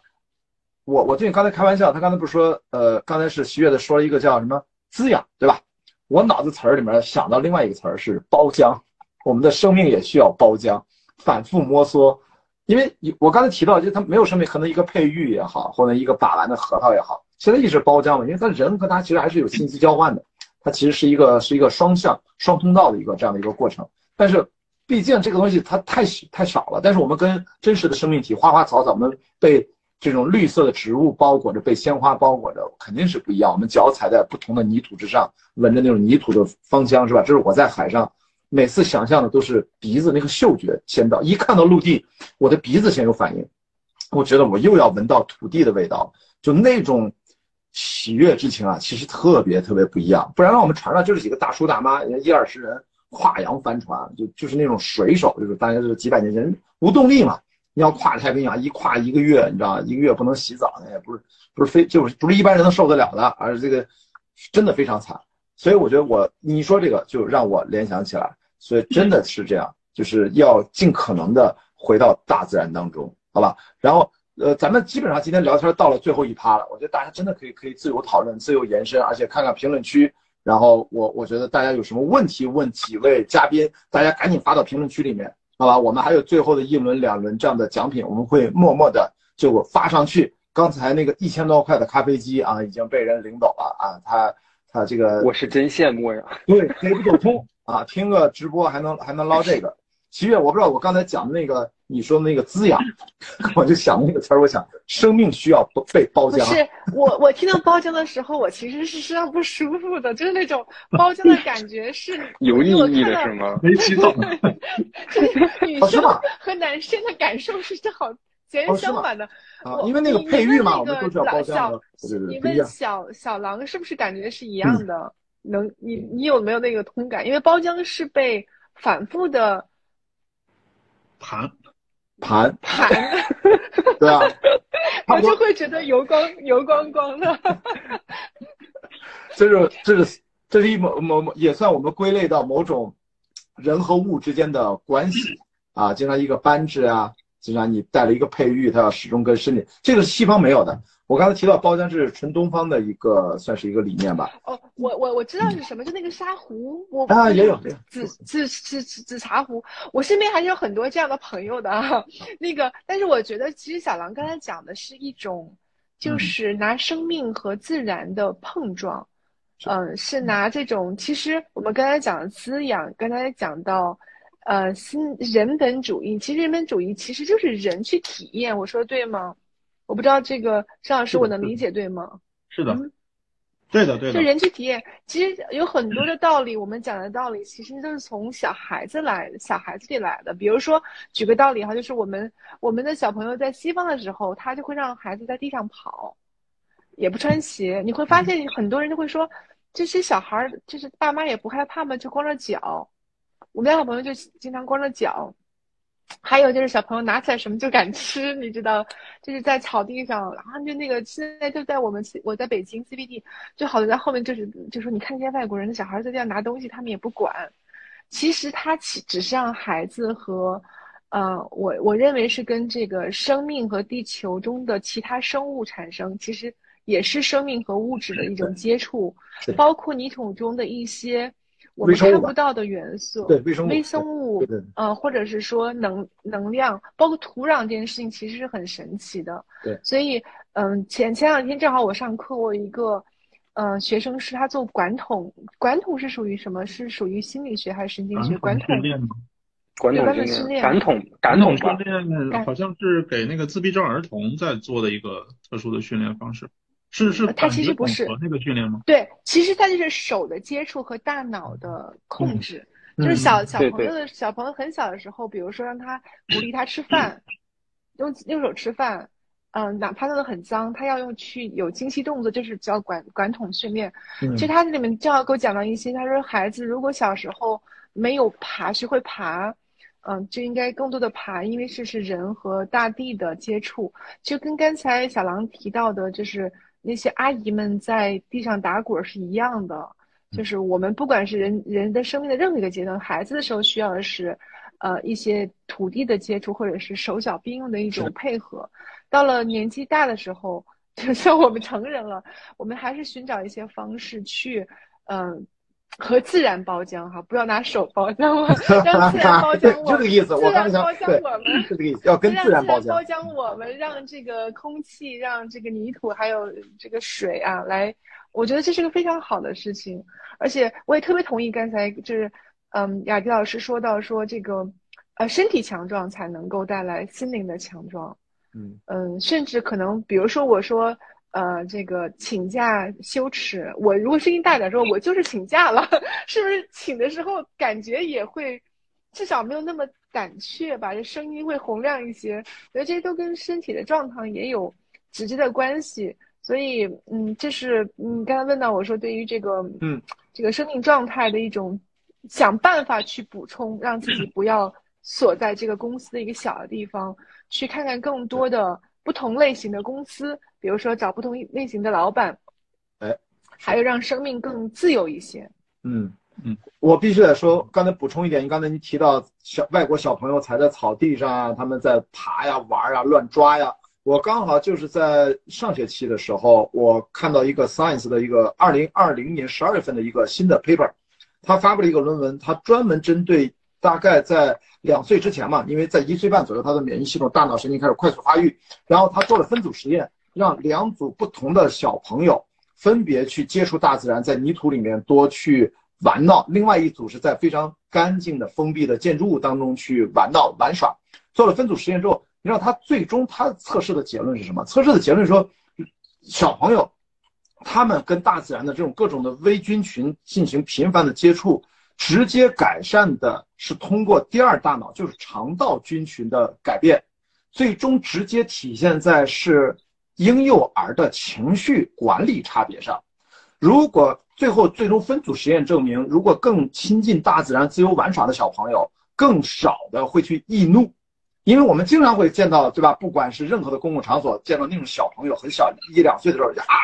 我我最近刚才开玩笑，他刚才不是说，呃，刚才是徐悦的说了一个叫什么滋养，对吧？我脑子词儿里面想到另外一个词儿是包浆，我们的生命也需要包浆，反复摸索。因为我刚才提到，就是它没有生命，可能一个配玉也好，或者一个把玩的核桃也好，现在一直包浆嘛，因为它人和它其实还是有信息交换的。它其实是一个是一个双向双通道的一个这样的一个过程，但是毕竟这个东西它太太少了。但是我们跟真实的生命体花花草草，我们被这种绿色的植物包裹着，被鲜花包裹着，肯定是不一样。我们脚踩在不同的泥土之上，闻着那种泥土的芳香，是吧？这是我在海上每次想象的都是鼻子那个嗅觉先到，一看到陆地，我的鼻子先有反应，我觉得我又要闻到土地的味道，就那种。喜悦之情啊，其实特别特别不一样。不然，我们船上就是几个大叔大妈，一二十人跨洋帆船，就就是那种水手，就是大家就是几百年前无动力嘛。你要跨太平洋，一跨一个月，你知道一个月不能洗澡，那也不是不是非就是不是一般人能受得了的，而这个真的非常惨。所以我觉得我你说这个就让我联想起来，所以真的是这样，就是要尽可能的回到大自然当中，好吧？然后。呃，咱们基本上今天聊天到了最后一趴了，我觉得大家真的可以可以自由讨论、自由延伸，而且看看评论区。然后我我觉得大家有什么问题问几位嘉宾，大家赶紧发到评论区里面，好吧？我们还有最后的一轮、两轮这样的奖品，我们会默默的就发上去。刚才那个一千多块的咖啡机啊，已经被人领走了啊，他他这个我是真羡慕呀，对，贼不走通啊，听个直播还能还能捞这个。七月，我不知道我刚才讲的那个。你说的那个滋养，我就想那个词儿，我想生命需要被包浆。不 是我，我听到包浆的时候，我其实是身上不舒服的，就是那种包浆的感觉是 有意义的，是吗？没洗澡。女生和男生的感受是正好截然相反的。啊，因为那个配玉嘛，我们都是要包浆的。你问小小狼是不是感觉是一样的？能，你你有没有那个通感？因为包浆是被反复的盘。盘盘，对啊，我就会觉得油光 油光光的。这是这是这是一某某某也算我们归类到某种人和物之间的关系啊，经常一个扳指啊，经常你带了一个佩玉，它要始终跟身体，这个是西方没有的。我刚才提到包浆是纯东方的一个，算是一个理念吧。哦，我我我知道是什么，就那个沙壶，我啊也有紫紫紫紫紫茶壶，我身边还是有很多这样的朋友的啊。那个，但是我觉得其实小狼刚才讲的是一种，就是拿生命和自然的碰撞，嗯，是拿这种。其实我们刚才讲的滋养，刚才讲到，呃，新人本主义，其实人本主义其实就是人去体验，我说的对吗？我不知道这个张老师，我能理解对吗？是的，对的，对的。就人去体验，其实有很多的道理，我们讲的道理其实都是从小孩子来，小孩子里来的。比如说，举个道理哈，就是我们我们的小朋友在西方的时候，他就会让孩子在地上跑，也不穿鞋。你会发现很多人就会说，这些小孩儿就是爸妈也不害怕嘛，就光着脚。我们家小朋友就经常光着脚。还有就是小朋友拿起来什么就敢吃，你知道，就是在草地上，然后就那个现在就在我们我在北京 CBD，就好多在后面就是就说你看这些外国人的小孩在这样拿东西，他们也不管。其实他只只是让孩子和，呃，我我认为是跟这个生命和地球中的其他生物产生，其实也是生命和物质的一种接触，包括泥土中的一些。我们看不到的元素，对微生物，微生物，呃，或者是说能能量，包括土壤这件事情，其实是很神奇的。对，所以，嗯，前前两天正好我上课，我一个，嗯，学生是他做管统，管统是属于什么？是属于心理学还是神经学？管统训管统训练，感统感统训练，好像是给那个自闭症儿童在做的一个特殊的训练方式。是是，它其实不是那个训练吗？对，其实它就是手的接触和大脑的控制，就是小小朋友的小朋友很小的时候，比如说让他鼓励他吃饭，用用手吃饭，嗯，哪怕弄得很脏，他要用去有精细动作，就是叫管管统训练。其实他这里面正好给我讲到一些，他说孩子如果小时候没有爬，学会爬。嗯，就应该更多的爬，因为这是人和大地的接触，就跟刚才小狼提到的，就是那些阿姨们在地上打滚是一样的。就是我们不管是人人的生命的任何一个阶段，孩子的时候需要的是，呃，一些土地的接触，或者是手脚并用的一种配合。到了年纪大的时候，就像我们成人了，我们还是寻找一些方式去，嗯。和自然包浆哈，不要拿手包浆了，让自然包浆 我们。这个意思，我刚想对，是这个意思，要跟自然包浆。包浆我们，让这个空气，让这个泥土，还有这个水啊，来，我觉得这是个非常好的事情。而且我也特别同意刚才就是，嗯，雅迪老师说到说这个，呃，身体强壮才能够带来心灵的强壮。嗯嗯，甚至可能，比如说我说。呃，这个请假羞耻，我如果声音大点说，我就是请假了，是不是请的时候感觉也会，至少没有那么胆怯吧？这声音会洪亮一些，我觉得这些都跟身体的状态也有直接的关系。所以，嗯，这是你刚才问到我说，对于这个，嗯，这个生命状态的一种想办法去补充，让自己不要锁在这个公司的一个小的地方，去看看更多的不同类型的公司。比如说找不同类型的老板，哎，还有让生命更自由一些。嗯嗯，我必须得说，刚才补充一点，你刚才你提到小外国小朋友踩在草地上啊，他们在爬呀、玩呀、乱抓呀。我刚好就是在上学期的时候，我看到一个 Science 的一个二零二零年十二月份的一个新的 paper，他发布了一个论文，他专门针对大概在两岁之前嘛，因为在一岁半左右，他的免疫系统、大脑神经开始快速发育，然后他做了分组实验。让两组不同的小朋友分别去接触大自然，在泥土里面多去玩闹；另外一组是在非常干净的封闭的建筑物当中去玩闹玩耍。做了分组实验之后，你知道他最终他测试的结论是什么？测试的结论说，小朋友他们跟大自然的这种各种的微菌群进行频繁的接触，直接改善的是通过第二大脑，就是肠道菌群的改变，最终直接体现在是。婴幼儿的情绪管理差别上，如果最后最终分组实验证明，如果更亲近大自然、自由玩耍的小朋友，更少的会去易怒，因为我们经常会见到，对吧？不管是任何的公共场所，见到那种小朋友很小一两岁的时候，就啊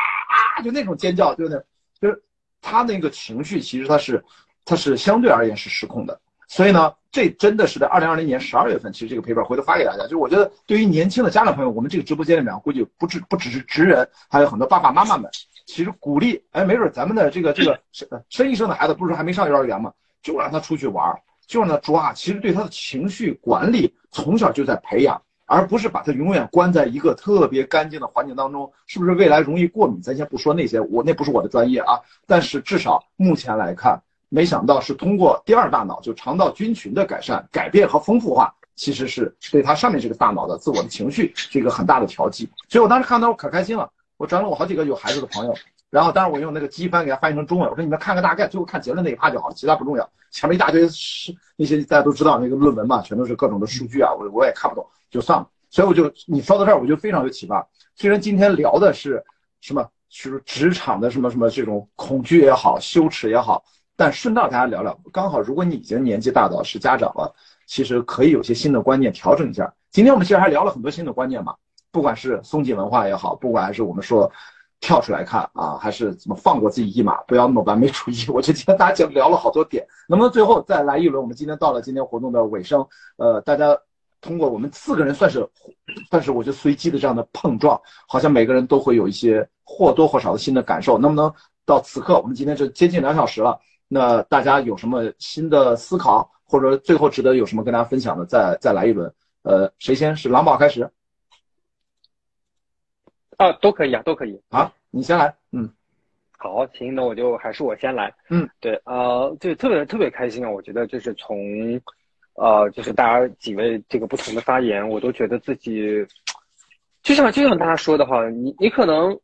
啊，就那种尖叫，就那，就是他那个情绪其实他是，他是相对而言是失控的。所以呢，这真的是在二零二零年十二月份，其实这个 paper 回头发给大家。就是我觉得，对于年轻的家长朋友，我们这个直播间里面估计不止不只是职人，还有很多爸爸妈妈们，其实鼓励，哎，没准咱们的这个这个 生生一生的孩子，不是说还没上幼儿园吗，就让他出去玩，就让他抓，其实对他的情绪管理从小就在培养，而不是把他永远关在一个特别干净的环境当中，是不是未来容易过敏？咱先不说那些，我那不是我的专业啊，但是至少目前来看。没想到是通过第二大脑，就肠道菌群的改善、改变和丰富化，其实是对它上面这个大脑的自我的情绪是一个很大的调剂。所以我当时看到我可开心了，我转了我好几个有孩子的朋友，然后当然我用那个机翻给他翻译成中文，我说你们看个大概，最后看结论那一趴就好，其他不重要。前面一大堆是那些大家都知道那个论文嘛，全都是各种的数据啊，我我也看不懂，就算了。所以我就你说到这儿，我就非常有启发。虽然今天聊的是什么，就是职场的什么什么这种恐惧也好，羞耻也好。但顺道大家聊聊，刚好如果你已经年纪大到是家长了，其实可以有些新的观念调整一下。今天我们其实还聊了很多新的观念嘛，不管是松紧文化也好，不管还是我们说跳出来看啊，还是怎么放过自己一马，不要那么完美主义。我觉得今天大家聊了好多点，能不能最后再来一轮？我们今天到了今天活动的尾声，呃，大家通过我们四个人算是算是我觉得随机的这样的碰撞，好像每个人都会有一些或多或少的新的感受。能不能到此刻，我们今天就接近两小时了？那大家有什么新的思考，或者最后值得有什么跟大家分享的，再再来一轮。呃，谁先？是狼宝开始？啊，都可以啊，都可以。啊，你先来。嗯，好，行，那我就还是我先来。嗯，对，呃，对，特别特别开心啊！我觉得就是从，呃，就是大家几位这个不同的发言，我都觉得自己，就像就像大家说的话，你你可能。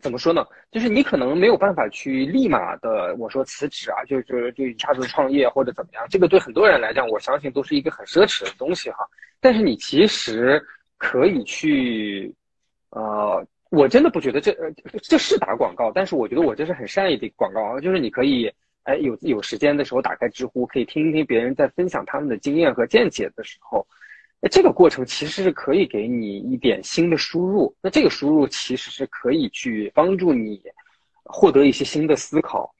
怎么说呢？就是你可能没有办法去立马的，我说辞职啊，就就就一下子创业或者怎么样，这个对很多人来讲，我相信都是一个很奢侈的东西哈。但是你其实可以去，呃，我真的不觉得这这是打广告，但是我觉得我这是很善意的广告，就是你可以，哎，有有时间的时候打开知乎，可以听一听别人在分享他们的经验和见解的时候，这个过程其实是可以给你一点新的输入，那这个输入其实是可以去帮助你获得一些新的思考，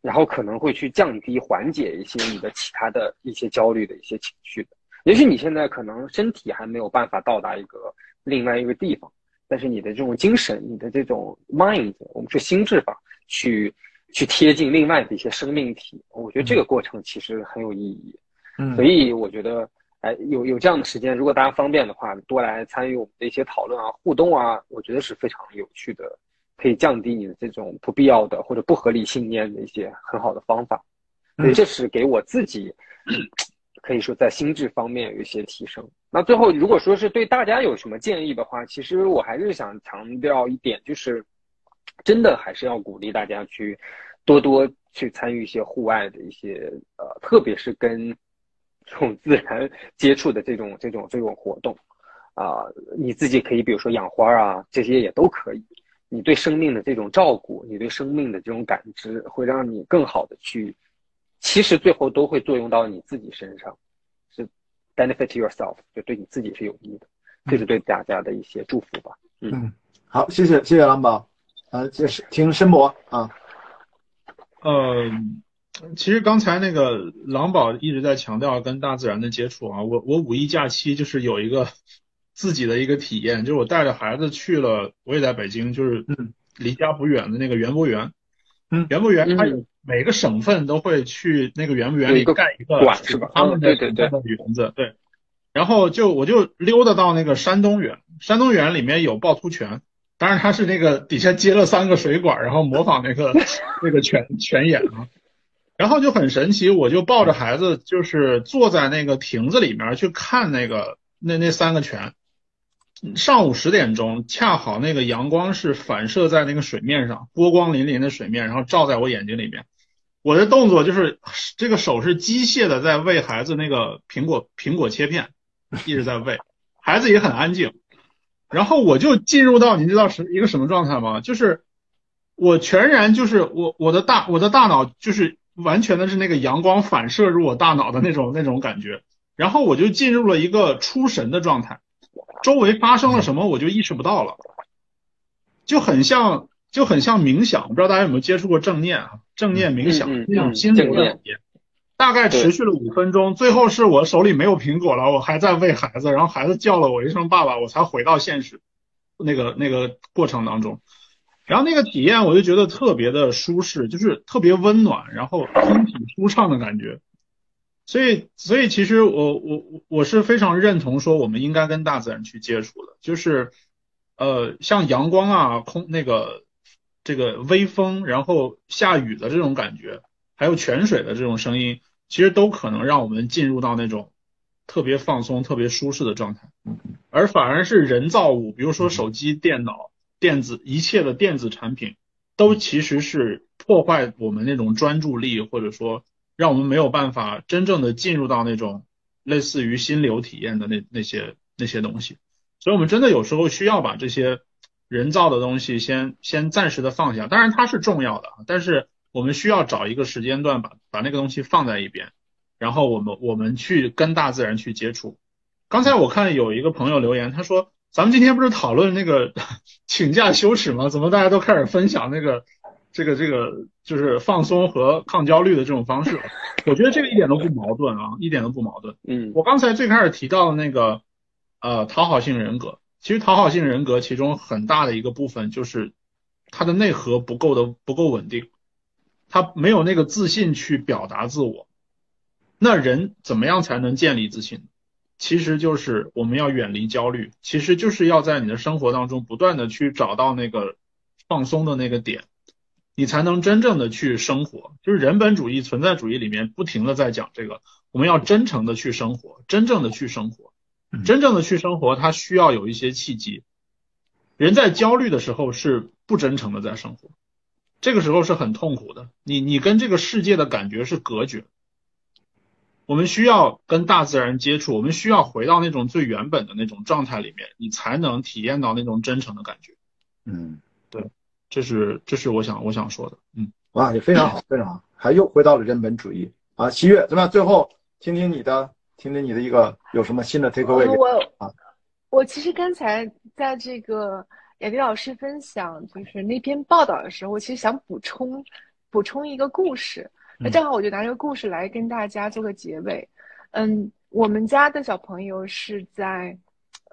然后可能会去降低、缓解一些你的其他的一些焦虑的一些情绪的。也许你现在可能身体还没有办法到达一个另外一个地方，但是你的这种精神，你的这种 mind，我们说心智吧，去去贴近另外的一些生命体，我觉得这个过程其实很有意义。嗯，所以我觉得，哎，有有这样的时间，如果大家方便的话，多来参与我们的一些讨论啊、互动啊，我觉得是非常有趣的，可以降低你的这种不必要的或者不合理信念的一些很好的方法。所以这是给我自己。可以说在心智方面有一些提升。那最后，如果说是对大家有什么建议的话，其实我还是想强调一点，就是真的还是要鼓励大家去多多去参与一些户外的一些呃，特别是跟这种自然接触的这种这种这种活动啊。你自己可以比如说养花啊，这些也都可以。你对生命的这种照顾，你对生命的这种感知，会让你更好的去。其实最后都会作用到你自己身上，是 benefit yourself，就对你自己是有益的，这是对大家的一些祝福吧。嗯，好，谢谢谢谢蓝宝，啊，这是听申博啊。呃，其实刚才那个狼宝一直在强调跟大自然的接触啊，我我五一假期就是有一个 自己的一个体验，就是我带着孩子去了，我也在北京，就是离家不远的那个园博园，嗯，园博园它有。每个省份都会去那个园博园里盖一个馆是吧？他们的的园子对。然后就我就溜达到那个山东园，山东园里面有趵突泉，当然它是那个底下接了三个水管，然后模仿那个 那个泉泉眼啊。然后就很神奇，我就抱着孩子，就是坐在那个亭子里面去看那个那那三个泉。上午十点钟，恰好那个阳光是反射在那个水面上，波光粼粼的水面，然后照在我眼睛里面。我的动作就是这个手是机械的在喂孩子那个苹果苹果切片，一直在喂，孩子也很安静。然后我就进入到你知道是一个什么状态吗？就是我全然就是我我的大我的大脑就是完全的是那个阳光反射入我大脑的那种 那种感觉，然后我就进入了一个出神的状态。周围发生了什么，我就意识不到了，就很像，就很像冥想。不知道大家有没有接触过正念啊？正念冥想那种心流的体验，大概持续了五分钟。最后是我手里没有苹果了，我还在喂孩子，然后孩子叫了我一声爸爸，我才回到现实那个那个过程当中。然后那个体验我就觉得特别的舒适，就是特别温暖，然后身体舒畅的感觉。所以，所以其实我我我我是非常认同说，我们应该跟大自然去接触的，就是呃，像阳光啊、空那个这个微风，然后下雨的这种感觉，还有泉水的这种声音，其实都可能让我们进入到那种特别放松、特别舒适的状态。而反而是人造物，比如说手机、电脑、电子一切的电子产品，都其实是破坏我们那种专注力，或者说。让我们没有办法真正的进入到那种类似于心流体验的那那些那些东西，所以我们真的有时候需要把这些人造的东西先先暂时的放下。当然它是重要的，但是我们需要找一个时间段把把那个东西放在一边，然后我们我们去跟大自然去接触。刚才我看有一个朋友留言，他说咱们今天不是讨论那个 请假羞耻吗？怎么大家都开始分享那个？这个这个就是放松和抗焦虑的这种方式，我觉得这个一点都不矛盾啊，一点都不矛盾。嗯，我刚才最开始提到的那个呃讨好性人格，其实讨好性人格其中很大的一个部分就是他的内核不够的不够稳定，他没有那个自信去表达自我。那人怎么样才能建立自信？其实就是我们要远离焦虑，其实就是要在你的生活当中不断的去找到那个放松的那个点。你才能真正的去生活，就是人本主义、存在主义里面不停的在讲这个，我们要真诚的去生活，真正的去生活，真正的去生活，它需要有一些契机。人在焦虑的时候是不真诚的在生活，这个时候是很痛苦的，你你跟这个世界的感觉是隔绝。我们需要跟大自然接触，我们需要回到那种最原本的那种状态里面，你才能体验到那种真诚的感觉。嗯，对，这是这是我想我想说的。嗯，哇，也非常好，非常好，还又回到了人本主义啊。七月怎么样？最后听听你的，听听你的一个有什么新的 take away？我啊，我其实刚才在这个雅迪老师分享就是那篇报道的时候，我其实想补充补充一个故事。那正好我就拿这个故事来跟大家做个结尾。嗯，我们家的小朋友是在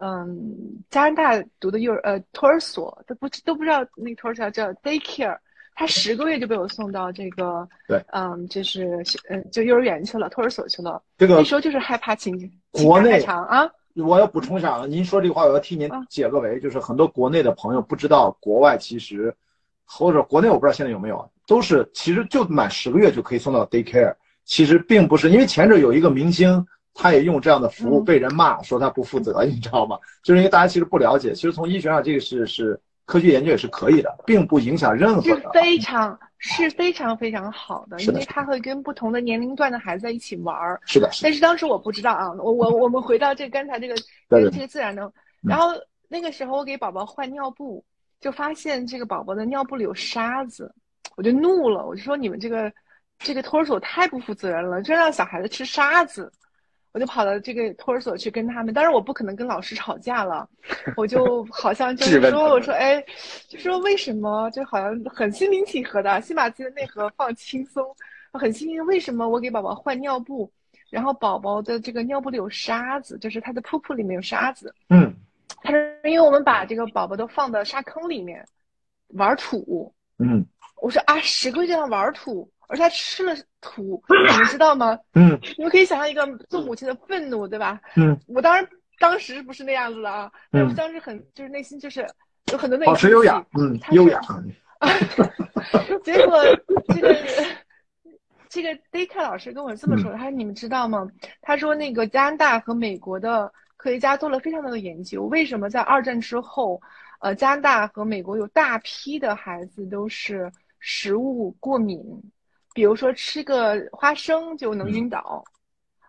嗯加拿大读的幼儿呃托儿所，都不都不知道那个托儿所叫 daycare，他十个月就被我送到这个对嗯就是嗯就幼儿园去了，托儿所去了。这个那时候就是害怕请国内长啊。我要补充一下啊，您说这个话我要替您解个围，就是很多国内的朋友不知道国外其实或者国内我不知道现在有没有啊。都是其实就满十个月就可以送到 daycare，其实并不是因为前者有一个明星，他也用这样的服务被人骂说他不负责，你知道吗？就是因为大家其实不了解，其实从医学上这个是是科学研究也是可以的，并不影响任何的。是非常是非常非常好的，因为他会跟不同的年龄段的孩子在一起玩儿。是的。但是当时我不知道啊，我我我们回到这刚才这个这个自然的，然后那个时候我给宝宝换尿布，就发现这个宝宝的尿布里有沙子。我就怒了，我就说你们这个这个托儿所太不负责任了，这让小孩子吃沙子。我就跑到这个托儿所去跟他们，当然我不可能跟老师吵架了，我就 好像就是说，我说哎，就说为什么，就好像很心平气和的，先把自己的内核放轻松，很心平。为什么我给宝宝换尿布，然后宝宝的这个尿布里有沙子，就是他的噗噗里面有沙子。嗯，他说因为我们把这个宝宝都放到沙坑里面玩土。嗯。我说啊，十个月这样玩土，而且他吃了土，你们知道吗？嗯，你们可以想象一个做母亲的愤怒，对吧？嗯，我当然当时不是那样子的啊，我当时很就是内心就是有很多内保持优雅，嗯，优雅。结果这个这个 Daycare 老师跟我这么说的，他说你们知道吗？他说那个加拿大和美国的科学家做了非常多的研究，为什么在二战之后，呃，加拿大和美国有大批的孩子都是。食物过敏，比如说吃个花生就能晕倒，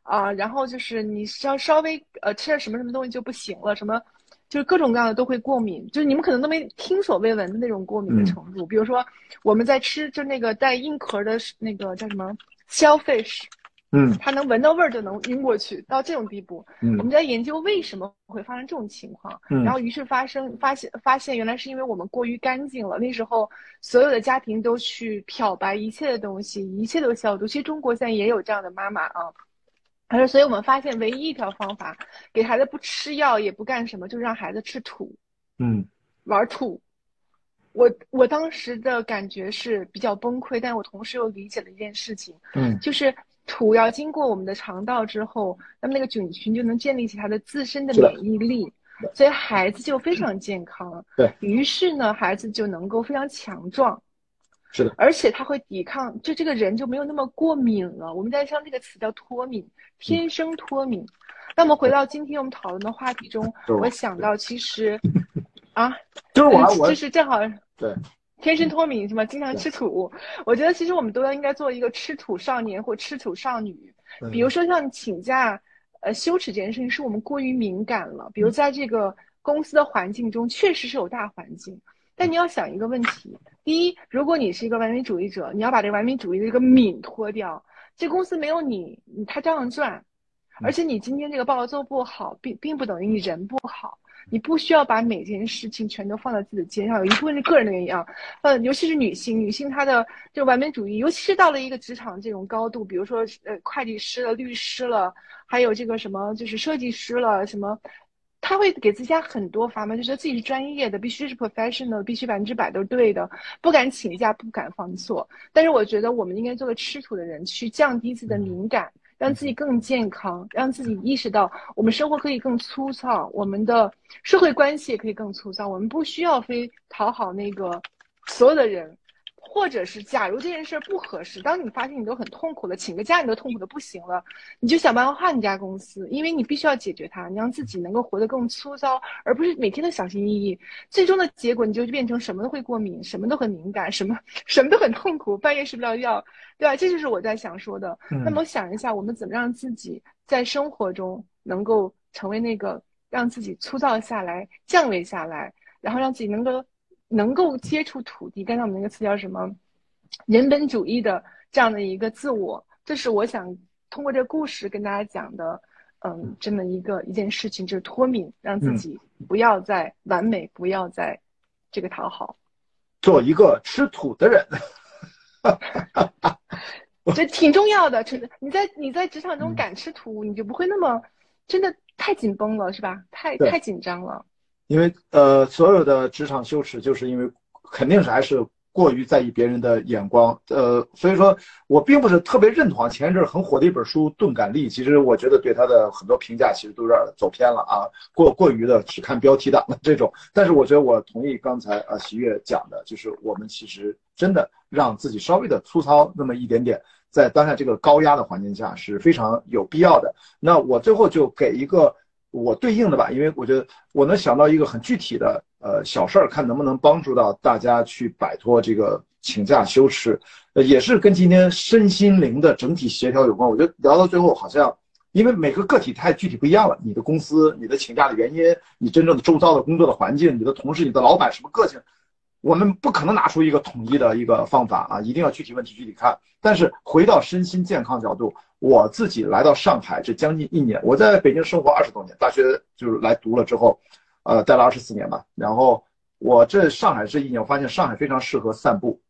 啊，然后就是你稍稍微呃吃点什么什么东西就不行了，什么就是各种各样的都会过敏，就是你们可能都没听所未闻的那种过敏的程度。比如说我们在吃就那个带硬壳的那个叫什么 shellfish。嗯，他能闻到味儿就能晕过去，到这种地步。嗯，我们在研究为什么会发生这种情况。嗯，然后于是发生发现发现原来是因为我们过于干净了。那时候所有的家庭都去漂白一切的东西，一切都消毒。其实中国现在也有这样的妈妈啊。他说，所以我们发现唯一一条方法，给孩子不吃药也不干什么，就是让孩子吃土。嗯，玩土。我我当时的感觉是比较崩溃，但我同时又理解了一件事情。嗯，就是。土要经过我们的肠道之后，那么那个菌群就能建立起它的自身的免疫力，所以孩子就非常健康。对于是呢，孩子就能够非常强壮。是的，而且他会抵抗，就这个人就没有那么过敏了。我们在上这个词叫脱敏，天生脱敏。那么回到今天我们讨论的话题中，我想到其实啊，就是我，就是正好对。天生脱敏是吗？经常吃土，我觉得其实我们都要应该做一个吃土少年或吃土少女。比如说像请假，呃，羞耻这件事情是我们过于敏感了。比如在这个公司的环境中，确实是有大环境，但你要想一个问题：第一，如果你是一个完美主义者，你要把这个完美主义的这个敏脱掉，这公司没有你，他照样赚。而且你今天这个报告做不好，并并不等于你人不好。你不需要把每件事情全都放在自己的肩上，有一部分是个人的原因啊，呃，尤其是女性，女性她的这个完美主义，尤其是到了一个职场这种高度，比如说呃，会计师了、律师了，还有这个什么就是设计师了，什么，他会给自己加很多砝码，就觉得自己是专业的，必须是 professional，必须百分之百都是对的，不敢请假，不敢犯错。但是我觉得我们应该做个吃土的人，去降低自己的敏感。让自己更健康，让自己意识到我们生活可以更粗糙，我们的社会关系也可以更粗糙。我们不需要非讨好那个所有的人，或者是假如这件事不合适，当你发现你都很痛苦了，请个假你都痛苦的不行了，你就想办法换一家公司，因为你必须要解决它，你让自己能够活得更粗糙，而不是每天都小心翼翼。最终的结果你就变成什么都会过敏，什么都很敏感，什么什么都很痛苦，半夜睡不着觉，对吧？这就是我在想说的。那么我想一下，我们怎么让自己在生活中能够成为那个让自己粗糙下来、降维下来，然后让自己能够。能够接触土地，刚才我们那个词叫什么？人本主义的这样的一个自我，这是我想通过这个故事跟大家讲的，嗯，这么一个一件事情，就是脱敏，让自己不要再完美，不要再这个讨好，做一个吃土的人，这挺重要的。真的，你在你在职场中敢吃土，你就不会那么真的太紧绷了，是吧？太太紧张了。因为呃，所有的职场羞耻，就是因为肯定是还是过于在意别人的眼光，呃，所以说我并不是特别认同前一阵很火的一本书《钝感力》，其实我觉得对他的很多评价其实都有点走偏了啊，过过于的只看标题党的这种。但是我觉得我同意刚才啊喜悦讲的，就是我们其实真的让自己稍微的粗糙那么一点点，在当下这个高压的环境下是非常有必要的。那我最后就给一个。我对应的吧，因为我觉得我能想到一个很具体的呃小事儿，看能不能帮助到大家去摆脱这个请假羞耻，呃，也是跟今天身心灵的整体协调有关。我觉得聊到最后，好像因为每个个体太具体不一样了，你的公司、你的请假的原因、你真正的周遭的工作的环境、你的同事、你的老板什么个性，我们不可能拿出一个统一的一个方法啊，一定要具体问题具体看。但是回到身心健康角度。我自己来到上海这将近一年，我在北京生活二十多年，大学就是来读了之后，呃，待了二十四年吧。然后我这上海这一年，我发现上海非常适合散步，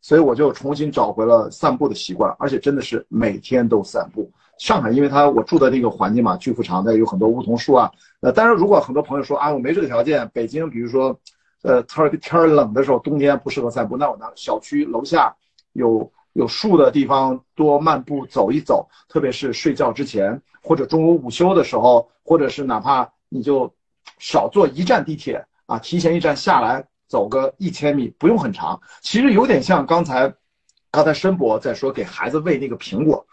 所以我就重新找回了散步的习惯，而且真的是每天都散步。上海因为它我住的那个环境嘛，巨富长的有很多梧桐树啊。呃，当然如果很多朋友说啊，我没这个条件，北京比如说，呃，特别天冷的时候，冬天不适合散步，那我呢小区楼下有。有树的地方多漫步走一走，特别是睡觉之前，或者中午午休的时候，或者是哪怕你就少坐一站地铁啊，提前一站下来走个一千米，不用很长。其实有点像刚才刚才申博在说给孩子喂那个苹果，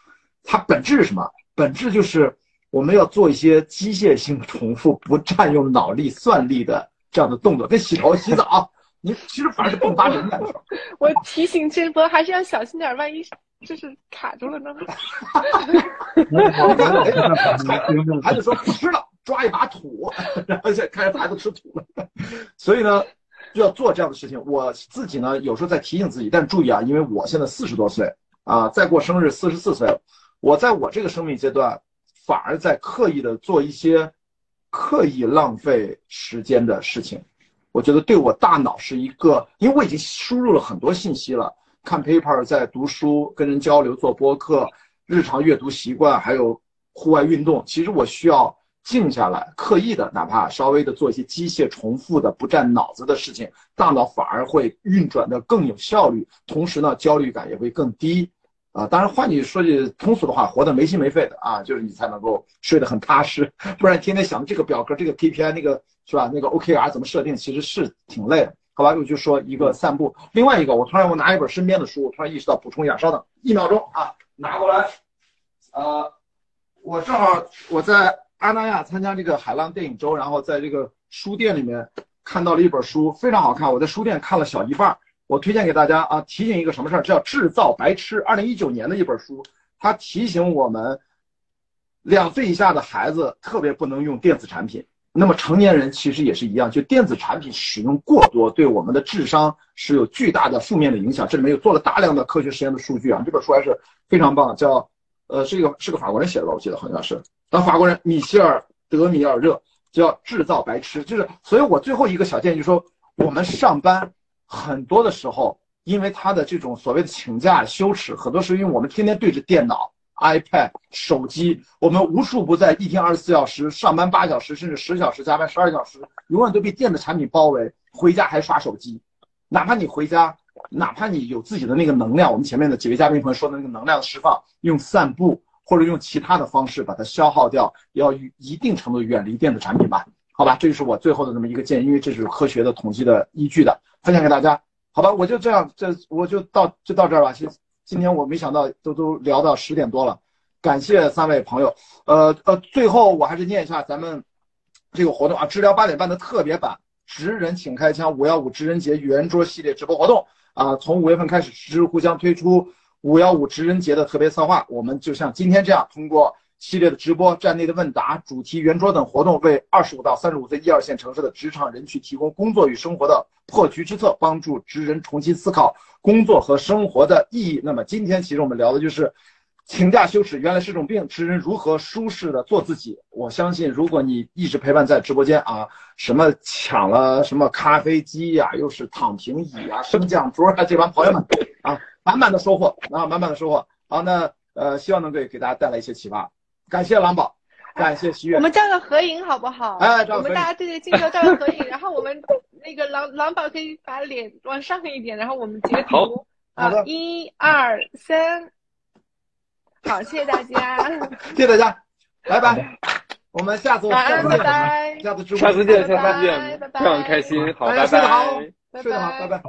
它本质是什么？本质就是我们要做一些机械性重复、不占用脑力算力的这样的动作，跟洗头、洗澡。你其实反而是迸发灵感的时候。我提醒这波还是要小心点，万一就是卡住了呢？孩子 说不吃了，抓一把土，然后再开始孩子吃土了。所以呢，就要做这样的事情。我自己呢，有时候在提醒自己，但注意啊，因为我现在四十多岁啊，再过生日四十四岁，我在我这个生命阶段，反而在刻意的做一些刻意浪费时间的事情。我觉得对我大脑是一个，因为我已经输入了很多信息了，看 paper，在读书，跟人交流，做播客，日常阅读习惯，还有户外运动。其实我需要静下来，刻意的，哪怕稍微的做一些机械重复的、不占脑子的事情，大脑反而会运转的更有效率，同时呢，焦虑感也会更低。啊，当然换句说句通俗的话，活得没心没肺的啊，就是你才能够睡得很踏实，不然天天想这个表格、这个 KPI、那个是吧？那个 OKR 怎么设定，其实是挺累的，好吧？我就说一个散步，另外一个，我突然我拿一本身边的书，我突然意识到补充一下，稍等一秒钟啊，拿过来，呃，我正好我在阿那亚参加这个海浪电影周，然后在这个书店里面看到了一本书，非常好看，我在书店看了小一半。我推荐给大家啊，提醒一个什么事儿，叫《制造白痴》，二零一九年的一本书，它提醒我们，两岁以下的孩子特别不能用电子产品。那么成年人其实也是一样，就电子产品使用过多，对我们的智商是有巨大的负面的影响。这里面有做了大量的科学实验的数据啊，这本书还是非常棒，叫呃，是一个是个法国人写的吧？我记得好像是，当法国人米歇尔德米尔热叫《制造白痴》，就是，所以我最后一个小建议就是说，我们上班。很多的时候，因为他的这种所谓的请假羞耻，很多是因为我们天天对着电脑、iPad、手机，我们无处不在，一天二十四小时，上班八小时，甚至十小时，加班十二小时，永远都被电子产品包围。回家还刷手机，哪怕你回家，哪怕你有自己的那个能量，我们前面的几位嘉宾朋友说的那个能量释放，用散步或者用其他的方式把它消耗掉，要一定程度远离电子产品吧。好吧，这就是我最后的这么一个建议，因为这是科学的统计的依据的。分享给大家。好吧，我就这样，这我就到就到这儿吧。今今天我没想到都都聊到十点多了，感谢三位朋友。呃呃，最后我还是念一下咱们这个活动啊，治疗八点半的特别版，直人请开枪五幺五直人节圆桌系列直播活动啊，从五月份开始，知乎将推出五幺五直人节的特别策划，我们就像今天这样，通过。系列的直播、站内的问答、主题圆桌等活动，为二十五到三十五岁一二线城市的职场人群提供工作与生活的破局之策，帮助职人重新思考工作和生活的意义。那么今天其实我们聊的就是请假羞耻原来是种病，职人如何舒适的做自己。我相信，如果你一直陪伴在直播间啊，什么抢了什么咖啡机呀，又是躺平椅啊、升降桌啊，这帮朋友们啊，满满的收获啊，满满的收获。好，那呃，希望能给给大家带来一些启发。感谢狼宝，感谢喜悦。我们照个合影好不好？哎，我们大家对着镜头照个合影，然后我们那个狼狼宝可以把脸往上一点，然后我们截图。好。的，一二三，好，谢谢大家，谢谢大家，拜拜，我们下次晚安，拜拜，下次直播，下次见，下次见，拜拜，非常开心，好，拜拜，睡得好，睡得好，拜拜。